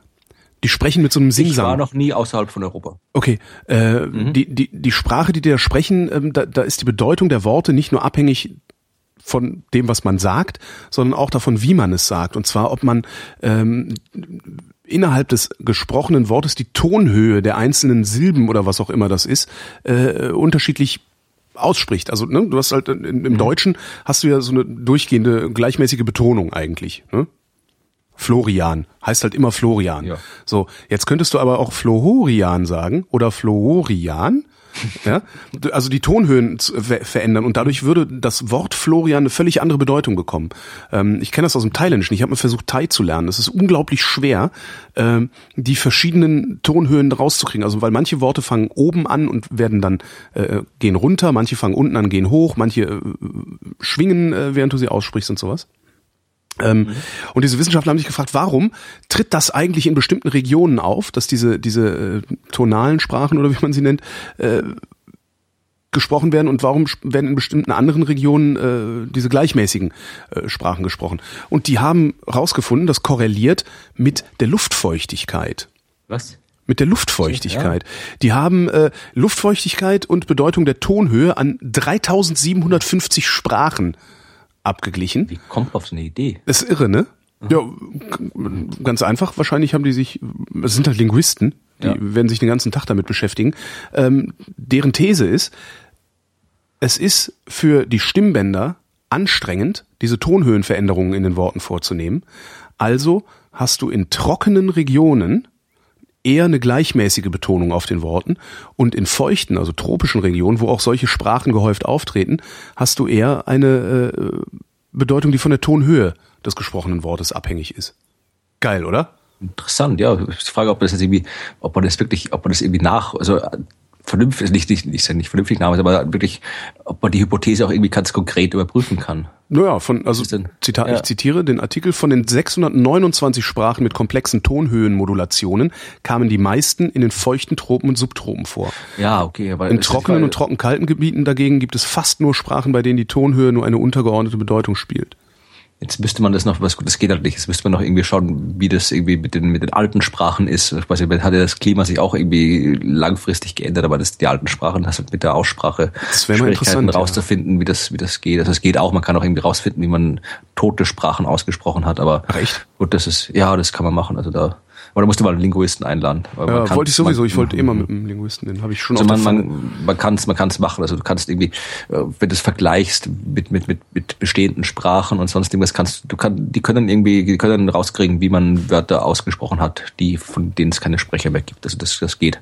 Die sprechen mit so einem Ich Singsang. war noch nie außerhalb von Europa. Okay, äh, die, die, die Sprache, die die da sprechen, ähm, da, da ist die Bedeutung der Worte nicht nur abhängig von dem, was man sagt, sondern auch davon, wie man es sagt. Und zwar, ob man ähm, innerhalb des gesprochenen Wortes die Tonhöhe der einzelnen Silben oder was auch immer das ist, äh, unterschiedlich ausspricht. Also ne, du hast halt in, im Deutschen hast du ja so eine durchgehende gleichmäßige Betonung eigentlich. Ne? Florian heißt halt immer Florian. Ja. So, jetzt könntest du aber auch Flohorian sagen oder Florian. Ja, also die Tonhöhen ver verändern und dadurch würde das Wort Florian eine völlig andere Bedeutung bekommen. Ähm, ich kenne das aus dem Thailändischen. Ich habe mal versucht, Thai zu lernen. Es ist unglaublich schwer, ähm, die verschiedenen Tonhöhen rauszukriegen. Also weil manche Worte fangen oben an und werden dann äh, gehen runter, manche fangen unten an, gehen hoch, manche äh, schwingen, äh, während du sie aussprichst und sowas. Ähm, Und diese Wissenschaftler haben sich gefragt, warum tritt das eigentlich in bestimmten Regionen auf, dass diese, diese äh, tonalen Sprachen oder wie man sie nennt, äh, gesprochen werden und warum werden in bestimmten anderen Regionen äh, diese gleichmäßigen äh, Sprachen gesprochen. Und die haben herausgefunden, das korreliert mit der Luftfeuchtigkeit Was? mit der Luftfeuchtigkeit. Die haben äh, Luftfeuchtigkeit und Bedeutung der Tonhöhe an 3750 Sprachen abgeglichen. Wie kommt man auf so eine Idee? Das ist irre, ne? Ja, g- ganz einfach. Wahrscheinlich haben die sich, es sind halt Linguisten, die Ja. werden sich den ganzen Tag damit beschäftigen. Ähm, deren These ist, es ist für die Stimmbänder anstrengend, diese Tonhöhenveränderungen in den Worten vorzunehmen. Also hast du in trockenen Regionen eher eine gleichmäßige Betonung auf den Worten und in feuchten, also tropischen Regionen, wo auch solche Sprachen gehäuft auftreten, hast du eher eine äh, Bedeutung, die von der Tonhöhe des gesprochenen Wortes abhängig ist. Geil, oder? Interessant, ja. Ich frage, ob das jetzt irgendwie, ob man das wirklich, ob man das irgendwie nach, also vernünftig, nicht, nicht, nicht, nicht vernünftig nach, aber wirklich, ob man die Hypothese auch irgendwie ganz konkret überprüfen kann. Naja, von, also? Zitat, Ja. ich zitiere den Artikel, von den 629 Sprachen mit komplexen Tonhöhenmodulationen kamen die meisten in den feuchten Tropen und Subtropen vor. Ja, okay, aber In trockenen und trockenkalten Gebieten dagegen gibt es fast nur Sprachen, bei denen die Tonhöhe nur eine untergeordnete Bedeutung spielt. Jetzt müsste man das noch, was gut, das geht halt nicht. Jetzt müsste man noch irgendwie schauen, wie das irgendwie mit den, mit den alten Sprachen ist. Ich weiß nicht, hat ja das Klima sich auch irgendwie langfristig geändert, aber das, die alten Sprachen, das hat mit der Aussprache Das Schwierigkeiten interessant, ja. rauszufinden, wie das, wie das geht. Also es geht auch, man kann auch irgendwie rausfinden, wie man tote Sprachen ausgesprochen hat, aber Ach, echt? gut, das ist, ja, das kann man machen. Also da, aber da musst du mal einen Linguisten einladen. Ja, kann- wollte ich sowieso. man- ich wollte immer mit einem Linguisten, den habe ich schon also man, man, man kann es man kann's machen. Also du kannst irgendwie, äh, wenn du es vergleichst mit, mit, mit, mit bestehenden Sprachen und sonst irgendwas, kannst du kann, die können irgendwie, die können rauskriegen, wie man Wörter ausgesprochen hat, die von denen es keine Sprecher mehr gibt. Also das, das geht.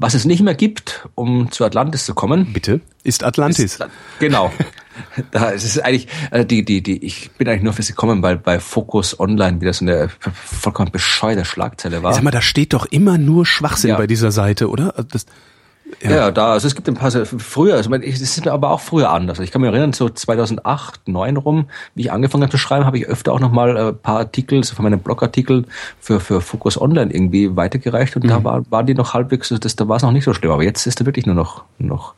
Was es nicht mehr gibt, um zu Atlantis zu kommen. Bitte? Ist Atlantis. Ist, genau. da ist es eigentlich, äh, die, die, die, ich bin eigentlich nur für sie gekommen, weil bei Focus Online wieder so eine vollkommen bescheuerte Schlagzeile war. Sag mal, da steht doch immer nur Schwachsinn ja. bei dieser Seite, oder? Das, ja. ja, da, also es gibt ein paar, früher, also es ist mir aber auch früher anders. Also ich kann mich erinnern, so 2008, 2009 rum, wie ich angefangen habe zu schreiben, habe ich öfter auch nochmal ein äh, paar Artikel, so von meinen Blogartikeln für, für Focus Online irgendwie weitergereicht und mhm. da war, waren die noch halbwegs, das, da war es noch nicht so schlimm, aber jetzt ist da wirklich nur noch, noch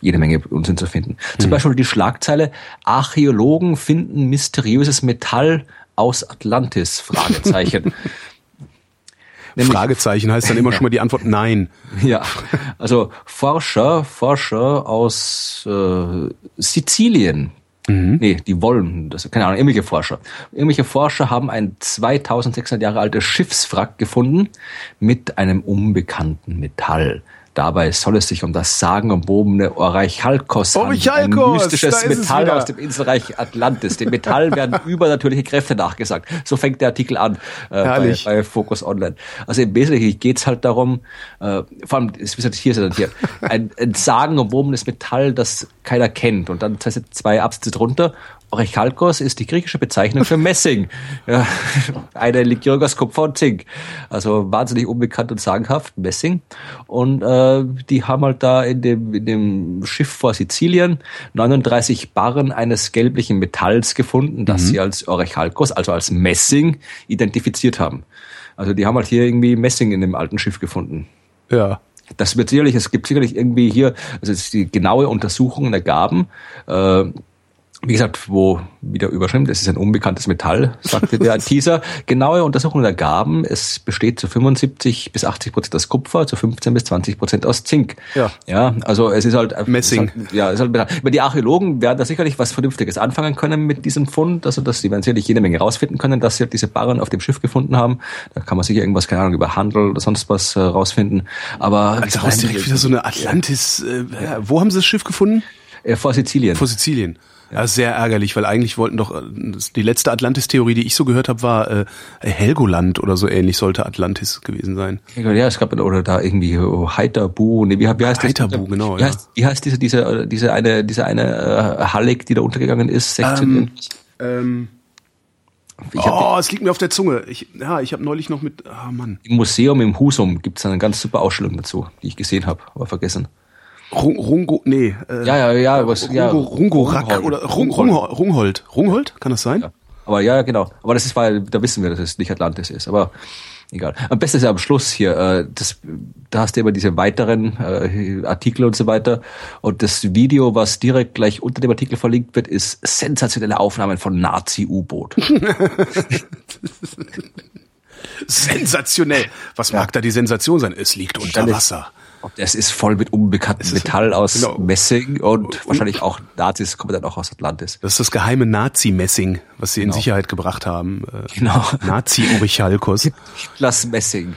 jede Menge Unsinn zu finden. Mhm. Zum Beispiel die Schlagzeile, Archäologen finden mysteriöses Metall aus Atlantis, Fragezeichen. Nämlich, Fragezeichen heißt dann immer schon mal die Antwort Nein. Ja, also Forscher, Forscher aus äh, Sizilien, Mhm. Nee, die wollen, das, keine Ahnung, irgendwelche Forscher. Irgendwelche Forscher haben ein 2600 Jahre altes Schiffswrack gefunden mit einem unbekannten Metall. Dabei soll es sich um das sagenumwobene Orichalkos handeln, ein mystisches Metall aus dem Inselreich Atlantis. Dem Metall werden übernatürliche Kräfte nachgesagt. So fängt der Artikel an äh, bei, bei, Focus Online. Also im Wesentlichen geht's halt darum, äh, vor allem, gesagt, hier ist er hier, ein, ein sagenumwobenes Metall, das keiner kennt. Und dann zwei Absätze drunter Orichalkos ist die griechische Bezeichnung für Messing. Ja, eine Legierung aus Kupfer und Zink. Also wahnsinnig unbekannt und sagenhaft, Messing. Und äh, die haben halt da in dem, in dem Schiff vor Sizilien 39 Barren eines gelblichen Metalls gefunden, das mhm. sie als Orichalkos, also als Messing, identifiziert haben. Also die haben halt hier irgendwie Messing in dem alten Schiff gefunden. Ja. Das wird sicherlich, es gibt sicherlich irgendwie hier, also die genaue Untersuchungen ergaben, äh, wie gesagt, wo wieder überschrieben, das ist ein unbekanntes Metall, sagte der Teaser. Genaue Untersuchungen ergaben, es besteht zu 75 bis 80 Prozent aus Kupfer, zu 15 bis 20 Prozent aus Zink. Ja. Ja, also es ist halt Messing. Ist halt, ja, es ist halt, aber die Archäologen werden da sicherlich was Vernünftiges anfangen können mit diesem Fund, also dass sie werden sicherlich jede Menge rausfinden können, dass sie halt diese Barren auf dem Schiff gefunden haben. Da kann man sicher irgendwas, keine Ahnung, über Handel oder sonst was äh, rausfinden. Aber also daraus direkt wieder so eine Atlantis. Äh, wo haben sie das Schiff gefunden? Äh, vor Sizilien. Vor Sizilien. Ja, sehr ärgerlich, weil eigentlich wollten doch äh, die letzte Atlantis-Theorie, die ich so gehört habe, war äh, Helgoland oder so ähnlich sollte Atlantis gewesen sein. Ja, es gab oder da irgendwie oh, Heiterbu, nee, wie, wie heißt Heiterbu, das? genau. Wie, ja. heißt, wie heißt diese diese diese eine diese eine äh, Halleck, die da untergegangen ist? 16 ähm, ähm, oh, es liegt mir auf der Zunge. Ich, ja, ich habe neulich noch mit, ah oh Mann. Im Museum im Husum gibt's eine ganz super Ausstellung dazu, die ich gesehen habe, aber vergessen. Rungo, nee. Äh, ja, ja, ja, was, Rungo, ja. Rungo Rack oder Rung, Rungholt. Rungholt. Rungholt, kann das sein? Ja. Aber ja, genau. Aber das ist, weil da wissen wir, dass es nicht Atlantis ist. Aber egal. Am besten ist ja am Schluss hier, äh, das, da hast du immer diese weiteren äh, Artikel und so weiter. Und das Video, was direkt gleich unter dem Artikel verlinkt wird, ist sensationelle Aufnahmen von Nazi-U-Boot. Sensationell. Was ja. mag da die Sensation sein? Es liegt unter Wasser. Das ist voll mit unbekanntem Metall aus genau. Messing und, wahrscheinlich auch Nazis kommen dann auch aus Atlantis. Das ist das geheime Nazi-Messing, was sie genau. in Sicherheit gebracht haben. Äh, genau. Nazi-Orichalkos. Hitlers Messing.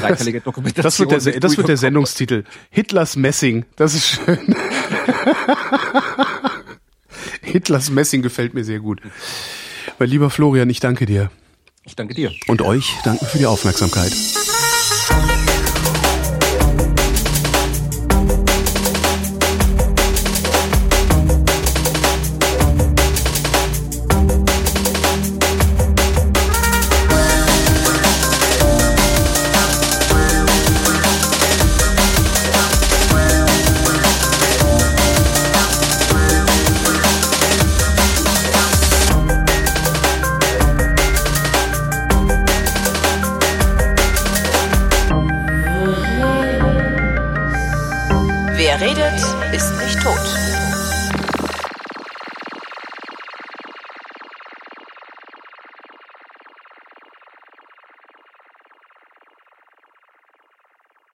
dreiteilige Dokumentation. Das wird der, das wird der Sendungstitel. Hitlers Messing. Das ist schön. Hitlers Messing gefällt mir sehr gut. Mein lieber Florian, ich danke dir. Ich danke dir. Und euch danken für die Aufmerksamkeit.